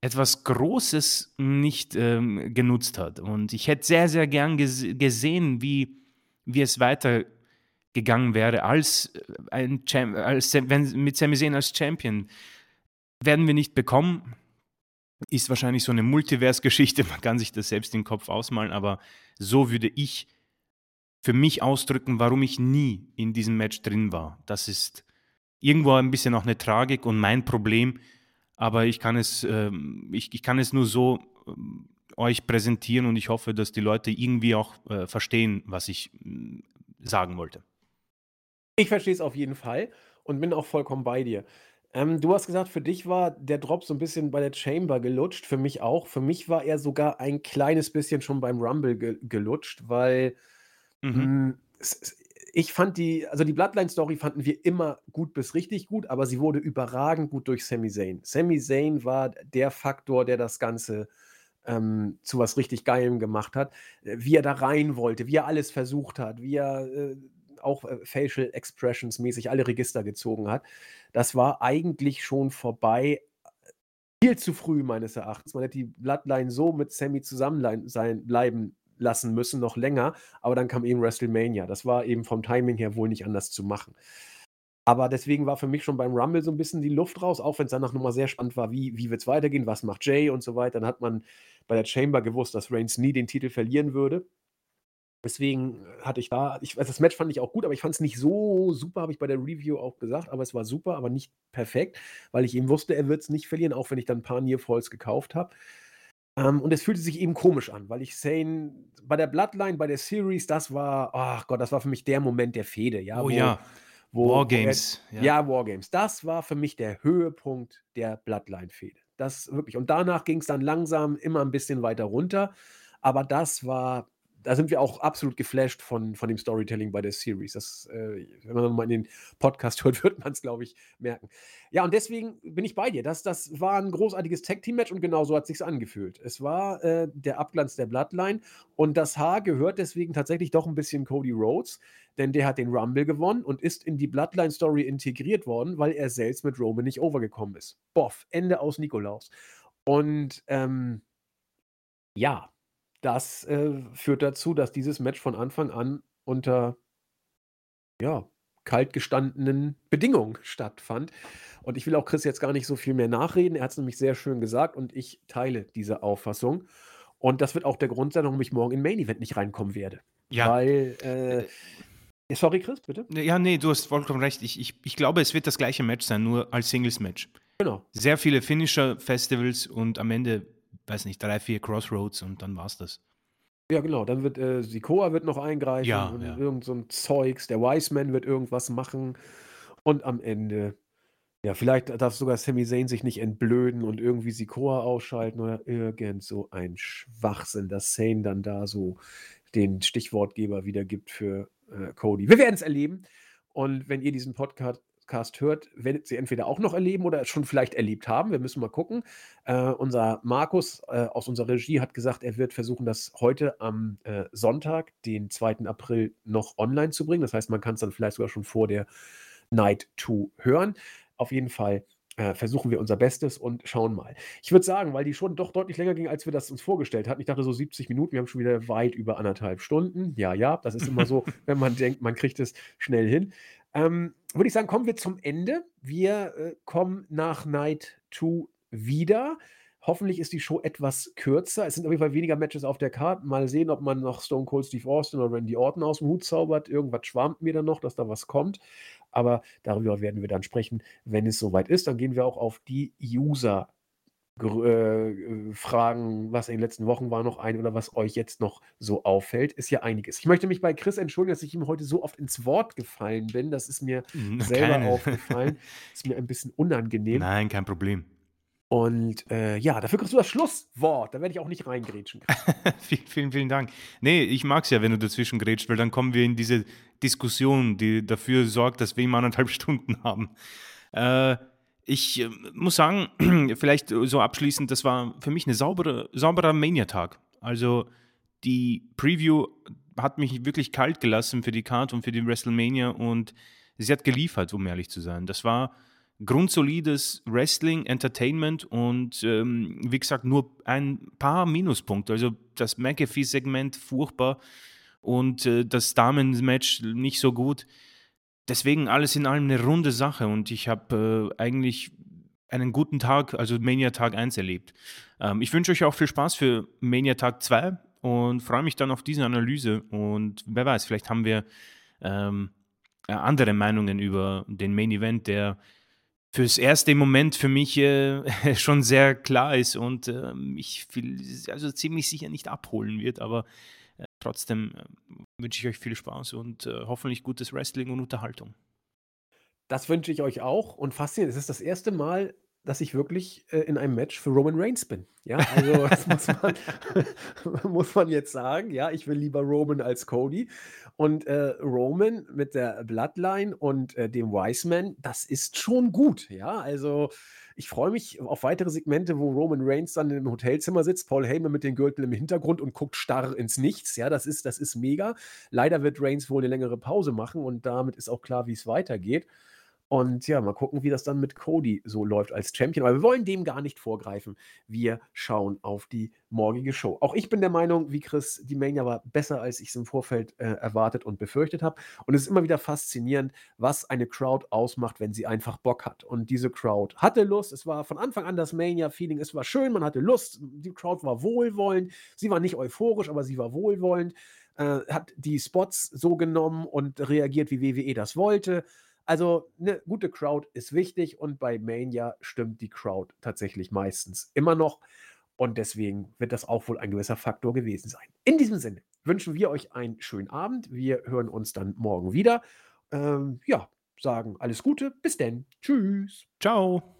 etwas Großes nicht ähm, genutzt hat. Und ich hätte sehr, sehr gern ges gesehen, wie, wie es weitergegangen wäre als äh, ein Cham als, wenn, mit Sami Zayn als Champion. Werden wir nicht bekommen. Ist wahrscheinlich so eine Multiverse-Geschichte, man kann sich das selbst den Kopf ausmalen, aber so würde ich für mich ausdrücken, warum ich nie in diesem Match drin war. Das ist irgendwo ein bisschen auch eine Tragik und mein Problem, aber ich kann es, ähm, ich, ich kann es nur so ähm, euch präsentieren und ich hoffe, dass die Leute irgendwie auch äh, verstehen, was ich sagen wollte. Ich verstehe es auf jeden Fall und bin auch vollkommen bei dir. Ähm, du hast gesagt, für dich war der Drop so ein bisschen bei der Chamber gelutscht, für mich auch. Für mich war er sogar ein kleines bisschen schon beim Rumble ge gelutscht, weil Mhm. Hm, ich fand die also die Bloodline-Story fanden wir immer gut bis richtig gut, aber sie wurde überragend gut durch Sami Zayn. Sami Zayn war der Faktor, der das Ganze, ähm, zu was richtig Geilem gemacht hat. Äh, wie er da rein wollte, wie er alles versucht hat, wie er, äh, auch, äh, Facial Expressions mäßig alle Register gezogen hat. Das war eigentlich schon vorbei, viel zu früh meines Erachtens. Man hätte die Bloodline so mit Sami zusammen sein bleiben lassen müssen, noch länger. Aber dann kam eben WrestleMania. Das war eben vom Timing her wohl nicht anders zu machen. Aber deswegen war für mich schon beim Rumble so ein bisschen die Luft raus, auch wenn es danach nochmal sehr spannend war, wie, wie wird es weitergehen, was macht Jay und so weiter. Dann hat man bei der Chamber gewusst, dass Reigns nie den Titel verlieren würde. Deswegen hatte ich da, ich, also das Match fand ich auch gut, aber ich fand es nicht so super, habe ich bei der Review auch gesagt, aber es war super, aber nicht perfekt, weil ich eben wusste, er wird es nicht verlieren, auch wenn ich dann ein paar Near Falls gekauft habe. Ähm, und es fühlte sich eben komisch an, weil ich Sane bei der Bloodline, bei der Series, das war, ach Gott, das war für mich der Moment der Fehde, ja. Oh wo, ja. Wo, Wargames. Wo er, ja. ja, Wargames. Das war für mich der Höhepunkt der Bloodline-Fehde. Das wirklich. Und danach ging es dann langsam immer ein bisschen weiter runter. Aber das war da sind wir auch absolut geflasht von, von dem Storytelling bei der Series. Das, äh, wenn man mal in den Podcast hört, wird man es, glaube ich, merken. Ja, und deswegen bin ich bei dir. Das, das war ein großartiges Tag-Team-Match und genau so hat es angefühlt. Es war äh, der Abglanz der Bloodline und das Haar gehört deswegen tatsächlich doch ein bisschen Cody Rhodes, denn der hat den Rumble gewonnen und ist in die Bloodline-Story integriert worden, weil er selbst mit Roman nicht overgekommen ist. Boff, Ende aus Nikolaus. Und ähm, ja, das äh, führt dazu, dass dieses Match von Anfang an unter ja, kalt gestandenen Bedingungen stattfand. Und ich will auch Chris jetzt gar nicht so viel mehr nachreden. Er hat es nämlich sehr schön gesagt und ich teile diese Auffassung. Und das wird auch der Grund sein, warum ich morgen in Main Event nicht reinkommen werde. Ja. Weil, äh, äh sorry, Chris, bitte? Ja, nee, du hast vollkommen recht. Ich, ich, ich glaube, es wird das gleiche Match sein, nur als Singles-Match. Genau. Sehr viele Finisher-Festivals und am Ende weiß nicht, drei, vier Crossroads und dann war's das. Ja, genau. Dann wird äh, Sikoa wird noch eingreifen Ja, und ja. irgend so ein Zeugs. Der Wiseman wird irgendwas machen. Und am Ende, ja, vielleicht darf sogar Sami Zayn sich nicht entblöden und irgendwie Sikoa ausschalten oder irgend so ein Schwachsinn, dass Zayn dann da so den Stichwortgeber wiedergibt für äh, Cody. Wir werden es erleben. Und wenn ihr diesen Podcast Podcast hört, werdet sie entweder auch noch erleben oder schon vielleicht erlebt haben. Wir müssen mal gucken. Äh, unser Markus äh, aus unserer Regie hat gesagt, er wird versuchen, das heute am äh, Sonntag, den 2. April, noch online zu bringen. Das heißt, man kann es dann vielleicht sogar schon vor der Night 2 hören. Auf jeden Fall äh, versuchen wir unser Bestes und schauen mal. Ich würde sagen, weil die schon doch deutlich länger ging, als wir das uns vorgestellt hatten. Ich dachte so 70 Minuten, wir haben schon wieder weit über anderthalb Stunden. Ja, ja, das ist immer so, wenn man denkt, man kriegt es schnell hin. Ähm, würde ich sagen, kommen wir zum Ende. Wir äh, kommen nach Night 2 wieder. Hoffentlich ist die Show etwas kürzer. Es sind auf jeden Fall weniger Matches auf der Karte. Mal sehen, ob man noch Stone Cold Steve Austin oder Randy Orton aus dem Hut zaubert. Irgendwas schwarmt mir dann noch, dass da was kommt. Aber darüber werden wir dann sprechen, wenn es soweit ist. Dann gehen wir auch auf die User äh, Fragen, was in den letzten Wochen war, noch ein oder was euch jetzt noch so auffällt, ist ja einiges. Ich möchte mich bei Chris entschuldigen, dass ich ihm heute so oft ins Wort gefallen bin. Das ist mir selber Keine. aufgefallen. Ist mir ein bisschen unangenehm. Nein, kein Problem. Und äh, ja, dafür kriegst du das Schlusswort. Da werde ich auch nicht reingrätschen. vielen, vielen, vielen Dank. Nee, ich mag es ja, wenn du dazwischen grätschst, weil dann kommen wir in diese Diskussion, die dafür sorgt, dass wir immer anderthalb Stunden haben. Äh, ich äh, muss sagen, vielleicht so abschließend, das war für mich ein saubere, sauberer Mania-Tag. Also die Preview hat mich wirklich kalt gelassen für die Card und für die WrestleMania und sie hat geliefert, um ehrlich zu sein. Das war grundsolides Wrestling, Entertainment und ähm, wie gesagt nur ein paar Minuspunkte. Also das McAfee-Segment furchtbar und äh, das Damen-Match nicht so gut. Deswegen alles in allem eine runde Sache und ich habe äh, eigentlich einen guten Tag, also Mania Tag 1 erlebt. Ähm, ich wünsche euch auch viel Spaß für Mania Tag 2 und freue mich dann auf diese Analyse und wer weiß, vielleicht haben wir ähm, äh, andere Meinungen über den Main Event, der fürs erste Moment für mich äh, schon sehr klar ist und äh, mich viel, also ziemlich sicher nicht abholen wird, aber trotzdem äh, wünsche ich euch viel Spaß und äh, hoffentlich gutes Wrestling und Unterhaltung. Das wünsche ich euch auch und faszinierend. Es ist das erste Mal dass ich wirklich äh, in einem Match für Roman Reigns bin. Ja, also das muss man, muss man jetzt sagen. Ja, ich will lieber Roman als Cody. Und äh, Roman mit der Bloodline und äh, dem Wiseman, das ist schon gut. Ja, also ich freue mich auf weitere Segmente, wo Roman Reigns dann im Hotelzimmer sitzt, Paul Heyman mit den Gürtel im Hintergrund und guckt starr ins Nichts. Ja, das ist, das ist mega. Leider wird Reigns wohl eine längere Pause machen und damit ist auch klar, wie es weitergeht. Und ja, mal gucken, wie das dann mit Cody so läuft als Champion. Aber wir wollen dem gar nicht vorgreifen. Wir schauen auf die morgige Show. Auch ich bin der Meinung, wie Chris, die Mania war besser, als ich es im Vorfeld äh, erwartet und befürchtet habe. Und es ist immer wieder faszinierend, was eine Crowd ausmacht, wenn sie einfach Bock hat. Und diese Crowd hatte Lust. Es war von Anfang an das Mania-Feeling. Es war schön, man hatte Lust. Die Crowd war wohlwollend. Sie war nicht euphorisch, aber sie war wohlwollend. Äh, hat die Spots so genommen und reagiert, wie WWE das wollte. Also eine gute Crowd ist wichtig und bei Mania stimmt die Crowd tatsächlich meistens immer noch. Und deswegen wird das auch wohl ein gewisser Faktor gewesen sein. In diesem Sinne wünschen wir euch einen schönen Abend. Wir hören uns dann morgen wieder. Ähm, ja, sagen alles Gute. Bis denn. Tschüss. Ciao.